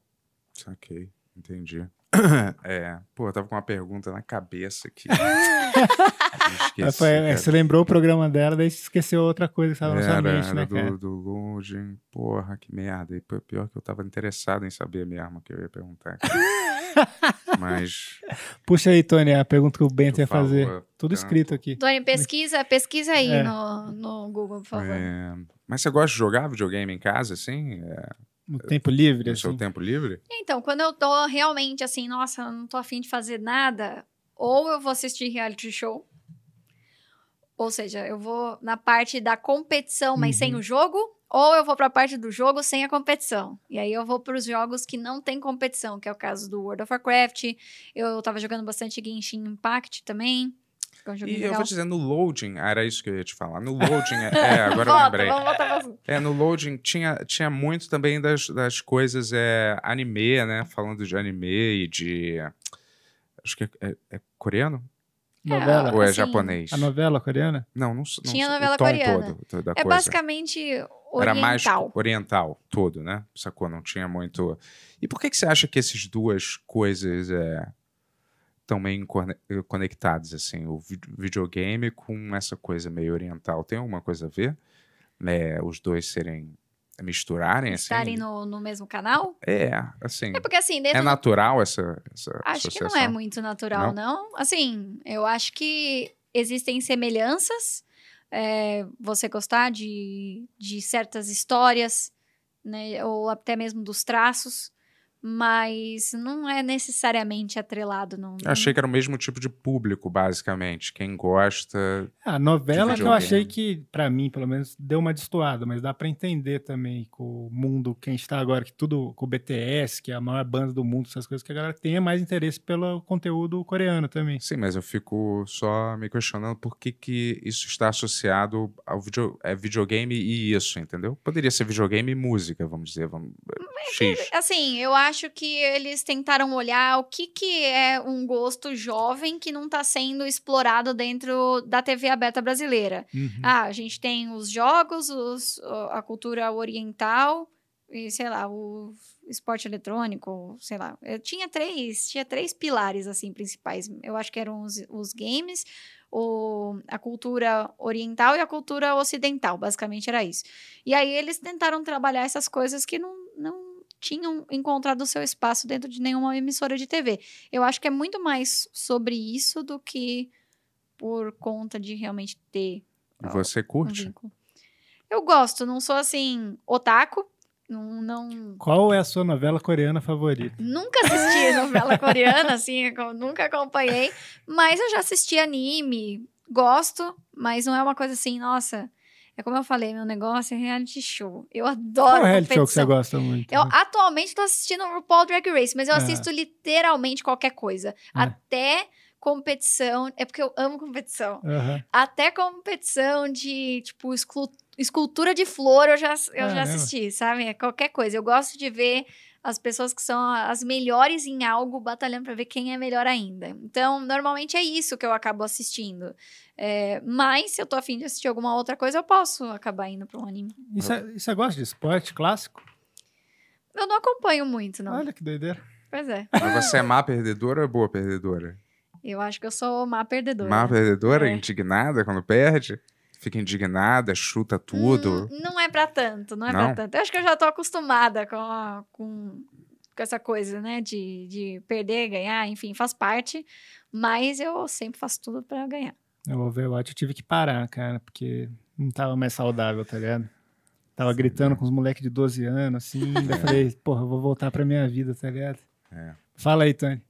Saquei, entendi. É, pô, eu tava com uma pergunta na cabeça aqui. Foi- é, você lembrou o programa dela, daí você esqueceu outra coisa que estava na sua Era, mente, era né, do, cara? do Loading. Porra, que merda. E pior que eu tava interessado em saber mesmo o que eu ia perguntar. Mas. Puxa aí, Tony, a pergunta que o Bento ia fazer. favor, Tudo tanto. escrito aqui. Tony, pesquisa, pesquisa aí É. no, no Google, por favor. É, Mas você gosta de jogar videogame em casa, assim? É, No tempo livre, no seu assim. tempo livre? Então, quando eu tô realmente assim, nossa, eu não tô afim de fazer nada, ou eu vou assistir reality show, ou seja, eu vou na parte da competição, mas sem Uhum. o jogo, ou eu vou pra parte do jogo sem a competição. E aí eu vou pros jogos que não tem competição, que é o caso do World of Warcraft. Eu tava jogando bastante Genshin Impact também. É E joguinho eu legal. vou te dizer, no loading, era isso que eu ia te falar. No loading, é, é, agora eu Volta, lembrei. vamos voltar pra assunto. É, no loading tinha, tinha muito também das, das coisas é, anime, né? Falando de anime e de. Acho que é, é- é coreano? Novela. Ou é assim, japonês? A novela coreana? Não, não, não Tinha novela o tom coreana. todo É coisa. basicamente Era mais oriental. oriental, todo, né? Sacou? Não tinha muito. E por que, que você acha que essas duas coisas estão meio corne- conectadas, assim? O vi- videogame com essa coisa meio oriental. Tem alguma coisa a ver? Né, os dois serem. misturarem, Estarem assim? no, no mesmo canal? É, assim. É porque assim, É natural essa, essa Acho que não é associação? muito natural, não. Assim, eu acho que existem semelhanças. é, você gostar de, de certas histórias, né? Ou até mesmo dos traços. Mas não é necessariamente atrelado, não. Eu achei que era o mesmo tipo de público, basicamente. Quem gosta. A novela De que eu achei que, pra mim, pelo menos, deu uma destoada, mas dá pra entender também com o mundo que a gente tá agora, que tudo com o BTS, que é a maior banda do mundo, essas coisas, que a galera tenha mais interesse pelo conteúdo coreano também. Sim, mas eu fico só me questionando por que, que isso está associado ao video... é videogame e isso, entendeu? Poderia ser videogame e música, vamos dizer. Vamos... X. Assim, eu acho que eles tentaram olhar o que, que é um gosto jovem que não está sendo explorado dentro da TV aberta brasileira. Uhum. Ah, a gente tem os jogos, os- a cultura oriental e, sei lá, o esporte eletrônico, sei lá. Eu tinha três, tinha três pilares, assim, principais. Eu acho que eram os, os games, o, a cultura oriental e a cultura ocidental, basicamente era isso. E aí eles tentaram trabalhar essas coisas que não, não tinham encontrado o seu espaço dentro de nenhuma emissora de TV. Eu acho que é muito mais sobre isso do que por conta de realmente ter Você um curte? vínculo. Eu gosto, não sou assim, otaku. Não, não- Qual é a sua novela coreana favorita? nunca assisti novela coreana, assim, eu nunca acompanhei. Mas eu já assisti anime, gosto, mas não é uma coisa assim, nossa. É como eu falei, meu negócio é reality show. Eu adoro Qual reality show que você gosta muito? Eu atualmente tô assistindo o RuPaul Drag Race, mas eu Ah. assisto literalmente qualquer coisa. Ah. Até competição. É porque eu amo competição. Aham. Até competição de, tipo, escultura de flor eu já, eu já Caramba. assisti, sabe? É qualquer coisa. Eu gosto de ver as pessoas que são as melhores em algo batalhando pra ver quem é melhor ainda. Então, normalmente é isso que eu acabo assistindo. É, mas, se eu tô afim de assistir alguma outra coisa, eu posso acabar indo pra um anime. E você e você gosta de esporte clássico? Eu não acompanho muito, não. Olha que doideira. Pois é. Mas você é má perdedora ou boa perdedora? Eu acho que eu sou má perdedora. Má perdedora? É. Indignada quando perde? Fica indignada, chuta tudo. Hum, não é pra tanto, não é pra tanto. Eu acho que eu já tô acostumada com, a- com, com essa coisa, né? De, de perder, ganhar, enfim, faz parte. Mas eu sempre faço tudo pra ganhar. No Overwatch eu tive que parar, cara, porque não tava mais saudável, tá ligado? Tava gritando com os moleques de 12 anos, assim. Daí falei, porra, eu vou voltar pra minha vida, tá ligado? É. Fala aí, Tony.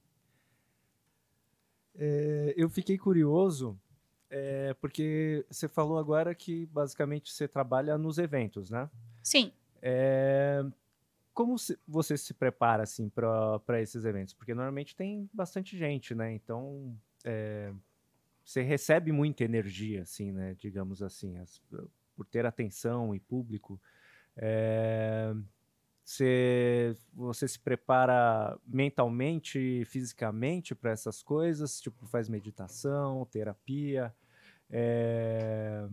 É, eu fiquei curioso, é, porque você falou agora que basicamente você trabalha nos eventos, né? Sim. É, como se- você se prepara assim para esses eventos? Porque normalmente tem bastante gente, né? Então é, você recebe muita energia, assim, né? Digamos assim, as- por ter atenção e público. É, você, você se prepara mentalmente fisicamente para essas coisas? Tipo, faz meditação, terapia, é,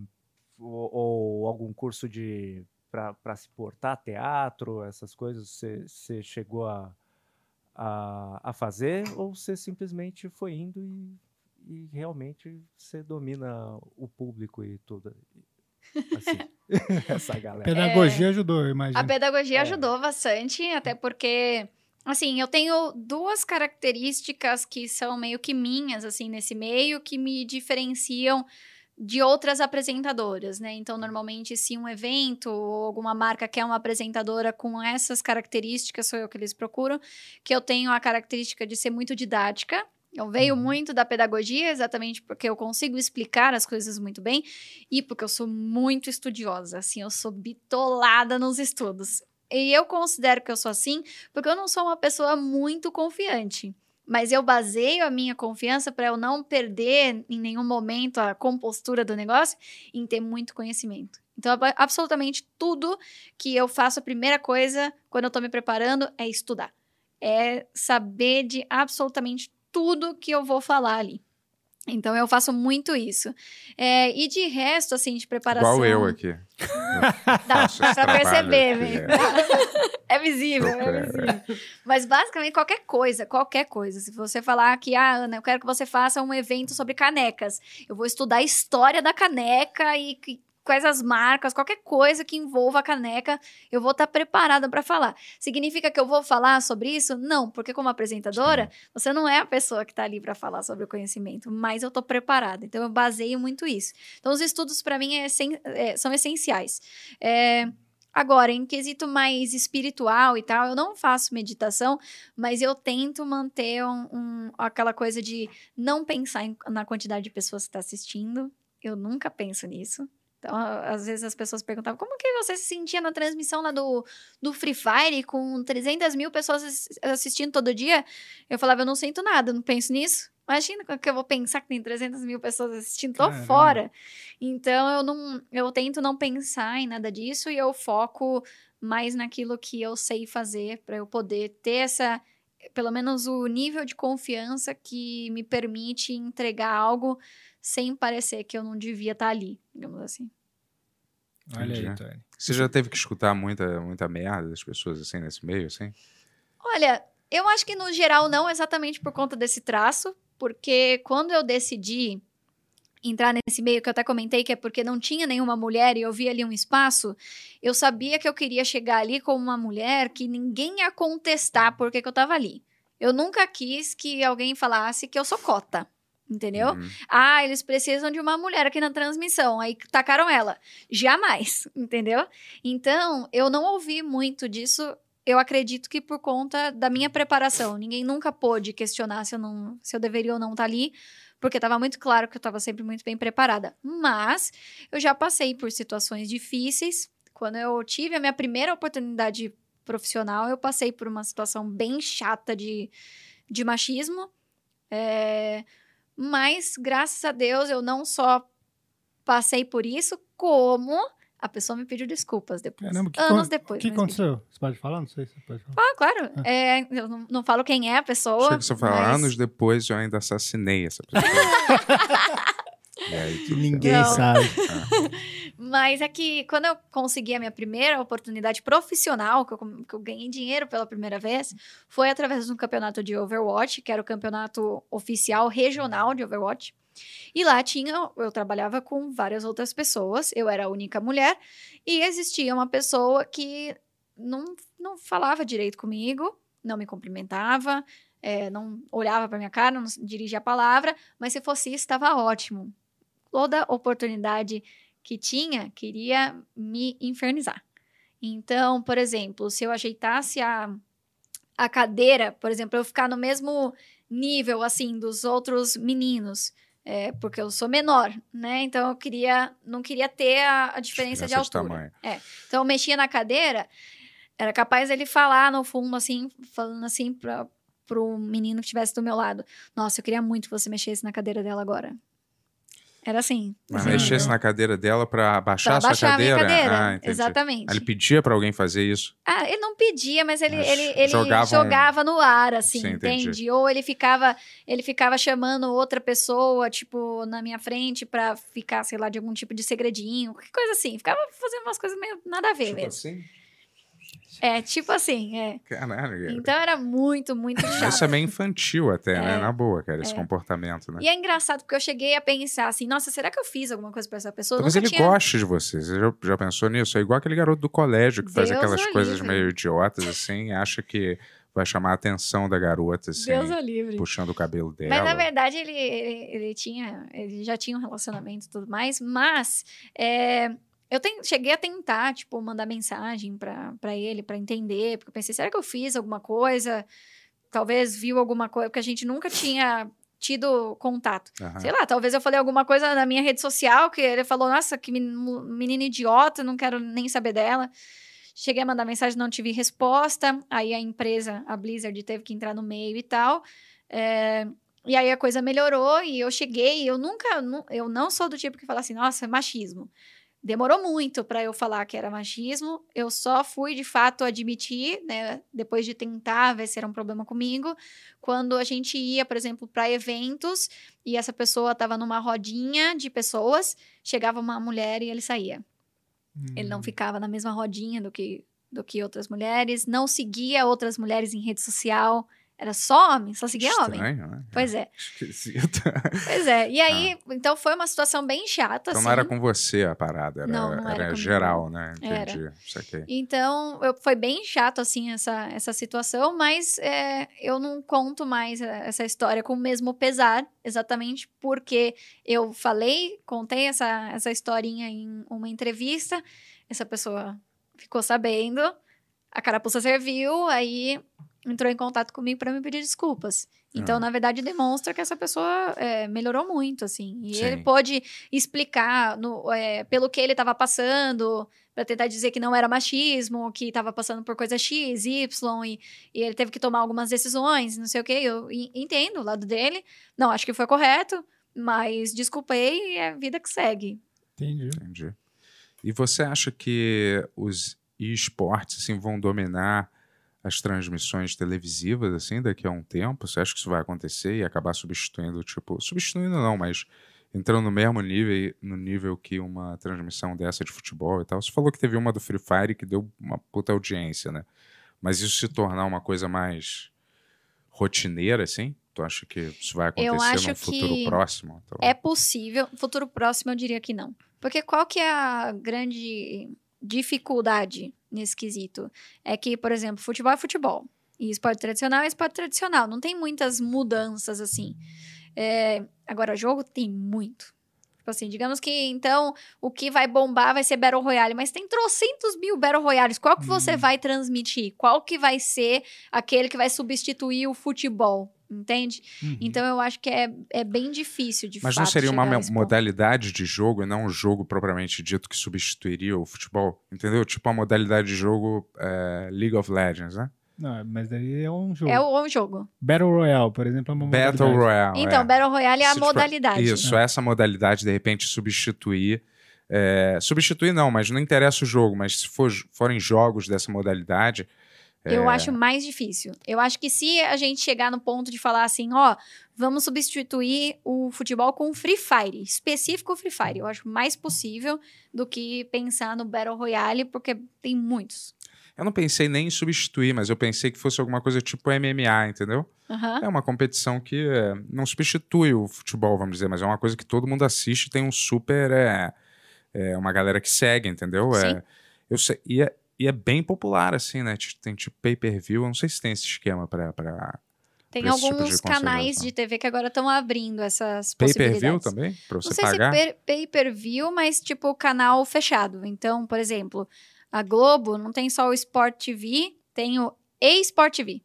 ou, ou algum curso de para se portar, teatro, essas coisas, você, chegou a, a, a fazer? Ou você simplesmente foi indo e, e realmente você domina o público e tudo? Assim, essa galera. Pedagogia ajudou, eu imagino. A pedagogia É. ajudou bastante, até porque, assim, eu tenho duas características que são meio que minhas, assim, nesse meio, que me diferenciam de outras apresentadoras, né? Então, normalmente, se um evento ou alguma marca quer uma apresentadora com essas características, sou eu que eles procuram, que eu tenho a característica de ser muito didática. Eu veio muito da pedagogia, exatamente porque eu consigo explicar as coisas muito bem e porque eu sou muito estudiosa, assim, eu sou bitolada nos estudos. E eu considero que eu sou assim porque eu não sou uma pessoa muito confiante. Mas eu baseio a minha confiança para eu não perder em nenhum momento a compostura do negócio em ter muito conhecimento. Então, ab- absolutamente tudo que eu faço, a primeira coisa, quando eu tô me preparando, é estudar. É saber de absolutamente tudo que eu vou falar ali. Então, eu faço muito isso. É, e de resto, assim, de preparação... Igual eu aqui. Dá pra perceber, velho. é. É visível, é visível. Mas basicamente qualquer coisa, qualquer coisa. Se você falar que, ah, Ana, eu quero que você faça um evento sobre canecas, eu vou estudar a história da caneca e quais as marcas, qualquer coisa que envolva a caneca, eu vou estar preparada para falar. Significa que eu vou falar sobre isso? Não, porque como apresentadora, você não é a pessoa que está ali para falar sobre o conhecimento, mas eu estou preparada. Então eu baseio muito isso. Então os estudos para mim é essen- é, são essenciais. É, Agora, em quesito mais espiritual e tal, eu não faço meditação, mas eu tento manter um- um- aquela coisa de não pensar em- na quantidade de pessoas que está assistindo. Eu nunca penso nisso. Então, às vezes as pessoas perguntavam como que você se sentia na transmissão lá do, do Free Fire com 300 mil pessoas ass- assistindo todo dia? Eu falava, eu não sinto nada, não penso nisso. Imagina que eu vou pensar que tem 300 mil pessoas assistindo, tô Caramba. fora. Então, eu não, eu tento não pensar em nada disso e eu foco mais naquilo que eu sei fazer para eu poder ter essa, pelo menos o nível de confiança que me permite entregar algo sem parecer que eu não devia estar ali, digamos assim. Olha aí. Tony. Você já teve que escutar muita, muita merda das pessoas assim nesse meio, assim? Olha, eu acho que no geral não exatamente por conta desse traço, porque quando eu decidi entrar nesse meio que eu até comentei que é porque não tinha nenhuma mulher e eu vi ali um espaço, eu sabia que eu queria chegar ali como uma mulher que ninguém ia contestar porque que eu tava ali. Eu nunca quis que alguém falasse que eu sou cota. Entendeu? Uhum. Ah, eles precisam de uma mulher aqui na transmissão. Aí tacaram ela. Jamais, entendeu? Então, eu não ouvi muito disso. Eu acredito que por conta da minha preparação. Ninguém nunca pôde questionar se eu, não, se eu deveria ou não estar ali, porque estava muito claro que eu estava sempre muito bem preparada. Mas eu já passei por situações difíceis. Quando eu tive a minha primeira oportunidade profissional, eu passei por uma situação bem chata de, de machismo. É, mas, graças a Deus, eu não só passei por isso, como a pessoa me pediu desculpas depois. Caramba, anos con- depois. O que aconteceu? Você pode falar? Não sei se você pode falar. Ah, claro. É, eu não, não falo quem é a pessoa. Chega você fala, mas- anos depois eu ainda assassinei essa pessoa. e aí, Que ninguém Não. sabe. Mas é que quando eu consegui a minha primeira oportunidade profissional, que eu, que eu ganhei dinheiro pela primeira vez, foi através de um campeonato de Overwatch, que era o campeonato oficial regional de Overwatch. E lá tinha, eu trabalhava com várias outras pessoas, eu era a única mulher, e existia uma pessoa que não, não falava direito comigo, não me cumprimentava, eh, não olhava para minha cara, não dirigia a palavra, mas se fosse isso, estava ótimo. Toda oportunidade que tinha queria me infernizar. Então, por exemplo, se eu ajeitasse a, a cadeira, por exemplo, eu ficar no mesmo nível assim dos outros meninos, é, porque eu sou menor, né? Então eu queria, não queria ter a, a diferença de Diferença de altura. tamanho. Então eu mexia na cadeira, era capaz ele falar no fundo assim, falando assim para pro menino que estivesse do meu lado. Nossa, eu queria muito que você mexesse na cadeira dela agora. Era assim. Mas Sim. mexesse na cadeira dela pra abaixar Pra a sua baixar cadeira? cadeira. Ah. Exatamente. Ele pedia pra alguém fazer isso. Ah, ele não pedia, mas ele, Mas ele, ele jogavam- jogava no ar, assim, Sim, entende? Ou ele ficava, ele ficava chamando outra pessoa, tipo, na minha frente pra ficar, sei lá, de algum tipo de segredinho, qualquer coisa assim. Ficava fazendo umas coisas meio nada a ver Tipo mesmo. assim? É, tipo assim, é. Caralho. cara. Então era muito, muito chato. Isso é meio infantil até, né? É. Na boa, cara, esse É. comportamento, né? E é engraçado porque eu cheguei a pensar assim, nossa, será que eu fiz alguma coisa pra essa pessoa? Talvez nunca ele tinha... goste de você. Você já, já pensou nisso? É igual aquele garoto do colégio que faz Deus aquelas o coisas livre. meio idiotas, assim, acha que vai chamar a atenção da garota, assim, Deus livre. puxando o cabelo dela. Mas na verdade ele, ele, ele tinha, ele já tinha um relacionamento e tudo mais, mas é, eu cheguei a tentar, tipo, mandar mensagem pra, pra ele, pra entender, porque eu pensei, será que eu fiz alguma coisa? Talvez viu alguma coisa, porque a gente nunca tinha tido contato. Aham. Sei lá, talvez eu falei alguma coisa na minha rede social que ele falou, nossa, que men- menina idiota, não quero nem saber dela. Cheguei a mandar mensagem, não tive resposta. Aí a empresa, a Blizzard, teve que entrar no meio e tal. É, e aí a coisa melhorou e eu cheguei. Eu nunca, nu- eu não sou do tipo que fala assim, nossa, é machismo. Demorou muito para eu falar que era machismo. Eu só fui de fato admitir, né, depois de tentar ver se era um problema comigo, quando a gente ia, por exemplo, para eventos e essa pessoa estava numa rodinha de pessoas, chegava uma mulher e ele saía. Ele não ficava na mesma rodinha do que, do que outras mulheres, não seguia outras mulheres em rede social, era só homem, só seguia homem. Estranho, né? Pois é, Esquisito. pois é. E aí, então foi uma situação bem chata, Então assim. não era com você a parada, era, Não, não era era geral, né? Era. Entendi. Saquei. Então, eu, foi bem chato, assim, essa, essa situação, mas é, eu não conto mais é, essa história com o mesmo pesar, exatamente porque eu falei, contei essa, essa historinha em uma entrevista, essa pessoa ficou sabendo, a carapuça serviu, aí entrou em contato comigo para me pedir desculpas. Então, Ah. na verdade, demonstra que essa pessoa é, melhorou muito, assim. E Sim. ele pôde explicar no, é, pelo que ele estava passando, para tentar dizer que não era machismo, que estava passando por coisa X, Y, e, e ele teve que tomar algumas decisões, não sei o quê. Eu entendo o lado dele. Não, acho que foi correto, mas desculpei e é a vida que segue. Entendi. Entendi. E você acha que os esportes assim, vão dominar as transmissões televisivas assim daqui a um tempo? Você acha que isso vai acontecer e acabar substituindo, tipo, substituindo não, mas entrando no mesmo nível, no nível que uma transmissão dessa de futebol e tal? Você falou que teve uma do Free Fire que deu uma puta audiência, né? Mas isso se tornar uma coisa mais rotineira, assim? Tu acha que isso vai acontecer num futuro próximo? Então, É possível. Futuro próximo, eu diria que não. Porque qual que é a grande dificuldade nesse quesito? É que, por exemplo, futebol é futebol. E esporte tradicional é esporte tradicional. Não tem muitas mudanças assim. É, agora, jogo tem muito. Tipo assim, digamos que então o que vai bombar vai ser Battle Royale, mas tem trocentos mil Battle Royales. Qual que você Hum. vai transmitir? Qual que vai ser aquele que vai substituir o futebol? Entende? Uhum. Então eu acho que é, é bem difícil de Mas fato. não seria uma modalidade de jogo e não um jogo propriamente dito que substituiria o futebol? Entendeu? Tipo a modalidade de jogo é, League of Legends, né? Não, mas daí é um jogo. É o, o jogo. Battle Royale, por exemplo, é uma Battle modalidade. Royale. então, é. Battle Royale é a Se, tipo, modalidade. Isso, essa modalidade, de repente, substituir. é, substituir não, mas não interessa o jogo, mas se for, forem jogos dessa modalidade. Eu é, acho mais difícil. Eu acho que se a gente chegar no ponto de falar assim, ó, vamos substituir o futebol com o Free Fire, específico Free Fire, eu acho mais possível do que pensar no Battle Royale, porque tem muitos. Eu não pensei nem em substituir, mas eu pensei que fosse alguma coisa tipo MMA, entendeu? Aham. É uma competição que é, não substitui o futebol, vamos dizer, mas é uma coisa que todo mundo assiste, tem um super. É, é uma galera que segue, entendeu? Sim. É, eu sei, e, é, e é bem popular, assim, né? Tem tipo pay-per-view, eu não sei se tem esse esquema pra. pra Tem pra esse tipo de alguns canais de TV que agora estão abrindo essas pay-per-view possibilidades. também? Pra você Não sei pagar? se per- pay-per-view, mas tipo canal fechado. Então, por exemplo, a Globo não tem só o Sport TV, tem o e-Sport TV.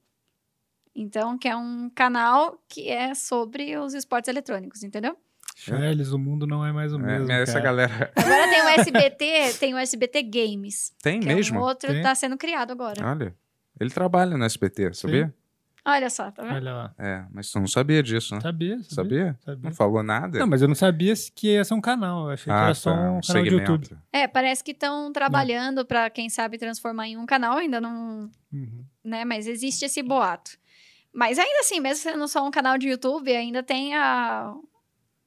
Então, que é um canal que é sobre os esportes eletrônicos, entendeu? Charles, o mundo não é mais o É, mesmo. essa cara. galera. Agora tem o SBT, tem o SBT Games, Tem que mesmo? é um outro Tem. que tá sendo criado agora. Olha. Ele trabalha no SBT, sabia? Olha só, tá vendo? Olha lá. É, mas tu não sabia disso, né? Sabia, sabia. Sabia? sabia. Não falou nada? Não, mas eu não sabia que ia ser um canal. Eu achei que ah, era só tá, um canal de segmento. YouTube. É, parece que estão trabalhando pra quem sabe transformar em um canal, ainda não, Uhum. né? Mas existe esse boato. Mas ainda assim, mesmo sendo só um canal de YouTube, ainda tem a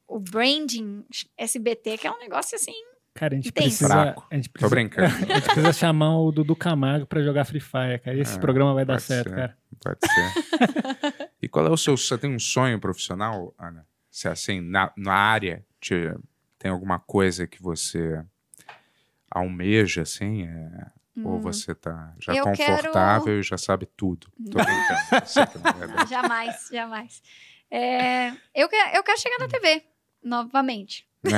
o branding SBT, que é um negócio assim. Cara, a gente Tem. precisa. Fraco. A gente Tô precisa, brincando. a gente precisa chamar o Dudu Camargo pra jogar Free Fire, cara. Esse É, programa vai dar certo, ser. cara. Pode ser. e qual é o seu. Você tem um sonho profissional, Ana? Se assim, na, na área, te- tem alguma coisa que você almeja, assim? é, Ou hum, você tá já Eu confortável e já sabe tudo? Tô brincando. É. Jamais, jamais. É, eu, que- eu quero chegar na TV, novamente.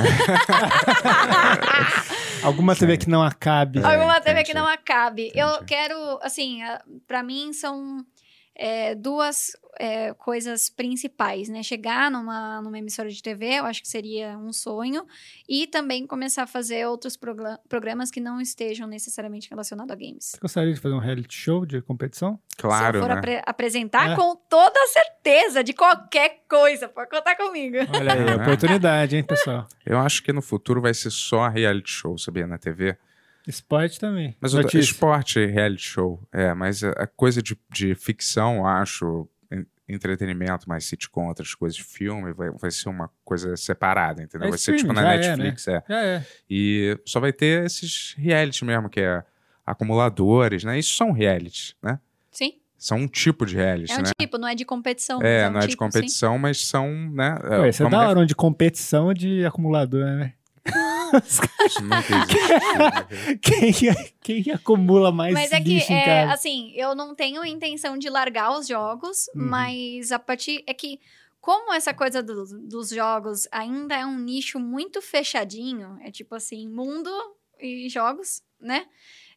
Alguma TV que não acabe. Alguma TV que não acabe. Eu quero, assim, a- pra mim são. É, duas é, coisas principais, né? Chegar numa, numa emissora de TV, eu acho que seria um sonho, e também começar a fazer outros programas que não estejam necessariamente relacionados a games. Você gostaria de fazer um reality show de competição? Claro, Se eu for né? apre- apresentar, É. com toda certeza, de qualquer coisa, pode contar comigo. Olha aí, É. oportunidade, hein, pessoal? Eu acho que no futuro vai ser só reality show, sabia, na TV. Esporte também. Mas o esporte e reality show, é, mas a, a coisa de, de ficção, eu acho, en- entretenimento, mais sitcom, outras coisas, filme, vai, vai ser uma coisa separada, entendeu? É vai ser tipo na já é, Netflix, é. Já é. E só vai ter esses reality mesmo, que é acumuladores, né? Isso são reality, né? Sim, São um tipo de reality, é um né? tipo, não é de competição. É, mas um não é de tipo, sim. competição, mas são, né? é, Ué, Isso é da hora, um de competição de acumulador, né? Nunca existiu. Quem, quem acumula mais Mas é que, é, assim, eu não tenho intenção de largar os jogos, Uhum. mas a partir. É que, como essa coisa do- dos jogos ainda é um nicho muito fechadinho, é tipo assim, mundo e jogos, né?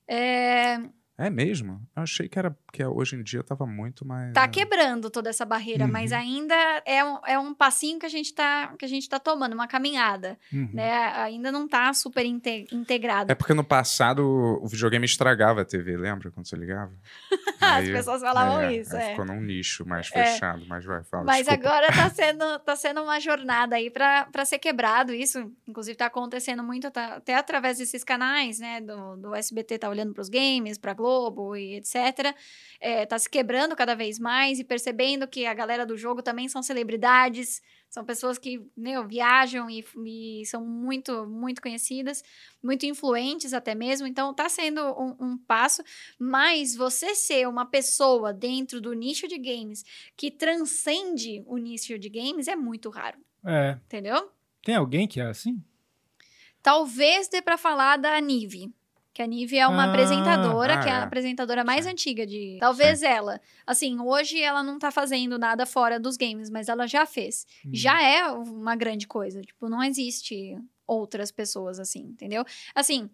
É, É mesmo? Eu achei que era que hoje em dia tava muito mais. tá né? quebrando toda essa barreira, Uhum. mas ainda é um, é um passinho que a gente tá, que a gente tá tomando, uma caminhada, Uhum. né? Ainda não tá super inte- integrado. É porque no passado o videogame estragava a TV, lembra quando você ligava? As pessoas falavam é, isso, aí é. Ficou num nicho mais É. fechado, mas vai, fala. Mas desculpa. agora tá sendo, tá sendo uma jornada aí pra pra ser quebrado isso. Inclusive tá acontecendo muito tá- até através desses canais, né? Do, do SBT tá olhando pros games, pra Globo e etc. É, tá se quebrando cada vez mais e percebendo que a galera do jogo também são celebridades. São pessoas que, meu, viajam e, e são muito, muito conhecidas, muito influentes até mesmo. Então, tá sendo um, um passo. Mas você ser uma pessoa dentro do nicho de games que transcende o nicho de games é muito raro, É. entendeu? Tem alguém que é assim? Talvez dê pra falar da Nive. Que a Nive é uma Ah, apresentadora, ah, que é a é. apresentadora mais Sim. antiga de. Talvez ela. Assim, hoje ela não tá fazendo nada fora dos games, mas ela já fez. Hum. Já é uma grande coisa. Tipo, não existe outras pessoas assim, entendeu? Assim,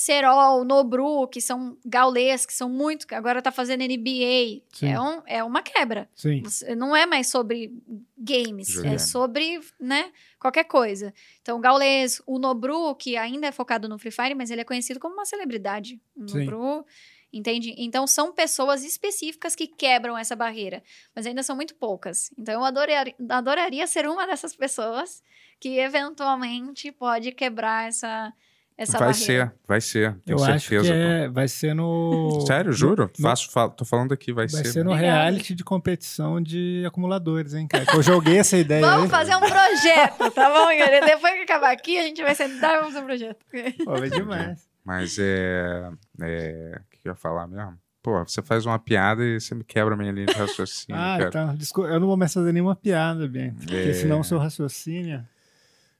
Serol, Nobru, que são gaulês, que são muito. que Agora tá fazendo NBA. Sim. É, um, é uma quebra. Sim. Você- Não é mais sobre games, Videogame. é sobre, né, qualquer coisa. Então, o Gaules, o Nobru, que ainda é focado no Free Fire, mas ele é conhecido como uma celebridade. O Sim. Nobru, entende? Então, são pessoas específicas que quebram essa barreira, mas ainda são muito poucas. Então, eu adoraria, adoraria ser uma dessas pessoas que, eventualmente, pode quebrar essa, essa vai barreira. ser, vai ser. Tenho Eu acho certeza. que é, vai ser no. Sério, juro? no- Faço, falo- tô falando aqui, vai, Vai ser. ser no reality de competição de acumuladores, hein, cara? Eu joguei essa ideia aí. Vamos fazer um projeto, tá bom, galera? Depois que acabar aqui, a gente vai sentar e vamos fazer um projeto. Pô, vai demais. Mas é. é... O que eu ia falar mesmo? Pô, você faz uma piada e você me quebra a minha linha de raciocínio, ah, cara. então. Desculpa, eu não vou mais fazer nenhuma piada, bem. Porque É. senão o seu raciocínio.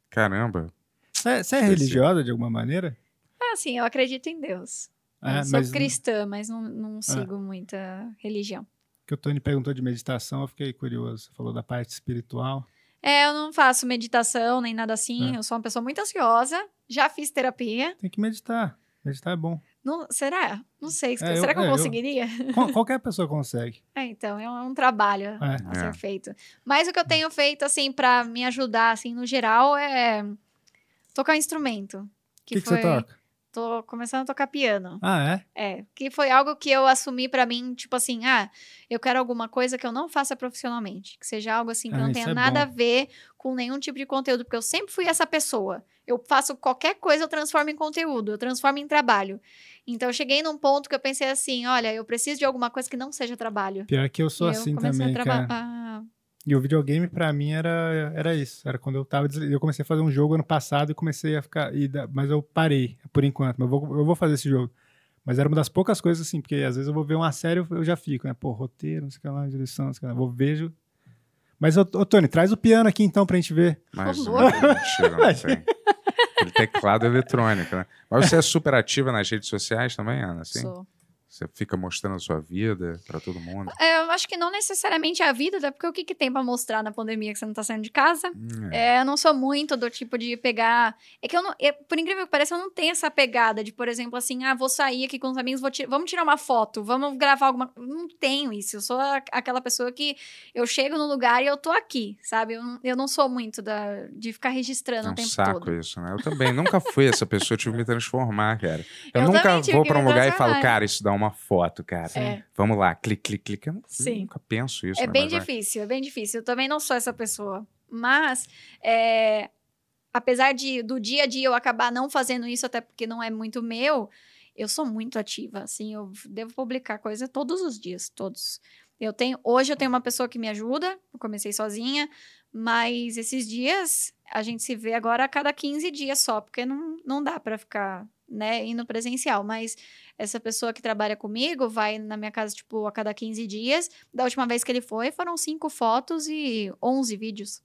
Caramba. Você você é Esqueci. religiosa de alguma maneira? É assim, eu acredito em Deus. É, eu sou mas cristã, mas não, não sigo muita religião. que o Tony perguntou de meditação, eu fiquei curioso. Você falou da parte espiritual. É, eu não faço meditação nem nada assim. É. Eu sou uma pessoa muito ansiosa. Já fiz terapia. Tem que meditar. Meditar é bom. Não, será? Não sei. É, eu- será que eu é, eu- conseguiria? Qual- Qualquer pessoa consegue. É, então, é um trabalho É. a ser É. feito. Mas o que eu tenho feito, assim, pra me ajudar, assim, no geral, é tocar um instrumento. O que, que você toca? Tô começando a tocar piano. Ah, é? É, que foi algo que eu assumi pra mim, tipo assim, ah, eu quero alguma coisa que eu não faça profissionalmente, que seja algo assim que Ah, não tenha é nada bom. a ver com nenhum tipo de conteúdo, porque eu sempre fui essa pessoa. Eu faço qualquer coisa, eu transformo em conteúdo, eu transformo em trabalho. Então eu cheguei num ponto que eu pensei assim, olha, eu preciso de alguma coisa que não seja trabalho. Pior que eu sou E assim eu comecei também, a trabalhar. cara. E o videogame pra mim era, era isso. Era quando eu tava. Eu comecei a fazer um jogo ano passado e comecei a ficar. e mas eu parei, por enquanto. Mas eu vou, eu vou fazer esse jogo. Mas era uma das poucas coisas assim, porque às vezes eu vou ver uma série eu já fico, né? Pô, roteiro, não sei o que lá, direção, não sei o que lá. Vou vejo. Mas, ô, ô Tony, traz o piano aqui então pra gente ver. Mas Ô, não, louco. mentira, não tem. Aquele teclado eletrônico, né? Mas você é super ativa nas redes sociais também, Ana? Assim? sou. Você fica mostrando a sua vida pra todo mundo. É, eu acho que não necessariamente a vida, até porque o que, que tem pra mostrar na pandemia que você não tá saindo de casa? Hum, É, eu não sou muito do tipo de pegar. É que eu não. é, por incrível que pareça, eu não tenho essa pegada de, por exemplo, assim, ah, vou sair aqui com os amigos, vou vamos tirar uma foto, vamos gravar alguma. Não tenho isso. Eu sou aquela pessoa que eu chego no lugar e eu tô aqui, sabe? Eu não, eu não sou muito da, de ficar registrando É o um tempo saco todo. isso, né? Eu também nunca fui essa pessoa, eu tive que me transformar, cara. Eu, Eu nunca vou pra um lugar e falo, transformar. cara, isso dá uma foto, cara. É. Vamos lá, clique, clique, clique. Eu Sim. nunca penso isso. É né? bem Mas vai. difícil, é bem difícil. Eu também não sou essa pessoa. Mas, é, apesar de do dia a dia eu acabar não fazendo isso, até porque não é muito meu, eu sou muito ativa. Assim, eu devo publicar coisa todos os dias, todos. Eu tenho, hoje eu tenho uma pessoa que me ajuda, eu comecei sozinha, mas esses dias a gente se vê agora a cada 15 dias só, porque não, não dá para ficar, né, indo presencial, mas essa pessoa que trabalha comigo vai na minha casa, tipo, a cada 15 dias. Da última vez que ele foi, foram cinco fotos e 11 vídeos.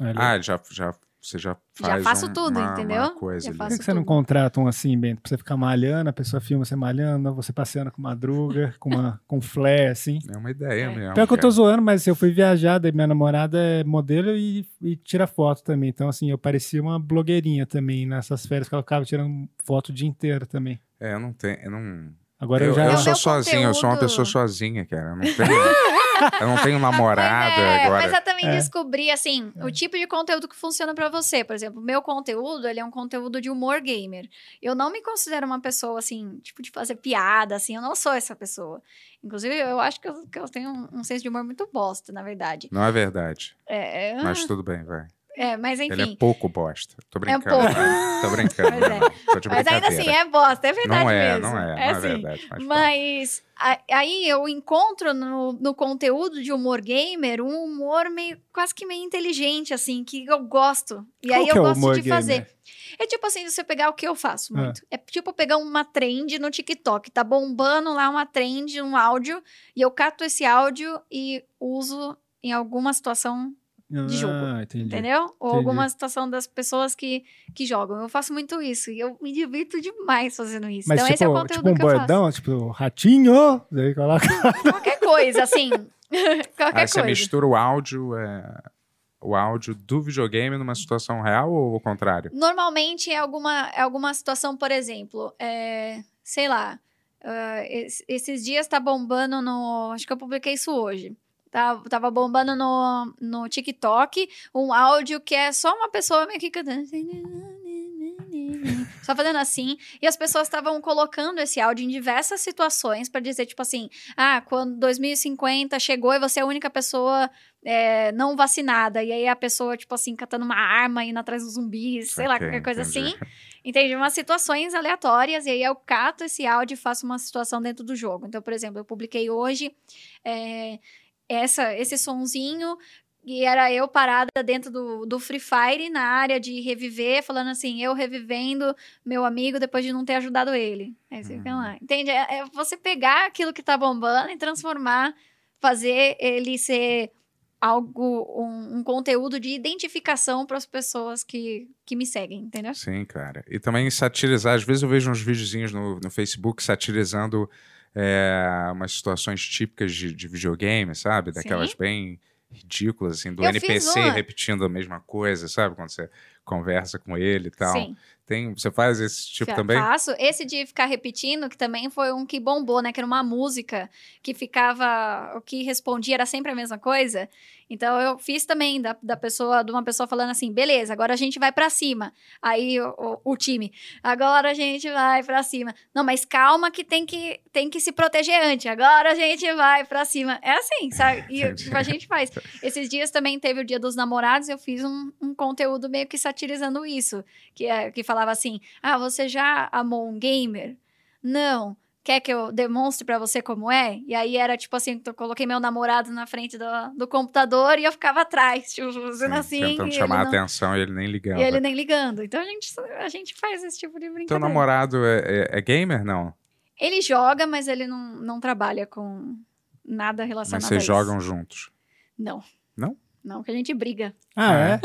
Ah, já, já, você já Já faz faço um- tudo, uma, entendeu? Uma coisa Já ali. Por que, que você não contrata um assim, Bento? Pra você ficar malhando, a pessoa filma você malhando, você passeando com madruga, com, uma, com flare, assim. É uma ideia É. mesmo. Pior que eu tô zoando, mas eu fui viajar, daí minha namorada é modelo e, e tira foto também. Então, assim, eu parecia uma blogueirinha também nessas férias que ela ficava tirando foto o dia inteiro também. É, eu não tenho. Eu não. Agora eu, eu, já. eu É sou sozinho, eu sou uma pessoa sozinha, cara. Eu não tenho. eu não tenho namorada Mas, é, agora. mas eu também É. descobri, assim, o tipo de conteúdo que funciona pra você. Por exemplo, o meu conteúdo, ele é um conteúdo de humor gamer. Eu não me considero uma pessoa, assim, tipo, de fazer piada, assim. Eu não sou essa pessoa. Inclusive, eu acho que eu, que eu tenho um, um senso de humor muito bosta, na verdade. Não é verdade. É, é, Mas tudo bem, vai. É, mas Ele enfim. é pouco bosta. Tô brincando. pouco. Tô brincando. Mas meu é. Tô Mas ainda assim, é bosta, é verdade Não é, mesmo. não é. Não é assim. verdade. Mas, Mas aí eu encontro no, no conteúdo de humor gamer um humor meio quase que meio inteligente, assim, que eu gosto. E Qual aí eu é o gosto de fazer. gamer? É tipo assim, você pegar o que eu faço Ah. muito. É tipo pegar uma trend no TikTok. Tá bombando lá uma trend, um áudio, e eu cato esse áudio e uso em alguma situação, de jogo, Ah, entendi. entendeu? Ou Entendi. alguma situação das pessoas que, que jogam. Eu faço muito isso e eu me divirto demais fazendo isso. Mas então tipo, esse é o conteúdo tipo um que eu faço. bordão, tipo ratinho, daí coloca. Qualquer coisa, assim. Qualquer Aí você coisa. mistura o áudio, é, o áudio do videogame numa situação real ou o contrário? Normalmente é alguma, é alguma situação, por exemplo, é, sei lá, es- esses dias tá bombando no. Acho que eu publiquei isso hoje. Tá, tava bombando no, no TikTok um áudio que é só uma pessoa meio que cantando. Só fazendo assim. E as pessoas estavam colocando esse áudio em diversas situações para dizer, tipo assim, ah, quando 2050 chegou e você é a única pessoa é, não vacinada. E aí a pessoa, tipo assim, catando uma arma, indo atrás dos zumbis, sei lá, Ok, qualquer coisa entendi. assim. Entende? Umas situações aleatórias, e aí eu cato esse áudio e faço uma situação dentro do jogo. Então, por exemplo, eu publiquei hoje é, essa, esse sonzinho. E era eu parada dentro do, do Free Fire, na área de reviver, falando assim, eu revivendo meu amigo depois de não ter ajudado ele. Aí você fica lá. Entende? É, é você pegar aquilo que tá bombando e transformar, fazer ele ser algo, um, um conteúdo de identificação para as pessoas que, que me seguem, entendeu? Sim, cara. E também satirizar. Às vezes eu vejo uns videozinhos no, no Facebook satirizando é, umas situações típicas de, de videogame, sabe? Daquelas Sim. bem ridículas, assim, do Eu NPC repetindo a mesma coisa, sabe? Quando você conversa com ele e tal. Sim. Tem, você faz esse tipo Fa- também? Faço. Esse de ficar repetindo, que também foi um que bombou, né? Que era uma música que ficava. O que respondia era sempre a mesma coisa. Então eu fiz também da, da pessoa, de uma pessoa falando assim: beleza, agora a gente vai pra cima. Aí o, o- o time, agora a gente vai pra cima. Não, mas calma que tem que, tem que se proteger antes. Agora a gente vai pra cima. É assim, sabe? E a gente faz. Esses dias também teve o Dia dos Namorados, eu fiz um, um conteúdo meio que satirizando isso. Que, é, que falava assim: Ah, você já amou um gamer? Não. Quer que eu demonstre pra você como é? E aí era tipo assim: eu coloquei meu namorado na frente do, do computador e eu ficava atrás, tipo, fazendo Sim, assim. tentando chamar a não- atenção e ele nem ligando. E ele nem ligando. Então a gente, a gente faz esse tipo de Teu brincadeira. namorado é, é- é gamer? Não. Ele joga, mas ele não, não trabalha com nada relacionado Mas a vocês isso. jogam juntos. Não. Não? Não, que a gente briga. Ah, é?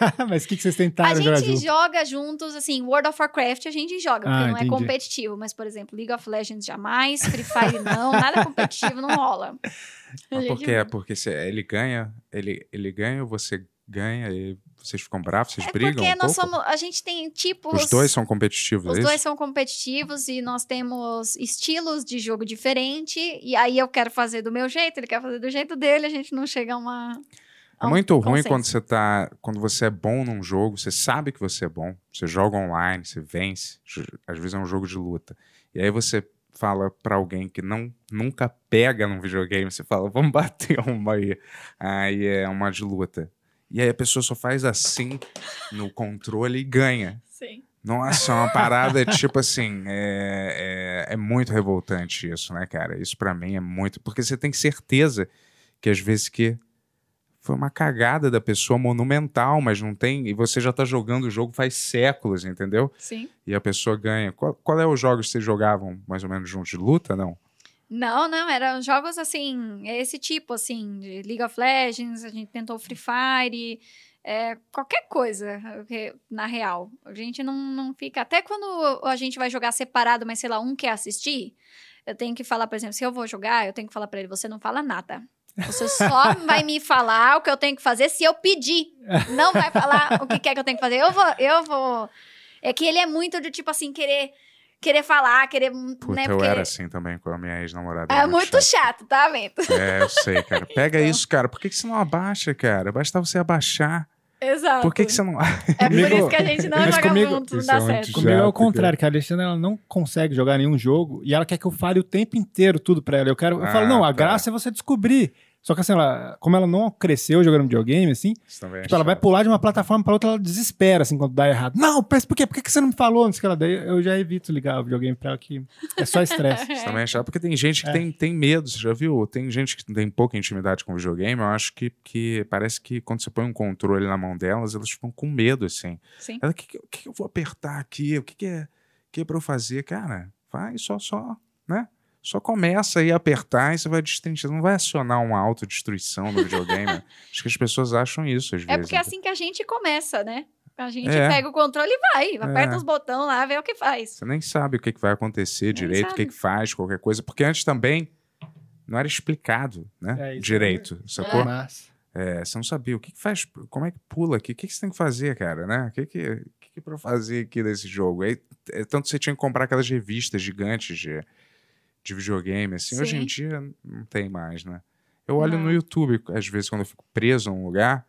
Mas o que, que vocês A tentaram jogar gente joga juntos, assim, World of Warcraft a gente joga, porque Ah, não é entendi. competitivo. Mas, por exemplo, League of Legends jamais, Free Fire não, nada competitivo não rola. A Mas por? É porque se ele ganha, ele, ele ganha, você ganha, e vocês ficam bravos, vocês É brigam porque um nós pouco? somos. A gente tem tipos. Os dois são competitivos, Os é dois são competitivos e nós temos estilos de jogo diferente. E aí eu quero fazer do meu jeito, ele quer fazer do jeito dele, a gente não chega a uma. É um muito ruim consenso. quando você tá. Quando você é bom num jogo, você sabe que você é bom. Você joga online, você vence. Às vezes é um jogo de luta. E aí você fala pra alguém que não nunca pega num videogame, você fala, vamos bater uma aí. Aí é uma de luta. E aí a pessoa só faz assim no controle e ganha. Sim. Nossa, é uma parada tipo assim, é, é, é muito revoltante isso, né, cara? Isso pra mim é muito. Porque você tem certeza que às vezes que foi uma cagada da pessoa monumental, mas não tem. E você já tá jogando o jogo faz séculos, entendeu? Sim. E a pessoa ganha. Qual, qual é os jogos que vocês jogavam mais ou menos juntos de luta, não? Não, não, eram jogos assim, esse tipo, assim, de League of Legends, a gente tentou Free Fire, é, qualquer coisa, na real. A gente não, não fica. Até quando a gente vai jogar separado, mas sei lá, um quer assistir, eu tenho que falar, por exemplo, se eu vou jogar, eu tenho que falar pra ele: você não fala nada. Você só vai me falar o que eu tenho que fazer se eu pedir. Não vai falar o que quer que eu tenho que fazer. Eu vou, eu vou. É que ele é muito de tipo assim, querer. Querer falar, querer. Puta, né, eu porque era assim também com a minha ex-namorada. é muito chato, tá vendo? É, eu sei, cara. Pega Então. isso, cara. Por que, que você não abaixa, cara? Basta você abaixar. Exato. Por que, que você não. É por Comigo- isso que a gente não joga comigo- junto, não dá é muito certo. Comigo é Chato, o contrário, que a Alexandra ela não consegue jogar nenhum jogo e ela quer que eu fale o tempo inteiro tudo pra ela. Eu quero, eu Ah, falo, não, a tá. graça é você descobrir. Só que assim, ela, como ela não cresceu jogando videogame, assim, é tipo, ela vai chato. pular de uma plataforma pra outra, ela desespera, assim, quando dá errado. Não, por quê? Por que você não me falou? Não sei que ela daí, eu já evito ligar o videogame pra ela, que é só estresse. Isso também é chato, porque tem gente que É. tem, tem medo, você já viu? Tem gente que tem pouca intimidade com o videogame, eu acho que, que parece que quando você põe um controle na mão delas, elas ficam com medo, assim. Sim. Ela, o que, que, eu vou apertar aqui? O que, que, é, o que é pra eu fazer? Cara, vai só, só, né? Só começa aí a apertar e você vai destrinchar. Não vai acionar uma autodestruição no videogame. acho que as pessoas acham isso às É vezes. porque é assim que a gente começa, né? A gente É. pega o controle e vai. Aperta É. os botões lá, vê o que faz. Você nem sabe o que, que vai acontecer Nem direito, o que, sabe. que faz, qualquer coisa. Porque antes também não era explicado, né? É, isso direito, sacou? Mas, É, você não sabia o que, que faz, como é que pula aqui, o que, que você tem que fazer, cara, né? O que que, que, que é pra eu fazer aqui nesse jogo? Aí, é, tanto você tinha que comprar aquelas revistas gigantes de, de videogame, assim. Hoje em Sim. dia não tem mais, né? Eu olho Não. no YouTube, às vezes, quando eu fico preso num lugar.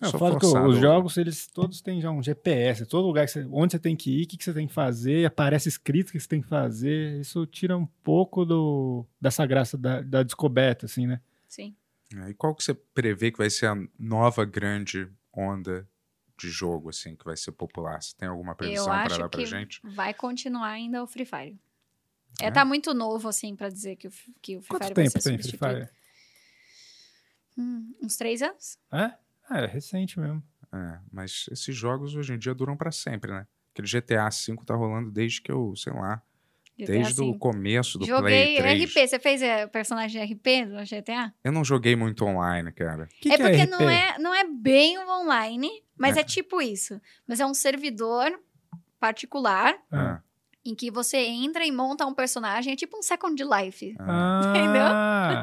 eu sou falo que os a- jogos, eles todos têm já um GPS, todo lugar que você, onde você tem que ir, o que, que você tem que fazer, aparece escrito o que você tem que fazer. Isso tira um pouco do, dessa graça da, da descoberta, assim, né? Sim. É, E qual que você prevê que vai ser a nova grande onda de jogo, assim, que vai ser popular? Você tem alguma previsão para dar pra gente? vai continuar ainda o Free Fire. É, É? tá muito novo, assim, pra dizer que o, que o Free Quanto Fire vai tempo ser tem Free. Fire? Hum, uns três anos? É? Ah, é recente mesmo. É, mas esses jogos hoje em dia duram pra sempre, né? Aquele GTA V tá rolando desde que eu, sei lá, GTA desde o começo do Joguei Play 3. RP. Você fez é, o personagem RP do GTA? Eu não joguei muito online, cara. Que é que porque RP? não, é, não é bem o online, mas É. é. tipo isso. Mas é um servidor particular Ah. Em que você entra e monta um personagem. É tipo um Second Life. Ah.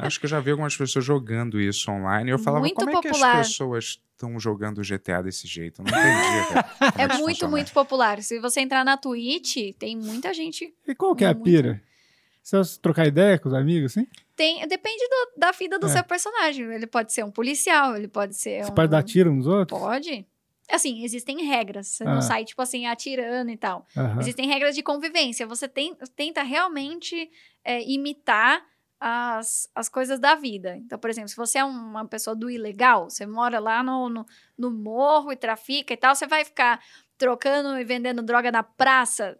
Ah, Acho que eu já vi algumas pessoas jogando isso online. E eu falava, Muito como é que popular. as pessoas estão jogando GTA desse jeito? Eu não entendi, cara. É isso muito, muito popular. Se você entrar na Twitch, tem muita gente. E qual que é a Muito. pira? Se você trocar ideia com os amigos, assim? Tem, depende do- da vida do É. seu personagem. Ele pode ser um policial, ele pode ser Você um. pode dar tiro nos outros? Pode. Assim, existem regras. Você Ah. não sai, tipo assim, atirando e tal. Aham. Existem regras de convivência. Você tem- tenta realmente é, imitar as, as coisas da vida. Então, por exemplo, se você é uma pessoa do ilegal, você mora lá no, no, no morro e trafica e tal, você vai ficar trocando e vendendo droga na praça.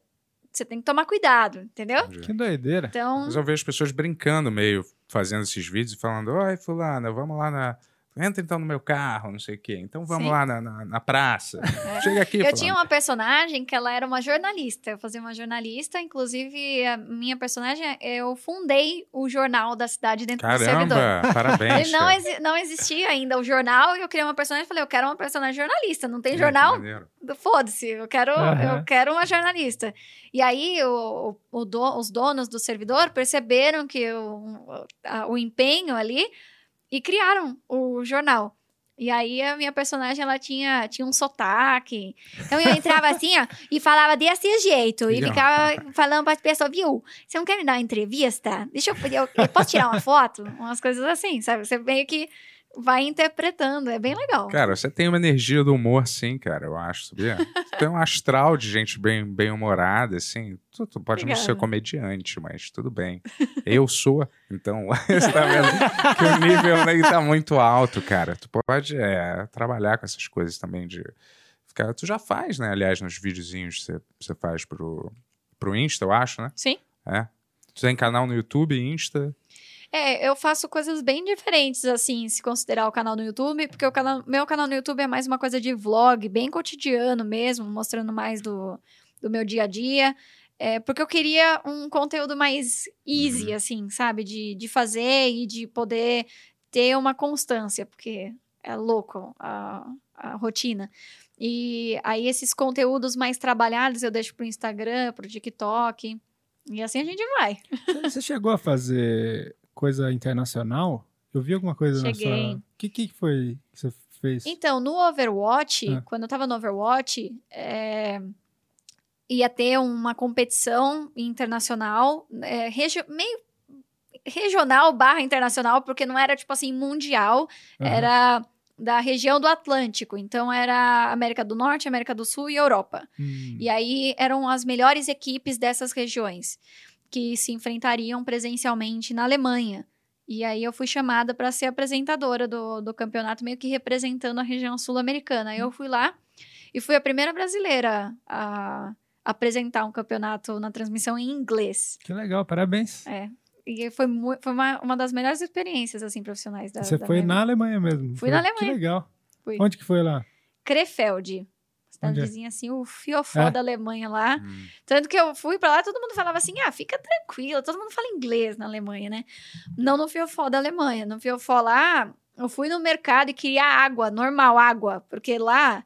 Você tem que tomar cuidado, entendeu? Que doideira. Então, Mas eu vejo as pessoas brincando meio, fazendo esses vídeos e falando, oi, fulana, vamos lá na, Entra então no meu carro, não sei o quê. Então vamos Sim. lá na, na, na praça. Chega aqui. Eu fulano. tinha uma personagem que ela era uma jornalista. Eu fazia uma jornalista, inclusive a minha personagem, eu fundei o jornal da cidade dentro do servidor. Caramba, parabéns. Ele não, exi- não existia ainda o jornal e eu criei uma personagem e falei, eu quero uma personagem jornalista. Não tem Que jornal? Foda-se, eu quero, Aham. eu quero uma jornalista. E aí o, o- o do- os donos do servidor perceberam que o, a- o empenho ali e criaram o jornal. E aí a minha personagem ela tinha, tinha um sotaque. Então eu entrava assim, ó, e falava desse jeito. E ficava falando para as pessoas, viu? Você não quer me dar uma entrevista? Deixa eu, eu, eu posso tirar uma foto? Umas coisas assim, sabe? Você meio que vai interpretando. É bem legal. Cara, você tem uma energia do humor, sim, cara, eu acho, sabia? Você tem um astral de gente bem, bem humorada, assim. Tu, tu pode não ser Obrigada. comediante, mas tudo bem. Eu sou, então você tá vendo que o nível aí tá muito alto, cara. Tu pode é, trabalhar com essas coisas também de ficar. Tu já faz, né? Aliás, nos videozinhos que você, você faz pro, pro Insta, eu acho, né? Sim. É. Tu tem canal no YouTube, Insta. É, eu faço coisas bem diferentes, assim, se considerar o canal no YouTube, porque o canal, meu canal no YouTube é mais uma coisa de vlog, bem cotidiano mesmo, mostrando mais do, do meu dia a dia. É, porque eu queria um conteúdo mais easy, assim, sabe? De, de fazer e de poder ter uma constância, porque é louco a, a rotina. E aí, esses conteúdos mais trabalhados eu deixo pro Instagram, pro TikTok. E assim a gente vai. Você chegou a fazer coisa internacional? Eu vi alguma coisa Cheguei. na sua... O que, que foi que você fez? Então, no Overwatch, Ah. quando eu tava no Overwatch, é, ia ter uma competição internacional, é, regi- meio regional barra internacional, porque não era, tipo assim, mundial, era da região do Atlântico. Então, era América do Norte, América do Sul e Europa. Hum. E aí, eram as melhores equipes dessas regiões, que se enfrentariam presencialmente na Alemanha. E aí eu fui chamada para ser apresentadora do, do campeonato, meio que representando a região sul-americana. Aí eu fui lá e fui a primeira brasileira a apresentar um campeonato na transmissão em inglês. Que legal, parabéns. É. E foi, foi uma, uma das melhores experiências, assim, profissionais da Você da foi na Alemanha mesmo? Fui Foi- na Que Alemanha. legal. Fui. Onde que foi lá? Krefeld. Onde é? Assim, o fiofó É? da Alemanha lá. Hum. Tanto que eu fui pra lá, todo mundo falava assim: ah, fica tranquila, todo mundo fala inglês na Alemanha, né? Não no fiofó da Alemanha. No fiofó lá, eu fui no mercado e queria água, normal, água, porque lá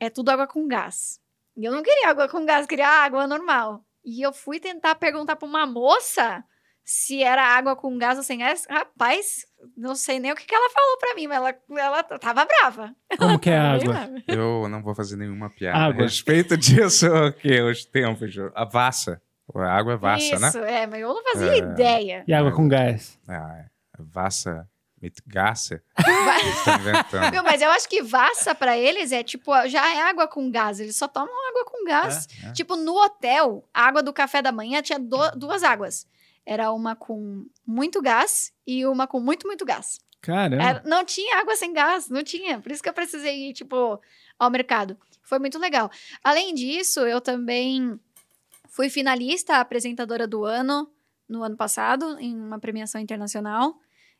é tudo água com gás. E eu não queria água com gás, queria água normal. E eu fui tentar perguntar pra uma moça se era água com gás ou sem gás. Rapaz, não sei nem o que, que ela falou pra mim, mas ela, ela tava brava. Como que é a água? Eu não vou fazer nenhuma piada. Água. A respeito disso, o que? Os tempos. A vassa. A água é vassa, né? Isso, é, mas eu não fazia É. ideia. E água com gás? Ah, é. Vassa mit Gasse. Vai- Tá inventando. Meu, mas eu acho que vassa pra eles é tipo, já é água com gás. Eles só tomam água com gás. É, é. Tipo, no hotel, a água do café da manhã tinha do- duas águas. Era uma com muito gás e uma com muito, muito gás. Caramba. Era- não tinha água sem gás, não tinha. Por isso que eu precisei ir, tipo, ao mercado. Foi muito legal. Além disso, eu também fui finalista, apresentadora do ano, no ano passado, em uma premiação internacional.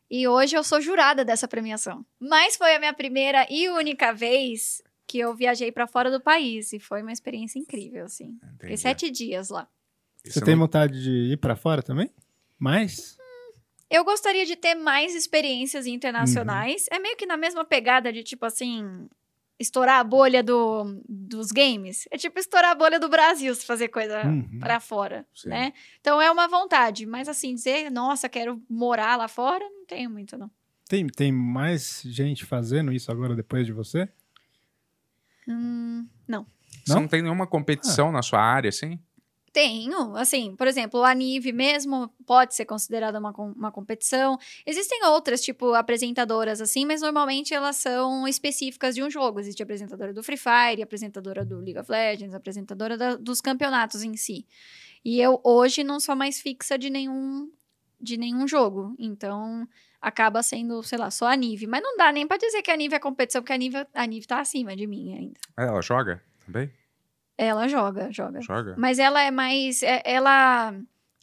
E hoje eu sou jurada dessa premiação. Mas foi a minha primeira e única vez que eu viajei pra fora do país. E foi uma experiência incrível, assim. Fiquei Entendi. sete dias lá. Você Isso tem não- vontade de ir pra fora também? Mais? Eu gostaria de ter mais experiências internacionais. Uhum. É meio que na mesma pegada de, tipo assim, estourar a bolha do, dos games. É tipo estourar a bolha do Brasil se fazer coisa Uhum. pra fora, Sim. né? Então é uma vontade. Mas assim, dizer, nossa, quero morar lá fora, não tenho muito, não. Tem, tem mais gente fazendo isso agora depois de você? Hum, não. Você Não? não tem nenhuma competição na sua área, assim? Tenho, assim, por exemplo, a Nive mesmo pode ser considerada uma, uma competição. Existem outras, tipo, apresentadoras assim, mas normalmente elas são específicas de um jogo. Existe a apresentadora do Free Fire, apresentadora do League of Legends, apresentadora da- dos campeonatos em si. E eu hoje não sou mais fixa de nenhum de nenhum jogo. Então, acaba sendo, sei lá, só a Nive. Mas não dá nem pra dizer que a Nive é competição, porque a Nive, a Nive tá acima de mim ainda. Ela joga também? Ela joga, joga. Joga? Mas ela é mais. é- ela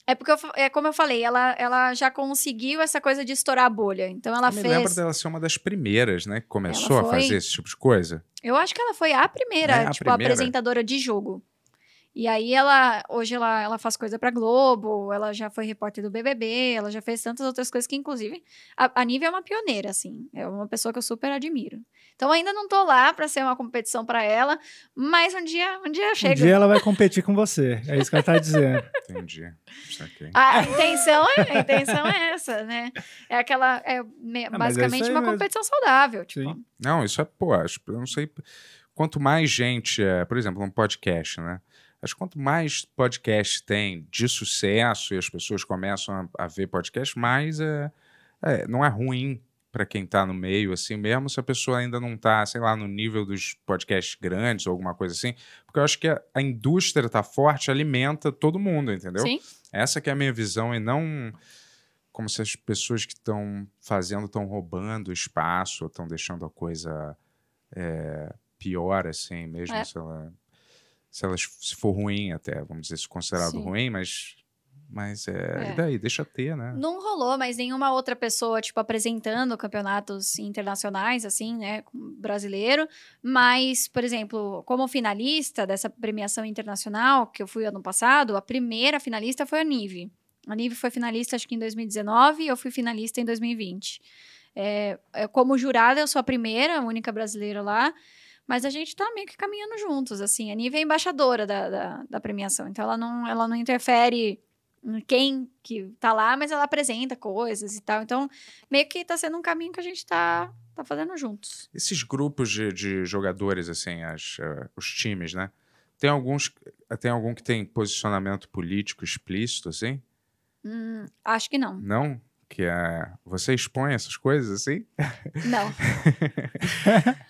É porque, eu é como eu falei, ela, ela já conseguiu essa coisa de estourar a bolha. Então ela Eu fez. lembro dela ser uma das primeiras, né? Que começou a foi. fazer esse tipo de coisa. Eu acho que ela foi a primeira, É, a tipo, primeira? apresentadora de jogo. E aí ela, hoje ela, ela faz coisa pra Globo, ela já foi repórter do BBB, ela já fez tantas outras coisas que, inclusive, a, a Nívia é uma pioneira, assim. É uma pessoa que eu super admiro. Então ainda não tô lá pra ser uma competição pra ela, mas um dia, um dia Um chega. dia ela vai competir com você. É isso que ela tá dizendo. Entendi. Saquei. A intenção, é, a intenção é essa, né? É aquela, é me- Ah, é basicamente aí uma mesmo. competição saudável, tipo. Sim. Não, isso é, pô, acho, eu não sei. Quanto mais gente, é, por exemplo, um podcast, né? Acho que quanto mais podcast tem de sucesso e as pessoas começam a, a ver podcast, mais é, é, não é ruim para quem tá no meio, assim, mesmo se a pessoa ainda não tá, sei lá, no nível dos podcasts grandes ou alguma coisa assim, porque eu acho que a, a indústria tá forte, alimenta todo mundo, entendeu? Sim. Essa que é a minha visão e não como se as pessoas que estão fazendo estão roubando espaço, estão deixando a coisa é, pior, assim, mesmo É. se ela se ela se for ruim até, vamos dizer, se considerado Sim. ruim, mas mas é, É. e daí deixa ter, né? Não rolou, mas nenhuma outra pessoa, tipo, apresentando campeonatos internacionais, assim, né, brasileiro. Mas, por exemplo, como finalista dessa premiação internacional, que eu fui ano passado, a primeira finalista foi a Nive. A Nive foi finalista, acho que em 2019, e eu fui finalista em 2020. É, é, como jurada, eu sou a primeira, a única brasileira lá. Mas a gente tá meio que caminhando juntos, assim. A Nive é embaixadora da, da, da premiação, então ela não, ela não interfere em quem que tá lá, mas ela apresenta coisas e tal. Então, meio que tá sendo um caminho que a gente tá, tá fazendo juntos. Esses grupos de, de jogadores, assim, as, eh, os times, né? Tem alguns, tem algum que tem posicionamento político explícito, assim? Hum, acho que não. Não? Que é. Você expõe essas coisas, assim? Não.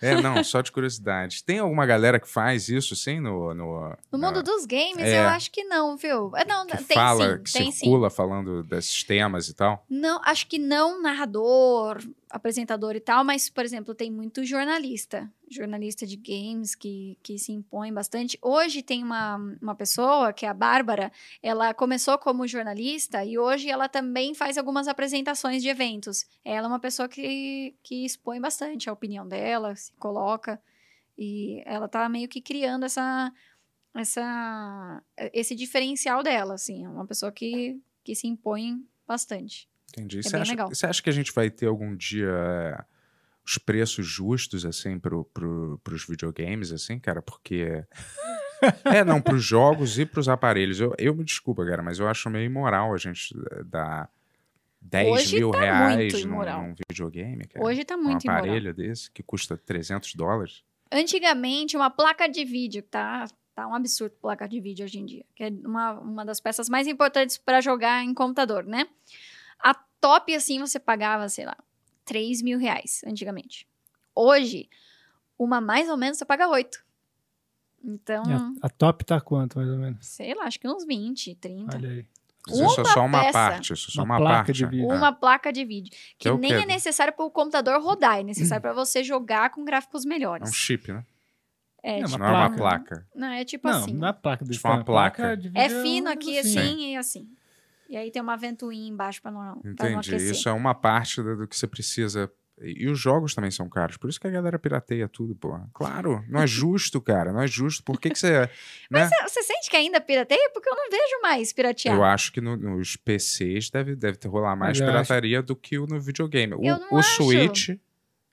É, não, só de curiosidade. Tem alguma galera que faz isso, assim, no. No, No mundo dos games, É. eu acho que não, viu? É, Não, que tem fala, sim, que tem sim. circula falando desses temas e tal. Não, acho que não narrador, apresentador e tal, mas, por exemplo, tem muito jornalista. Jornalista de games que, que se impõe bastante. Hoje tem uma, uma pessoa, que é a Bárbara, ela começou como jornalista e hoje ela também faz algumas apresentações de eventos. Ela é uma pessoa que, que expõe bastante a opinião dela, se coloca. E ela tá meio que criando essa, essa, esse diferencial dela, assim. É uma pessoa que, que se impõe bastante. Entendi. É você, acha, legal. você acha que a gente vai ter algum dia é, os preços justos, assim, pro, pro, pros videogames, assim, cara? Porque. é, não, pros jogos e pros aparelhos. Eu, eu me desculpa, cara, mas eu acho meio imoral a gente eh, dar 10 Hoje mil tá reais num, imoral. num videogame, cara. Hoje tá um muito imoral. aparelho desse que custa 300 dólares. Antigamente, uma placa de vídeo, tá, tá um absurdo placa de vídeo hoje em dia, que é uma, uma das peças mais importantes para jogar em computador, né? A top, assim, você pagava, sei lá, 3 mil reais antigamente. Hoje, uma mais ou menos você paga 8. Então, a, a top tá quanto, mais ou menos? sei lá, acho que uns 20, 30. Olha aí. Mas isso é Uma só uma peça. parte. Isso é só Uma uma, placa parte. de vídeo. É. Uma placa de vídeo. Que é o nem é necessário para o computador rodar, é necessário para você jogar com gráficos É melhores. um chip, né? É, Não, tipo, uma Não é uma placa. placa. não, é tipo Não, assim. não é placa do Tipo uma placa. de É vídeo fino aqui negócio assim e assim. E aí tem uma ventoinha embaixo pra não, pra não Entendi. aquecer. Isso é uma parte do, que você precisa. E os jogos também são caros. Por isso que a galera pirateia tudo, pô. Claro, não é justo, cara. Não é justo. Por que, que você. né? Mas você- sente que ainda pirateia? Porque eu não vejo mais piratear. Eu acho que no- nos PCs deve, deve ter rolar mais eu pirataria do que o no videogame. O, Eu não o acho. Switch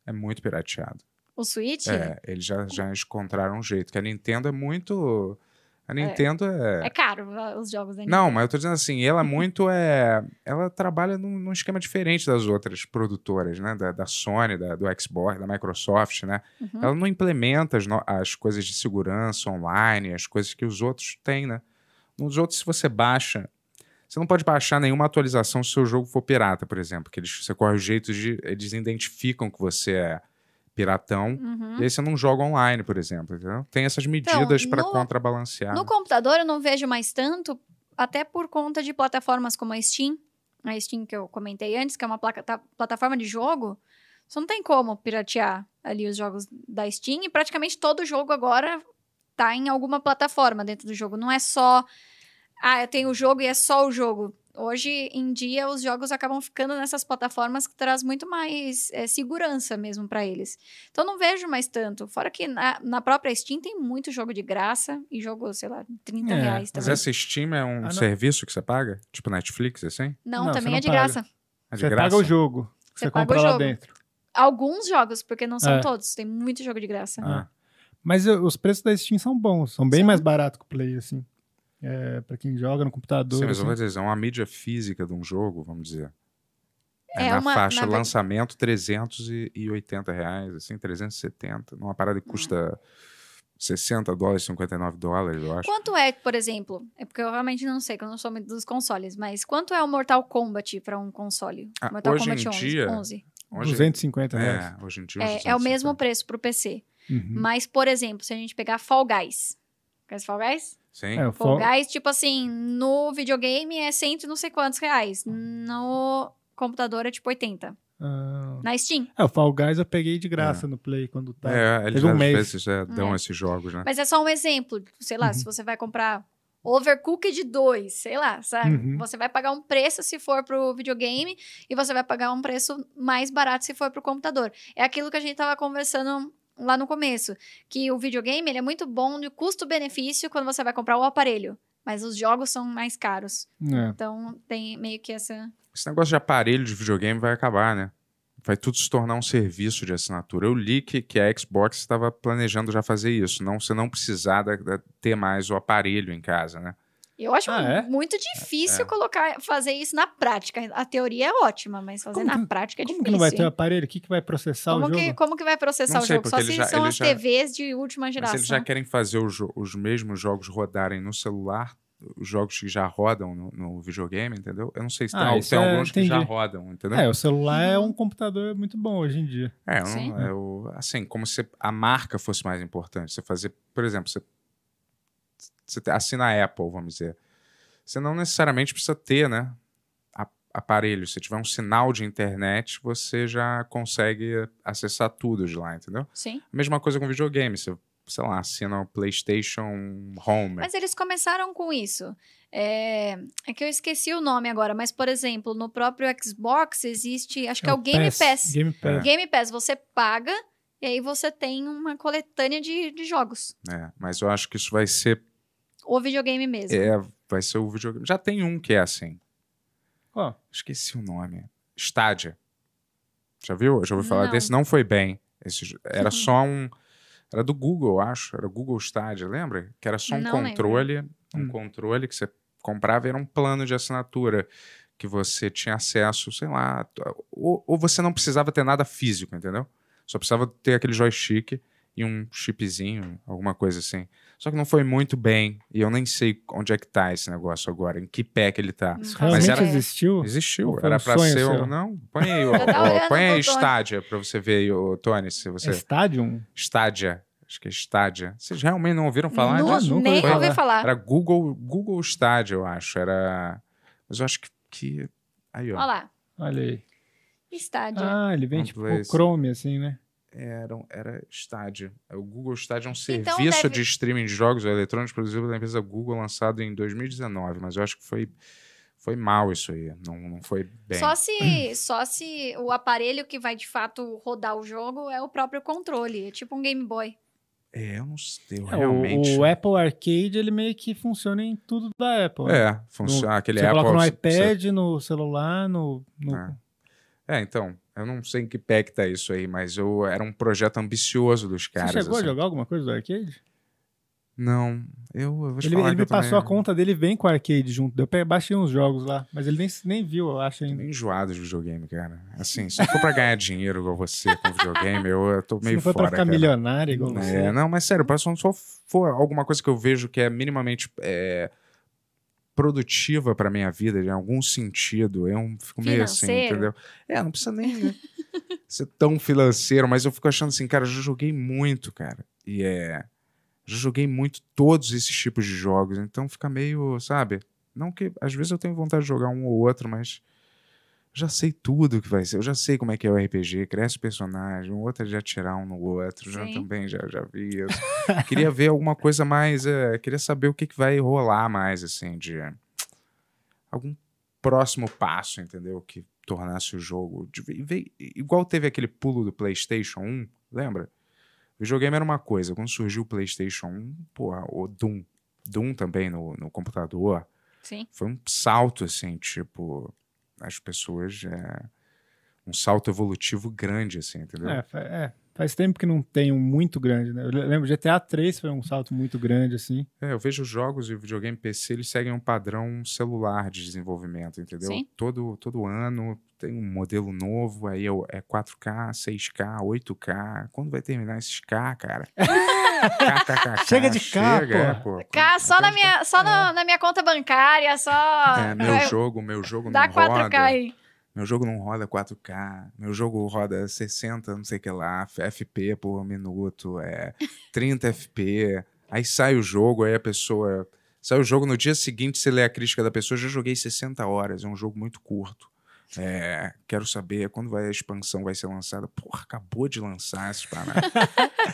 é muito pirateado. O Switch É, eles já, já encontraram um jeito. Que a Nintendo é muito. A Nintendo é. é caro uh, os jogos da Não, mas eu tô dizendo assim, ela é muito é. Ela trabalha num, num esquema diferente das outras produtoras, né? Da, da Sony, da, do Xbox, da Microsoft, né? Uhum. Ela não implementa as, no- as coisas de segurança online, as coisas que os outros têm, né? Nos outros, se você baixa. Você não pode baixar nenhuma atualização se o seu jogo for pirata, por exemplo. Que eles, você corre o jeito de. Eles identificam que você é piratão. Uhum. E aí você não joga online, por exemplo. Entendeu? Tem essas medidas para no- contrabalancear. No computador eu não vejo mais tanto, até por conta de plataformas como a Steam. A Steam que eu comentei antes, que é uma placa- ta- plataforma de jogo. Você não tem como piratear ali os jogos da Steam. E praticamente todo jogo agora tá em alguma plataforma dentro do jogo. Não é só ah, eu tenho o jogo e é só o jogo. Hoje em dia, os jogos acabam ficando nessas plataformas que traz muito mais é, segurança mesmo para eles. Então, não vejo mais tanto. Fora que na, na, própria Steam tem muito jogo de graça e jogo, sei lá, 30 é, reais também. Mas essa Steam é um ah, serviço que você paga? Tipo Netflix, assim? Não, não também é de paga. graça. É de você graça? paga o jogo. Você, você compra lá dentro. Alguns jogos, porque não são é. todos. Tem muito jogo de graça. Ah. Mas os preços da Steam são bons. São bem Sim. mais baratos que o Play, assim é, para quem joga no computador. Sim, mas assim. eu vou dizer, é uma mídia física de um jogo, vamos dizer. É, é na uma, faixa na... lançamento 380 reais, assim, 370, numa parada que custa 60 dólares, 59 dólares, eu acho. Quanto é, por exemplo? É porque eu realmente não sei, que eu não sou dos consoles, mas quanto é o Mortal Kombat para um console? Ah, Mortal hoje Kombat em 11, dia, 11. Hoje, 250 reais. É, hoje em dia. É, é o mesmo preço para o PC. Uhum. Mas, por exemplo, se a gente pegar Fall Guys. Conhece Fall Guys? Sim. É, Fall Guys, tipo assim, no videogame é cento não sei quantos reais. No computador é tipo 80. Ah. Na Steam. É, o Fall Guys eu peguei de graça é. no Play quando tá. É, eles um às mês. vezes é, dão é. esses jogos, né? Mas é só um exemplo. Sei lá, uhum. se você vai comprar Overcooked 2, sei lá, sabe? Uhum. Você vai pagar um preço se for pro videogame e você vai pagar um preço mais barato se for pro computador. É aquilo que a gente tava conversando lá no começo, que o videogame ele é muito bom de custo-benefício quando você vai comprar o aparelho, mas os jogos são mais caros. É. Então tem meio que essa. Esse negócio de aparelho de videogame vai acabar, né? Vai tudo se tornar um serviço de assinatura. Eu li que, que a Xbox estava planejando já fazer isso, não você não precisar da, da, ter mais o aparelho em casa, né? Eu acho ah, é? muito difícil é. colocar, fazer isso na prática. A teoria é ótima, mas fazer como na que, prática é como difícil. Como que não vai ter o aparelho? O que, que vai processar como o que, jogo? Como que vai processar sei, o jogo? Só se já, são as já, TVs de última geração. Mas eles já querem fazer os, os mesmos jogos rodarem no celular, os jogos que já rodam no, no videogame, entendeu? Eu não sei se tem, ah, tem alguns que já rodam, entendeu? É, o celular é um computador muito bom hoje em dia. É, um, é o, assim, como se a marca fosse mais importante. Você fazer, por exemplo, você, você assina a Apple, vamos dizer você não necessariamente precisa ter, né? Aparelho. Se tiver um sinal de internet, você já consegue acessar tudo de lá, entendeu? Sim. mesma coisa com videogame. Você, sei lá, assina o PlayStation Home. Mas eles começaram com isso. É... é, que eu esqueci o nome agora, mas, por exemplo, no próprio Xbox existe, acho que é, é o Game Pass. Pass. Game Pass. É. Game Pass, você paga e aí você tem uma coletânea de, de jogos. É, mas eu acho que isso vai ser. O videogame mesmo. É, vai ser o videogame. Já tem um que é assim. Ó, oh. esqueci o nome. Stadia. Já viu? Já ouviu falar não. desse? Não foi bem. Esse, era só um. Era do Google, acho. Era Google Stadia, lembra? Que era só um não controle. Lembro. Um hum. controle que você comprava era um plano de assinatura que você tinha acesso, sei lá. Ou, ou você não precisava ter nada físico, entendeu? Só precisava ter aquele joystick e um chipzinho, alguma coisa assim. Só que não foi muito bem. E eu nem sei onde é que tá esse negócio agora, em que pé que ele tá. Isso Mas era, existiu? Existiu. Era um pra ser. Um, não, põe aí, ó, ó, põe aí Stadia pra você ver, o Tony, se você. É Stadium? Stadia. Acho que é Stadia. Vocês realmente não ouviram falar não, disso? Nem ouvi falar. falar. Era Google, Google Stadia, eu acho. Era. Mas eu acho que. que... Aí, ó. Olha lá. Olha aí. Stadia. Ah, ele vem tipo Chrome, assim, né? Era, era Stadia. O Google Stadia é um então serviço deve... de streaming de jogos eletrônicos produzido pela empresa Google, lançado em 2019, mas eu acho que foi, foi mal isso aí, não, não foi bem. Só se, só se o aparelho que vai de fato rodar o jogo é o próprio controle, é tipo um Game Boy. É, eu não sei, eu é, realmente... O, o, Apple Arcade, ele meio que funciona em tudo da Apple. Né? É, funciona, aquele você Apple... Você coloca no iPad, você... no celular, no... no... É. é, então, eu não sei em que pé que tá isso aí, mas eu, era um projeto ambicioso dos caras. Você chegou assim. a jogar alguma coisa do arcade? Não, eu, eu vou te ele, falar ele me passou também... a conta dele, vem com o arcade junto. Eu baixei uns jogos lá, mas ele nem, nem viu, eu acho ainda. Enjoado de videogame, cara. Assim, se for pra ganhar dinheiro igual você com videogame, eu, eu tô meio se for fora. pra ficar cara. milionário igual é, você. Não, mas sério, se só for alguma coisa que eu vejo que é minimamente. É, produtiva para minha vida, em algum sentido. Eu fico meio assim, entendeu? É, não precisa nem né, ser tão financeiro, mas eu fico achando assim, cara, eu já joguei muito, cara. E é. Já joguei muito todos esses tipos de jogos, então fica meio, sabe? Não que às vezes eu tenho vontade de jogar um ou outro, mas já sei tudo que vai ser. Eu já sei como é que é o RPG, cresce o personagem, um outro é já tirar um no outro, já Sim. também já, já vi isso. queria ver alguma coisa mais, é, queria saber o que, que vai rolar mais, assim, de algum próximo passo, entendeu? Que tornasse o jogo. de- ve- igual teve aquele pulo do PlayStation 1, lembra? O videogame era uma coisa, quando surgiu o PlayStation 1, porra, o Doom. Doom também no, no computador Sim. foi um salto, assim, tipo, as pessoas. É, um salto evolutivo grande, assim, entendeu? É, é, faz tempo que não tem um muito grande, né? Eu le- lembro, GTA 3 foi um salto muito grande, assim. É, eu vejo os jogos e o videogame PC, eles seguem um padrão celular de desenvolvimento, entendeu? Sim. Todo, todo ano tem um modelo novo, aí é é 4K, 6K, 8K. Quando vai terminar esses K, cara? Chega de K, chega, é, pô. Cá, só na minha, só na, na minha conta bancária, só. É, meu jogo, meu jogo Dá não 4K roda. aí. Meu jogo não roda 4K, meu jogo roda 60, não sei o que lá, FP por minuto, é 30 FP. Aí sai o jogo, aí a pessoa. Sai o jogo no dia seguinte, você lê a crítica da pessoa, já joguei 60 horas, é um jogo muito curto. É, quero saber quando vai a expansão vai ser lançada. Porra, acabou de lançar essas paradas.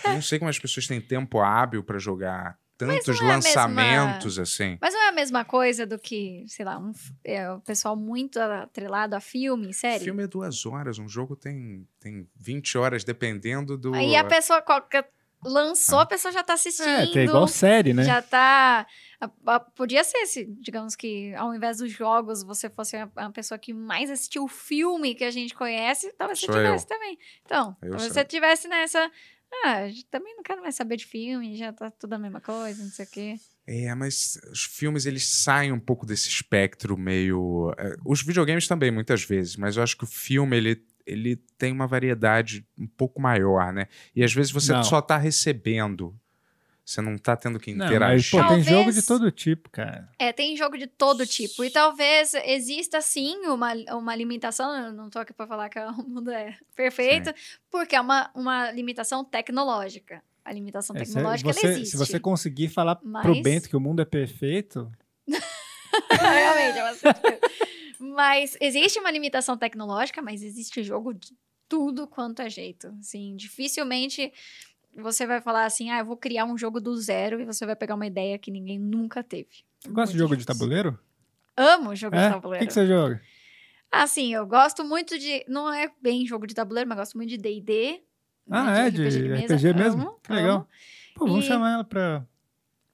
Eu não sei como as pessoas têm tempo hábil pra jogar tantos é a mesma- lançamentos assim. Mas não é a mesma coisa do que, sei lá, um, é, o pessoal muito atrelado a filme, série. Filme é duas horas, um jogo tem, tem 20 horas, dependendo do. Aí a pessoa qualquer- lançou, a pessoa já tá assistindo. É, tem igual série, né? Já tá. podia ser se, digamos que, ao invés dos jogos, você fosse a, pessoa que mais assistiu o filme que a gente conhece, talvez você Sou tivesse também. Então, Eu talvez sou. você tivesse nessa. Ah, também não quero mais saber de filme, já tá tudo a mesma coisa, não sei o quê. É, mas os filmes eles saem um pouco desse espectro meio. é, os videogames também, muitas vezes, mas eu acho que o filme ele, ele tem uma variedade um pouco maior, né? E às vezes você Não. só tá recebendo. Você não tá tendo que Não, interagir. mas, pô, tem Talvez- jogo de todo tipo, cara. É, tem jogo de todo tipo. E talvez exista sim uma, uma limitação. Eu não tô aqui pra falar que o mundo é perfeito, porque é uma, uma limitação tecnológica. A limitação É, tecnológica você, ela existe. se você conseguir falar pro Mas- Bento que o mundo é perfeito, Realmente, é bastante. Mas existe uma limitação tecnológica, mas existe jogo de tudo quanto é jeito. Assim, dificilmente você vai falar assim, ah, eu vou criar um jogo do zero e você vai pegar uma ideia que ninguém nunca teve. você gosta de jogo de tabuleiro? Amo jogo É? de O tabuleiro. que, que você joga? Assim, eu gosto muito de. Não é bem jogo de tabuleiro, mas gosto muito de DD. Ah, né, é? De RPG, mesa. mesmo? Amo, Que legal. amo. Pô, vamos E- chamar ela pra,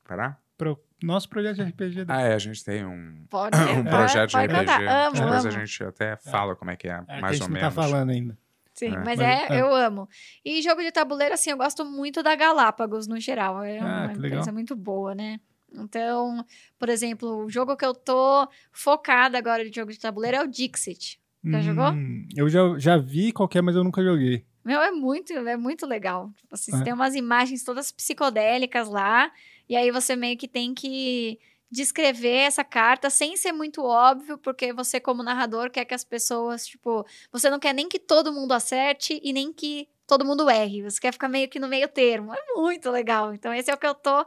Parar? pra nosso projeto de RPG. Ah, é, a gente tem um, Pode, um projeto de RPG. Amo, Depois amo. a gente até fala como é que é, É, que a mais gente ou não menos. tá falando ainda. Sim, É. mas Mas, é, é. eu amo. E jogo de tabuleiro, assim, eu gosto muito da Galápagos no geral. É Ah, uma que legal. empresa muito boa, né? Então, por exemplo, o jogo que eu tô focada agora de jogo de tabuleiro é o Dixit. Já jogou? Hum, Eu já, já vi qualquer, mas eu nunca joguei. Meu, é muito, é muito legal. Tipo, assim, É. Tem umas imagens todas psicodélicas lá, e aí você meio que tem que descrever essa carta sem ser muito óbvio, porque você, como narrador, quer que as pessoas, tipo, você não quer nem que todo mundo acerte e nem que todo mundo erre. Você quer ficar meio que no meio termo. É muito legal. Então, esse é o que eu tô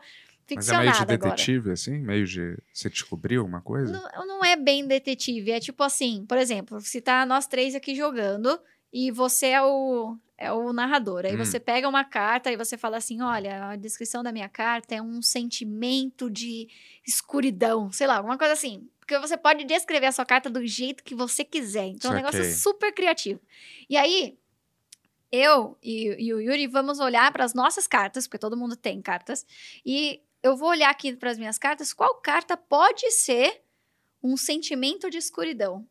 Mas é meio de agora. detetive, assim? Meio de. Você descobriu alguma coisa? Não, não é bem detetive. É tipo assim, por exemplo, se tá nós três aqui jogando e você é o, é o narrador. Aí Hum. você pega uma carta e você fala assim: olha, a descrição da minha carta é um sentimento de escuridão, sei lá, alguma coisa assim. Porque você pode descrever a sua carta do jeito que você quiser. Então o negócio é super criativo. E aí, eu e, e o Yuri vamos olhar para as nossas cartas, porque todo mundo tem cartas, e eu vou olhar aqui para as minhas cartas, qual carta pode ser um sentimento de escuridão.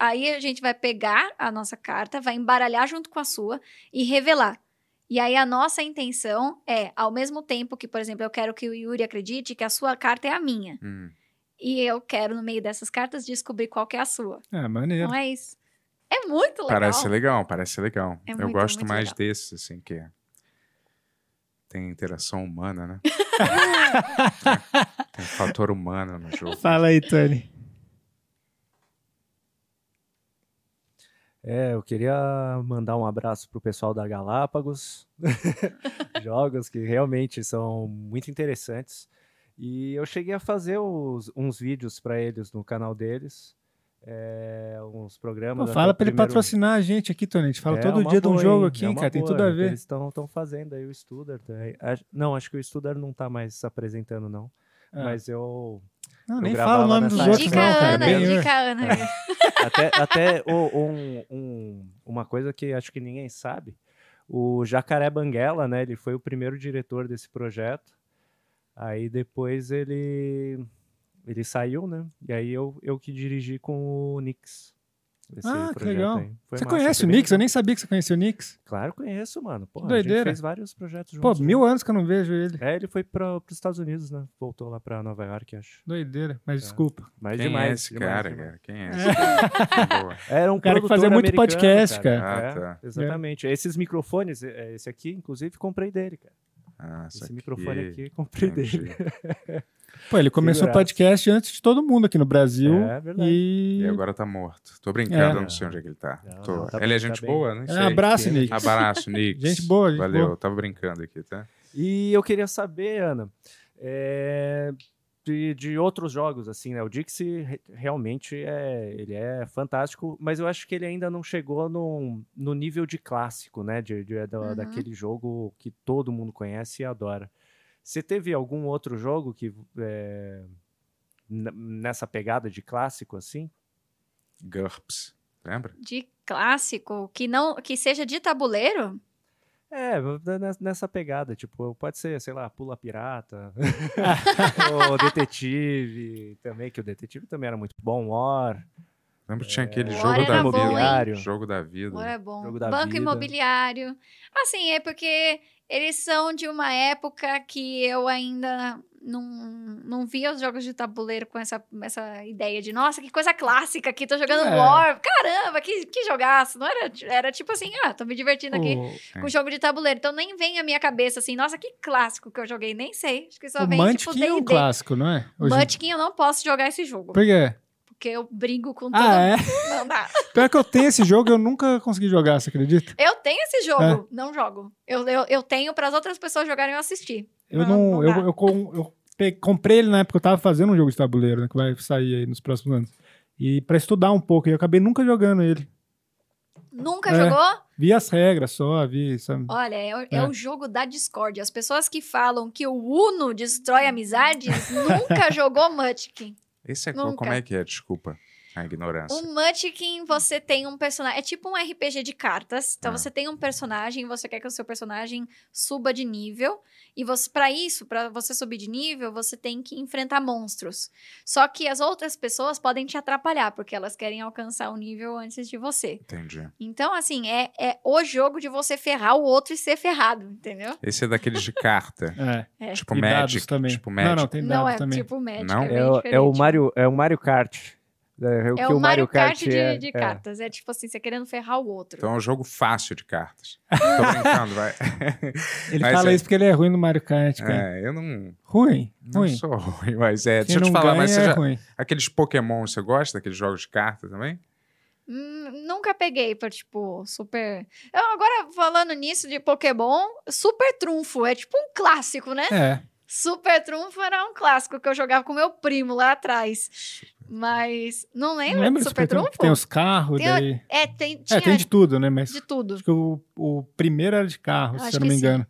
Aí a gente vai pegar a nossa carta, vai embaralhar junto com a sua e revelar. E aí a nossa intenção é, ao mesmo tempo que, por exemplo, eu quero que o Yuri acredite que a sua carta é a minha. Hum. E eu quero, no meio dessas cartas, descobrir qual que é a sua. É, maneiro. Não é isso? É muito legal. Parece legal, parece legal. É Eu muito, gosto muito mais legal. desses, assim, que tem interação humana, né? tem fator humano no jogo. Fala aí, Tony. É, eu queria mandar um abraço pro pessoal da Galápagos. Jogos que realmente são muito interessantes. E eu cheguei a fazer os- uns vídeos para eles no canal deles. é, uns Pô, programas. até fala o pra ele primeiro- patrocinar a gente aqui, Tony. A gente fala É todo dia de um boa, jogo hein? aqui, É cara. Tem boa, tudo a que ver. Eles estão fazendo aí o Studart. aí. Acho- Não, acho que o Studart não tá mais apresentando, não. Ah. Mas eu. Não, eu nem fala o nome dos outros, Dica não, cara. Ana, Bem, dica Ana. Até até o- um, um- uma coisa que acho que ninguém sabe. O Jacaré Banguela, né? Ele foi o primeiro diretor desse projeto. Aí depois ele ele saiu, né? E aí eu, eu que dirigi com o Nix. Esse Ah, que legal. aí. Foi Você massa, conhece o Nix? Eu nem sabia que você conhecia o Nix. Claro, conheço, mano. Porra, Que a gente doideira. fez vários projetos Pô, juntos. mil né? anos que eu não vejo ele. É, ele foi para os Estados Unidos, né? Voltou lá para Nova York, acho. Doideira, mas É. desculpa. Mas Quem demais. é esse demais, cara, demais. cara? Quem é esse cara? Boa. Era um cara que fazia muito podcast, cara. cara. É, Ah, tá. Exatamente. Esses microfones, é, esse aqui, inclusive, comprei dele, cara. Ah, Esse microfone aqui, comprei Entendi. dele. Pô, ele começou o podcast antes de todo mundo aqui no Brasil. É verdade. E. E agora tá morto. Tô brincando, É. eu não sei onde é que ele tá. Não, Tô- não, tá ele é bem, gente tá boa, né? É, Sei. abraço, Sim. Nick. Abraço, Nix. Gente boa, gente Valeu, boa. tava brincando aqui, tá? E eu queria saber, Ana, é, de, de outros jogos, assim, né? O Dixie re- realmente é, ele é fantástico, mas eu acho que ele ainda não chegou no, no nível de clássico, né? De, de- da- Uhum. Daquele jogo que todo mundo conhece e adora. Você teve algum outro jogo que é, nessa pegada de clássico, assim? GURPS. Lembra? De clássico, que não que seja de tabuleiro? É, nessa pegada, tipo, pode ser, sei lá, Pula Pirata, ou Detetive também, que o Detetive também era muito bom, War, Lembra que tinha aquele O jogo War da bom, hein? vida. Jogo da vida. Agora é bom. Jogo da Banco vida. imobiliário. Assim, é porque eles são de uma época que eu ainda não, não via os jogos de tabuleiro com essa, essa ideia de, nossa, que coisa clássica aqui, tô jogando É. War. Caramba, que, que jogaço. Não era, era tipo assim, ah, tô me divertindo aqui O, com jogo de tabuleiro. Então nem vem à minha cabeça assim, nossa, que clássico que eu joguei. Nem sei. Acho que só o vem tipo é um clássico, não é? Hoje- Munchkin eu não posso jogar esse jogo. Por quê? Porque eu brigo com todo Ah, é? mundo. Não dá. Pior que eu tenho esse jogo e eu nunca consegui jogar, você acredita? Eu tenho esse jogo, É. não jogo. Eu, eu, eu tenho para as outras pessoas jogarem e eu assistir. Eu Não, não. não eu, eu, com- eu pe- comprei ele na época que eu tava fazendo um jogo de tabuleiro, né? Que vai sair aí nos próximos anos. E pra estudar um pouco, e eu acabei nunca jogando ele. Nunca É. jogou? Vi as regras só, vi. Sabe? Olha, é, o- é É. o jogo da Discord. As pessoas que falam que o Uno destrói amizades nunca jogou Munchkin. Esse é Nunca. como é que é? Desculpa a ignorância. O Munchkin, você tem um personagem. É tipo um RPG de cartas. Então Ah. você tem um personagem, você quer que o seu personagem suba de nível. E você, para isso, para você subir de nível, você tem que enfrentar monstros. Só que as outras pessoas podem te atrapalhar, porque elas querem alcançar o nível antes de você. Entendi. Então, assim, é, é o jogo de você ferrar o outro e ser ferrado, entendeu? Esse é daqueles de carta. É. É. tipo E dados Magic. também. Tipo não, Magic. não, tem Não, dados é também. tipo Magic. Não? É, É, o- é o. Mario, é o Mario Kart. É, o É que o Mario Kart, de, é- de é. cartas. É. tipo assim, você querendo ferrar o outro. Então é um jogo fácil de cartas. Tô brincando, vai. Ele Mas fala é- isso porque ele é ruim no Mario Kart, cara. É, eu não, Ruim, não ruim. sou ruim, mas é. Quem Deixa eu te não falar, ganha mas você é já, ruim. aqueles Pokémon, você gosta daqueles jogos de cartas também? Hum, nunca peguei pra, tipo, super. Eu, agora, falando nisso de Pokémon, Super Trunfo é tipo um clássico, né? É. Super Trunfo era um clássico que eu jogava com meu primo lá atrás. Mas não lembra de do Super Super Trunfo? Trunfo? Tem os carros, Tem daí... É, tem, tinha É, tem de tudo, né? Mas de tudo. acho que o, o primeiro era de carro, Acho se eu não me sim. engano.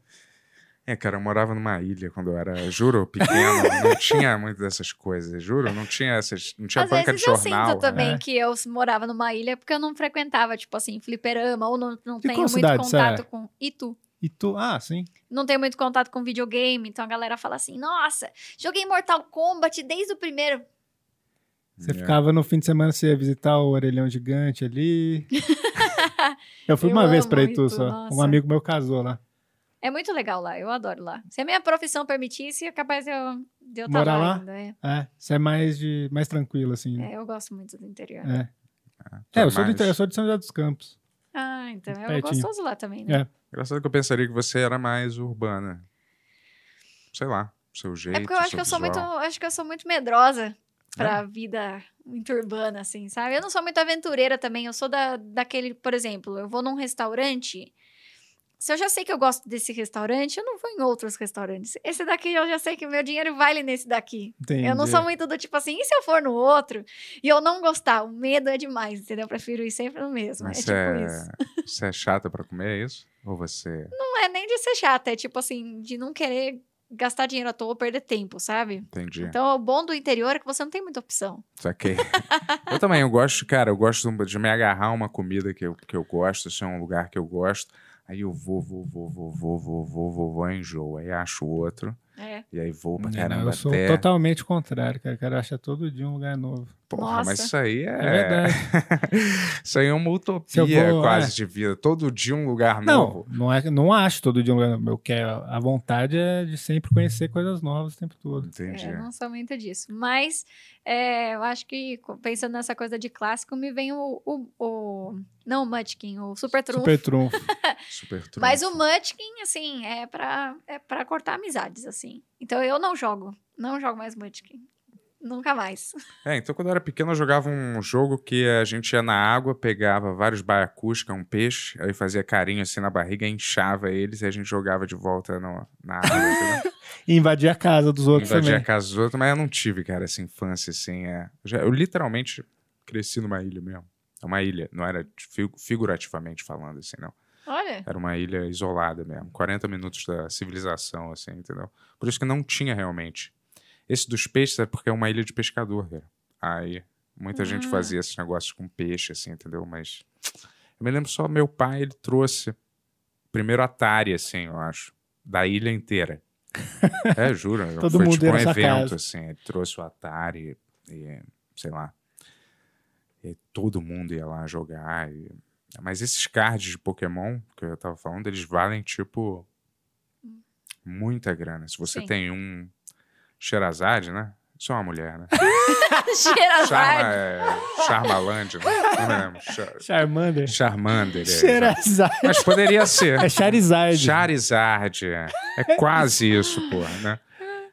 É, cara, eu morava numa ilha quando eu era, juro, pequeno. não tinha muito dessas coisas, juro. Não tinha essas. Não tinha Às banca de vezes eu jornal. sinto também né? que eu morava numa ilha porque eu não frequentava, tipo assim, fliperama, ou não, não De tenho muito cidade contato é? com. E tu? E tu... Ah, sim. Não tenho muito contato com videogame, então a galera fala assim: nossa, joguei Mortal Kombat desde o primeiro. Você É. ficava no fim de semana, você ia visitar o orelhão gigante ali. eu fui Eu uma vez pra Itu só. nossa. Um amigo meu casou lá. É muito legal lá, eu adoro lá. Se a minha profissão permitisse, é capaz de eu de eu estar Morar lá, lá? ainda. É. É, você é mais, de, mais tranquilo, assim. né? É, eu gosto muito do interior. É. Tu É, eu sou, do, eu sou de São José dos Campos. Ah, então é Pertinho. gostoso lá também, né? É. Engraçado que eu pensaria que você era mais urbana. Sei lá, seu jeito. É porque eu acho que eu sou muito, visual. acho que eu sou muito medrosa pra É? vida muito urbana, assim, sabe? Eu não sou muito aventureira também. Eu sou da, daquele, por exemplo, eu vou num restaurante, se eu já sei que eu gosto desse restaurante, eu não vou em outros restaurantes. Esse daqui eu já sei que o meu dinheiro vale nesse daqui. Entendi. Eu não sou muito do tipo assim, e se eu for no outro e eu não gostar? O medo é demais, entendeu? Eu prefiro ir sempre no mesmo. Mas é tipo é, isso. você é chata pra comer, é isso? Ou você. Não é nem de ser chata, é tipo assim, de não querer gastar dinheiro à toa ou perder tempo, sabe? Entendi. Então, o bom do interior é que você não tem muita opção. Saquei. eu também, eu gosto, cara, eu gosto de me agarrar a uma comida que eu, que eu gosto, é um lugar que eu gosto. Aí eu vou, vou, vou, vou, vou, vou, vou, vou, vou, enjoo. Aí acho outro. É. E aí vou pra É, não, caramba eu sou até. totalmente contrário, cara. Quero achar todo dia um lugar novo. Porra, mas Nossa. isso aí é. É verdade. isso aí é uma utopia vou, quase é. de vida. Todo dia um lugar Não, novo. não, é, não acho todo dia um lugar novo. Eu quero, a vontade é de sempre conhecer coisas novas o tempo todo. Entendi. É, não sou muito disso. Mas é, eu acho que, pensando nessa coisa de clássico, me vem o. o, o- não o Munchkin, o Super Trunfo. Super trunfo. Super trunfo. Mas o Munchkin, assim, é pra, é pra cortar amizades, assim. Então eu não jogo. Não jogo mais Munchkin. Nunca mais. É, então quando eu era pequeno eu jogava um jogo que a gente ia na água, pegava vários baiacus, que é um peixe, aí fazia carinho assim na barriga, inchava eles e a gente jogava de volta no- na água. E invadir a casa dos outros Invadia a também. casa dos outros, mas eu não tive, cara, essa infância assim. É. Eu, já- eu literalmente cresci numa ilha mesmo. É uma ilha, não era fi- figurativamente falando assim, não. Olha. Era uma ilha isolada mesmo, 40 minutos da civilização, assim, entendeu? Por isso que não tinha realmente. Esse dos peixes é porque é uma ilha de pescador, cara. Aí muita gente Ah. fazia esses negócios com peixe, assim, entendeu? Mas eu me lembro só, meu pai, ele trouxe primeiro Atari, assim, eu acho, da ilha inteira. é, juro. Todo foi mundo tipo um evento, casa. assim. Ele trouxe o Atari e, sei lá, e todo mundo ia lá jogar. e- Mas esses cards de Pokémon que eu tava falando, eles valem, tipo, muita grana. Se você Sim. tem um Sherazade, né? Isso é uma mulher, né? Cheira Charma, é, Charmaland, né? Não me lembro. Char- Charmander. Charmander. é, Charizard. Mas poderia ser. É Charizard. Charizard, é. É quase isso, porra, né?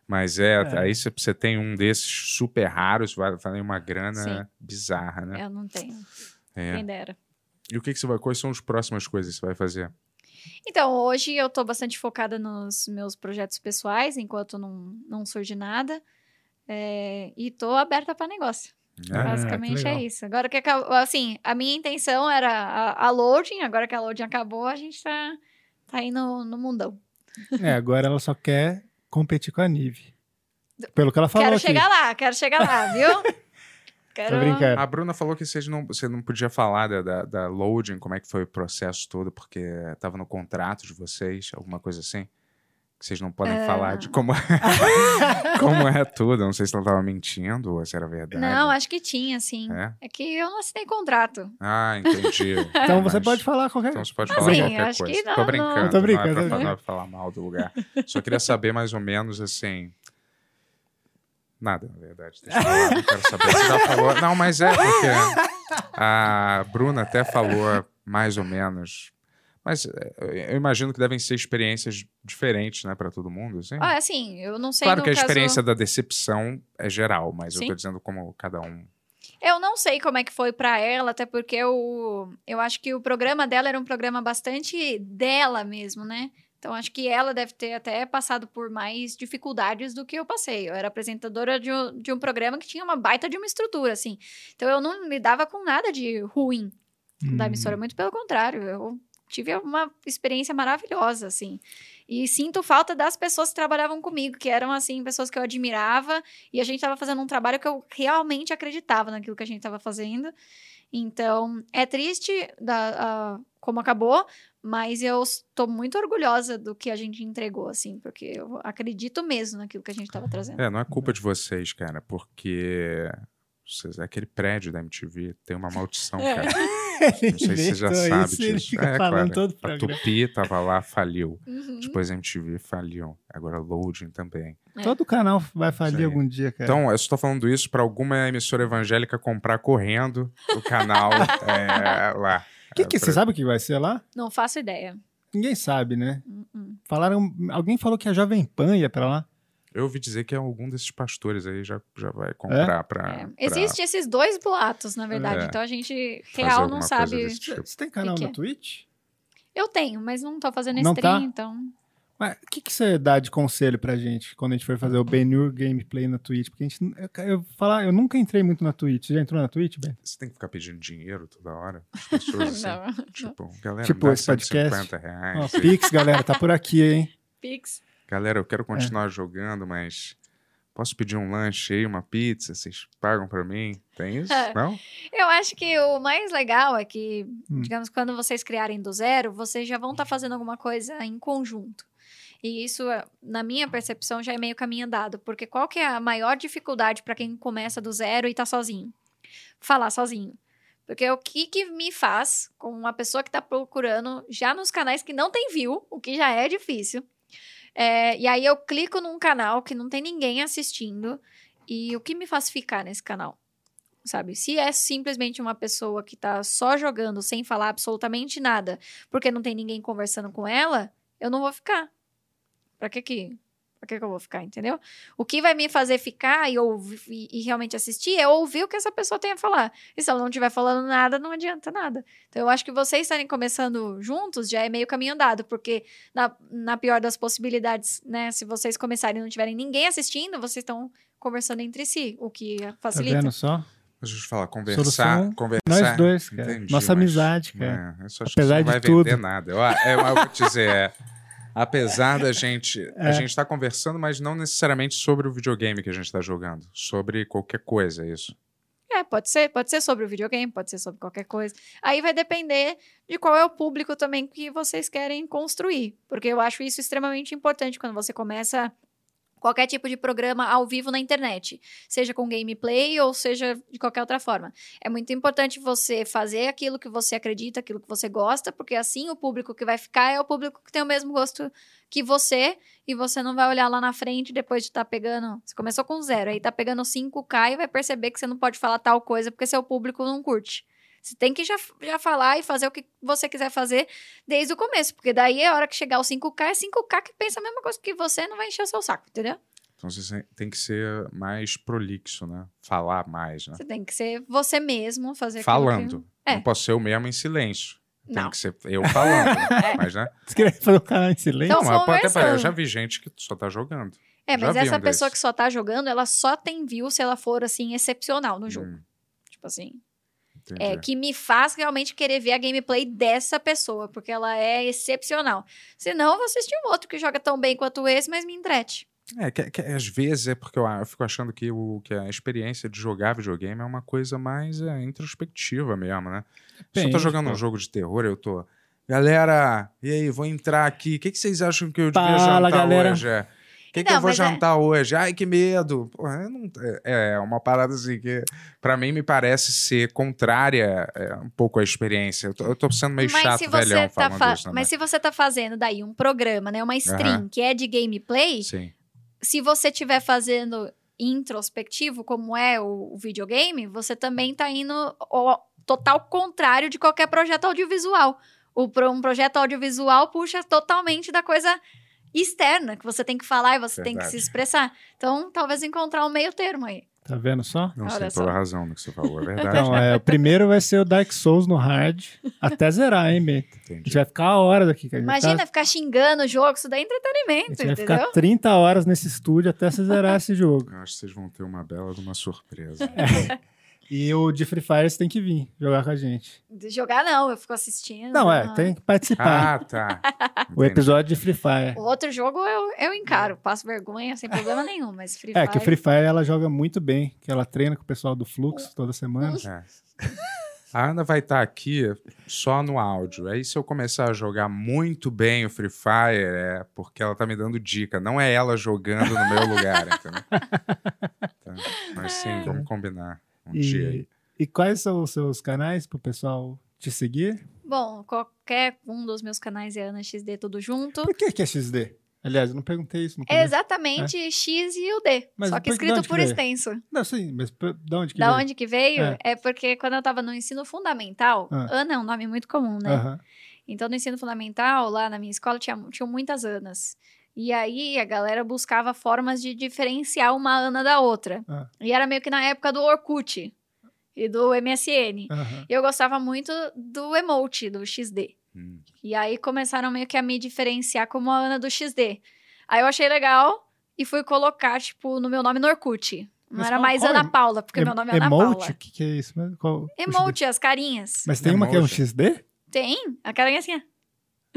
Mas é, aí você- você tem um desses super raros, vai valer uma grana Sim. bizarra, né? Eu não tenho. É. Quem dera. E o que, que você vai. Quais são as próximas coisas que você vai fazer? Então, hoje eu tô bastante focada nos meus projetos pessoais, enquanto não, não surge nada. É, e tô aberta para negócio. Ah, Basicamente é isso. Agora que acabou, assim, a minha intenção era a, a loading, agora que a loading acabou, a gente tá, tá aí no, no mundão. É, agora ela só quer competir com a Nive. Pelo que ela falou quero aqui. chegar lá, quero chegar lá, viu? Tô brincando. A Bruna falou que vocês não, você não podia falar da, da, da loading, como é que foi o processo todo, porque estava no contrato de vocês, alguma coisa assim. Que vocês não podem falar de como, como é tudo. Não sei se ela estava mentindo ou se era verdade. Não, acho que tinha, sim. É? É que eu não assinei contrato. Ah, entendi. Então você Mas- pode falar qualquer Então coisa. você pode Assim, falar eu qualquer acho que coisa. não, tô não- brincando. Tô brincando, Não é, pra, não é pra falar mal do lugar. Só queria saber mais ou menos assim. Nada, na verdade. Deixa eu falar, não quero saber. Você já falou. Não, mas é porque a Bruna até falou mais ou menos. Mas é, eu imagino que devem ser experiências diferentes, né, para todo mundo. Assim. Ah, assim, eu não sei claro que a caso... experiência da decepção é geral, mas eu Sim. tô dizendo como cada um. Eu não sei como é que foi pra ela, até porque eu, eu acho que o programa dela era um programa bastante dela mesmo, né? Então acho que ela deve ter até passado por mais dificuldades do que eu passei. Eu era apresentadora de um, de um programa que tinha uma baita de uma estrutura, assim. Então eu não lidava com nada de ruim da Hum. emissora, muito pelo contrário. Eu tive uma experiência maravilhosa, assim. E sinto falta das pessoas que trabalhavam comigo, que eram, assim, pessoas que eu admirava. E a gente estava fazendo um trabalho que eu realmente acreditava naquilo que a gente estava fazendo. Então, é triste da, a- como acabou, mas eu estou muito orgulhosa do que a gente entregou, assim, porque eu acredito mesmo naquilo que a gente estava trazendo. É, não é culpa de vocês, cara, porque vocês- aquele prédio da MTV tem uma maldição, É. cara. Não sei se você já sabe isso, Ele disso. fica É, falando claro. todo A programa. Tupi tava lá, faliu. Uhum. Depois a MTV faliu. Agora Loading também. É. Todo canal vai falir aí. algum dia, cara. Então, eu só tô falando isso pra alguma emissora evangélica comprar correndo o canal é, lá. Que que, É, você pra- sabe o que vai ser lá? Não faço ideia. Ninguém sabe, né? Uhum. Falaram, alguém falou que a Jovem Pan ia pra lá. Eu ouvi dizer que algum desses pastores aí já, já vai comprar pra, É. pra Existe esses dois boatos, na verdade. É. então a gente real não sabe. tipo. Você tem canal que no é? Twitch? Eu tenho, mas não tô fazendo Não stream, tá? então. Mas o que, que você dá de conselho pra gente quando a gente for fazer o Benur Gameplay na Twitch? Porque a gente. Eu, eu, falar, eu nunca entrei muito na Twitch. Você já entrou na Twitch, Ben? Você tem que ficar pedindo dinheiro toda hora? Pessoas, assim, Não. tipo, galera, Tipo esse podcast? 150 reais. Ó, Pix, galera, tá por aqui, hein? Pix. Galera, eu quero É. continuar jogando, mas posso pedir um lanche aí, uma pizza? Vocês pagam pra mim? Tem isso? É. Não? Eu acho que o mais legal é que, Hum. digamos, quando vocês criarem do zero, vocês já vão estar fazendo alguma coisa em conjunto. E isso, é- na minha percepção, já é meio caminho andado. Porque qual que é a maior dificuldade para quem começa do zero e tá sozinho? Falar sozinho. Porque o que, que me faz, com uma pessoa que tá procurando, já nos canais que não tem view, o que já é difícil. é, e aí eu clico num canal que não tem ninguém assistindo. E o que me faz ficar nesse canal? sabe? Se é simplesmente uma pessoa que tá só jogando sem falar absolutamente nada, porque não tem ninguém conversando com ela, eu não vou ficar. Pra que que, pra que que eu vou ficar, entendeu? O que vai me fazer ficar e, ouvir, e, e realmente assistir é ouvir o que essa pessoa tem a falar. E se ela não estiver falando nada, não adianta nada. Então eu acho que vocês estarem começando juntos já é meio caminho andado, porque na, na pior das possibilidades, né, se vocês começarem e não tiverem ninguém assistindo, vocês estão conversando entre si, o que Tá facilita. vendo só? Deixa eu te falar, conversar, Solução, conversar. nós dois, cara. Entendi, Nossa mas- amizade, cara. É, eu só acho Apesar que isso não de vai tudo. vender nada. Eu, eu, eu vou te dizer, é, apesar da gente... É. A gente tá conversando, mas não necessariamente sobre o videogame que a gente tá jogando. Sobre qualquer coisa, é isso. É, pode ser, pode ser sobre o videogame, pode ser sobre qualquer coisa. Aí vai depender de qual é o público também que vocês querem construir, porque eu acho isso extremamente importante quando você começa qualquer tipo de programa ao vivo na internet, seja com gameplay ou seja de qualquer outra forma. É muito importante você fazer aquilo que você acredita, aquilo que você gosta, porque assim o público que vai ficar é o público que tem o mesmo gosto que você e você não vai olhar lá na frente depois de estar pegando. Você começou com zero, aí tá pegando 5K e vai perceber que você não pode falar tal coisa porque seu público não curte. Você tem que já, já falar e fazer o que você quiser fazer desde o começo, porque daí a hora que chegar o 5K é 5K que pensa a mesma coisa que você, não vai encher o seu saco, entendeu? Então você tem que ser mais prolixo, né? Falar mais, né? Você tem que ser você mesmo, fazer Falando. É. Não posso ser eu mesmo em silêncio. Que... Tem Não. que ser eu falando. né? Mas, né? Você queria fazer o canal em silêncio? Então, Não, pode até. Eu já vi gente que só tá jogando. É, Já mas essa um pessoa desses. que só tá jogando, ela só tem view se ela for, assim, excepcional no jogo. Hum, Tipo assim. Entendi. É, que me faz realmente querer ver a gameplay dessa pessoa, porque ela é excepcional. Senão, eu vou assistir um outro que joga tão bem quanto esse, mas me entrete. É, que, que às vezes é porque eu, eu fico achando que, o, que a experiência de jogar videogame é uma coisa mais é, introspectiva mesmo, né? Se eu tô jogando um jogo de terror, eu tô. Galera, e aí, vou entrar aqui. O que, que vocês acham que eu devia Fala, jantar galera. hoje? É? O que, que eu vou é- jantar hoje? Ai, que medo. Porra, não- é, é uma parada assim que, pra mim, me parece ser contrária é, um pouco à experiência. Eu tô, eu tô sendo meio mas chato, se você velhão, tá fa-. Né? Mas se você tá fazendo daí um programa, né? Uma stream Aham. que é de gameplay, Sim. se você estiver fazendo introspectivo, como é o, o videogame, você também tá indo ao total contrário de qualquer projeto audiovisual. O, um projeto audiovisual puxa totalmente da coisa externa, que você tem que falar e você tem que Verdade. se expressar. Então, talvez encontrar um meio termo aí. Tá vendo só? Não, você tem toda a razão no que você falou, é verdade. Então, é, o primeiro vai ser o Dark Souls no hard, até zerar, hein, Bento? A gente vai ficar a hora daqui. A Imagina ficar- ficar xingando o jogo, isso daí é a entretenimento, gente vai entendeu? ficar 30 horas nesse estúdio até você zerar esse jogo. Eu acho que vocês vão ter uma bela de uma surpresa. E o de Free Fire você tem que vir jogar com a gente. De Jogar não, eu fico assistindo. Não, é, tem que participar. ah, tá. o episódio de Free Fire. O outro jogo eu, eu encaro, passo vergonha sem problema nenhum, mas Free É, Fire... que o Free Fire ela joga muito bem, que ela treina com o pessoal do Flux toda semana. É. A Ana vai estar aqui só no áudio. Aí, se eu começar a jogar muito bem o Free Fire, é porque ela tá me dando dica. Não é ela jogando no meu lugar, entendeu? Tá. Mas sim, vamos combinar um dia aí. E, e quais são os seus canais pro pessoal te seguir? Bom, qualquer um dos meus canais é Ana XD tudo junto. Por que, que é XD? Aliás, eu não perguntei isso no É começo. exatamente X e o D. Mas só que escrito que por veio? extenso. Não, sim, mas da onde que Da veio? onde que veio? É. É. porque quando eu tava no ensino fundamental, Ah. Ana é um nome muito comum, né? Aham. Então, no ensino fundamental, lá na minha escola, tinha, tinham muitas Anas. E aí, a galera buscava formas de diferenciar uma Ana da outra. Ah. E era meio que na época do Orkut e do MSN. aham. E eu gostava muito do emote, do XD. Hum. E aí começaram meio que a me diferenciar como a Ana do XD. Aí eu achei legal e fui colocar, tipo, no meu nome no Orkut. Não Mas era mais qual Ana Paula, porque meu nome é Ana Emote? Paula. O que, que é isso mesmo? Qual- Emote, as carinhas. Mas tem uma que é um. XD? Tem, a carinha assim, ó.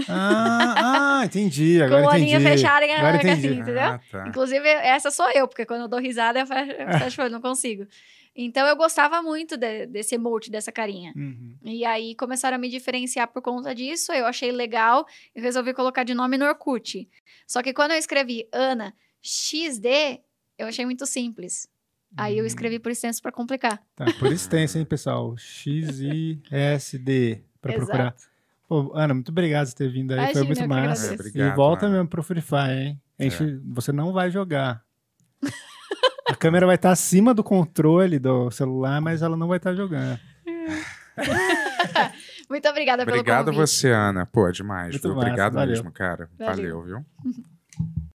Ah, ah, entendi. Agora com a entendi. olhinho fechado e a Agora entendi. assim, entendeu? Ah, tá. Inclusive, essa sou eu, porque quando eu dou risada, eu fecho, eu fecho o não consigo. Então, eu gostava muito de- desse emote, dessa carinha. Uhum. E aí, começaram a me diferenciar por conta disso. Eu achei legal e resolvi colocar de nome no Orkut. Só que quando eu escrevi Ana XD, eu achei muito simples. Aí eu escrevi por extenso para complicar. Tá, por extenso, hein, pessoal? X-I-S-D, pra Exato. procurar. Pô, Ana, muito obrigado por ter vindo aí, foi Imagina, muito eu que massa. É, e obrigado, volta Ana. mesmo pro Free Fire, hein? A gente, Você não vai jogar. A câmera vai estar acima do controle do celular, mas ela não vai estar jogando. Muito obrigada pelo Obrigado convite. você, Ana. Pô, demais. Muito massa, Obrigado valeu. mesmo, cara. Valeu. valeu viu?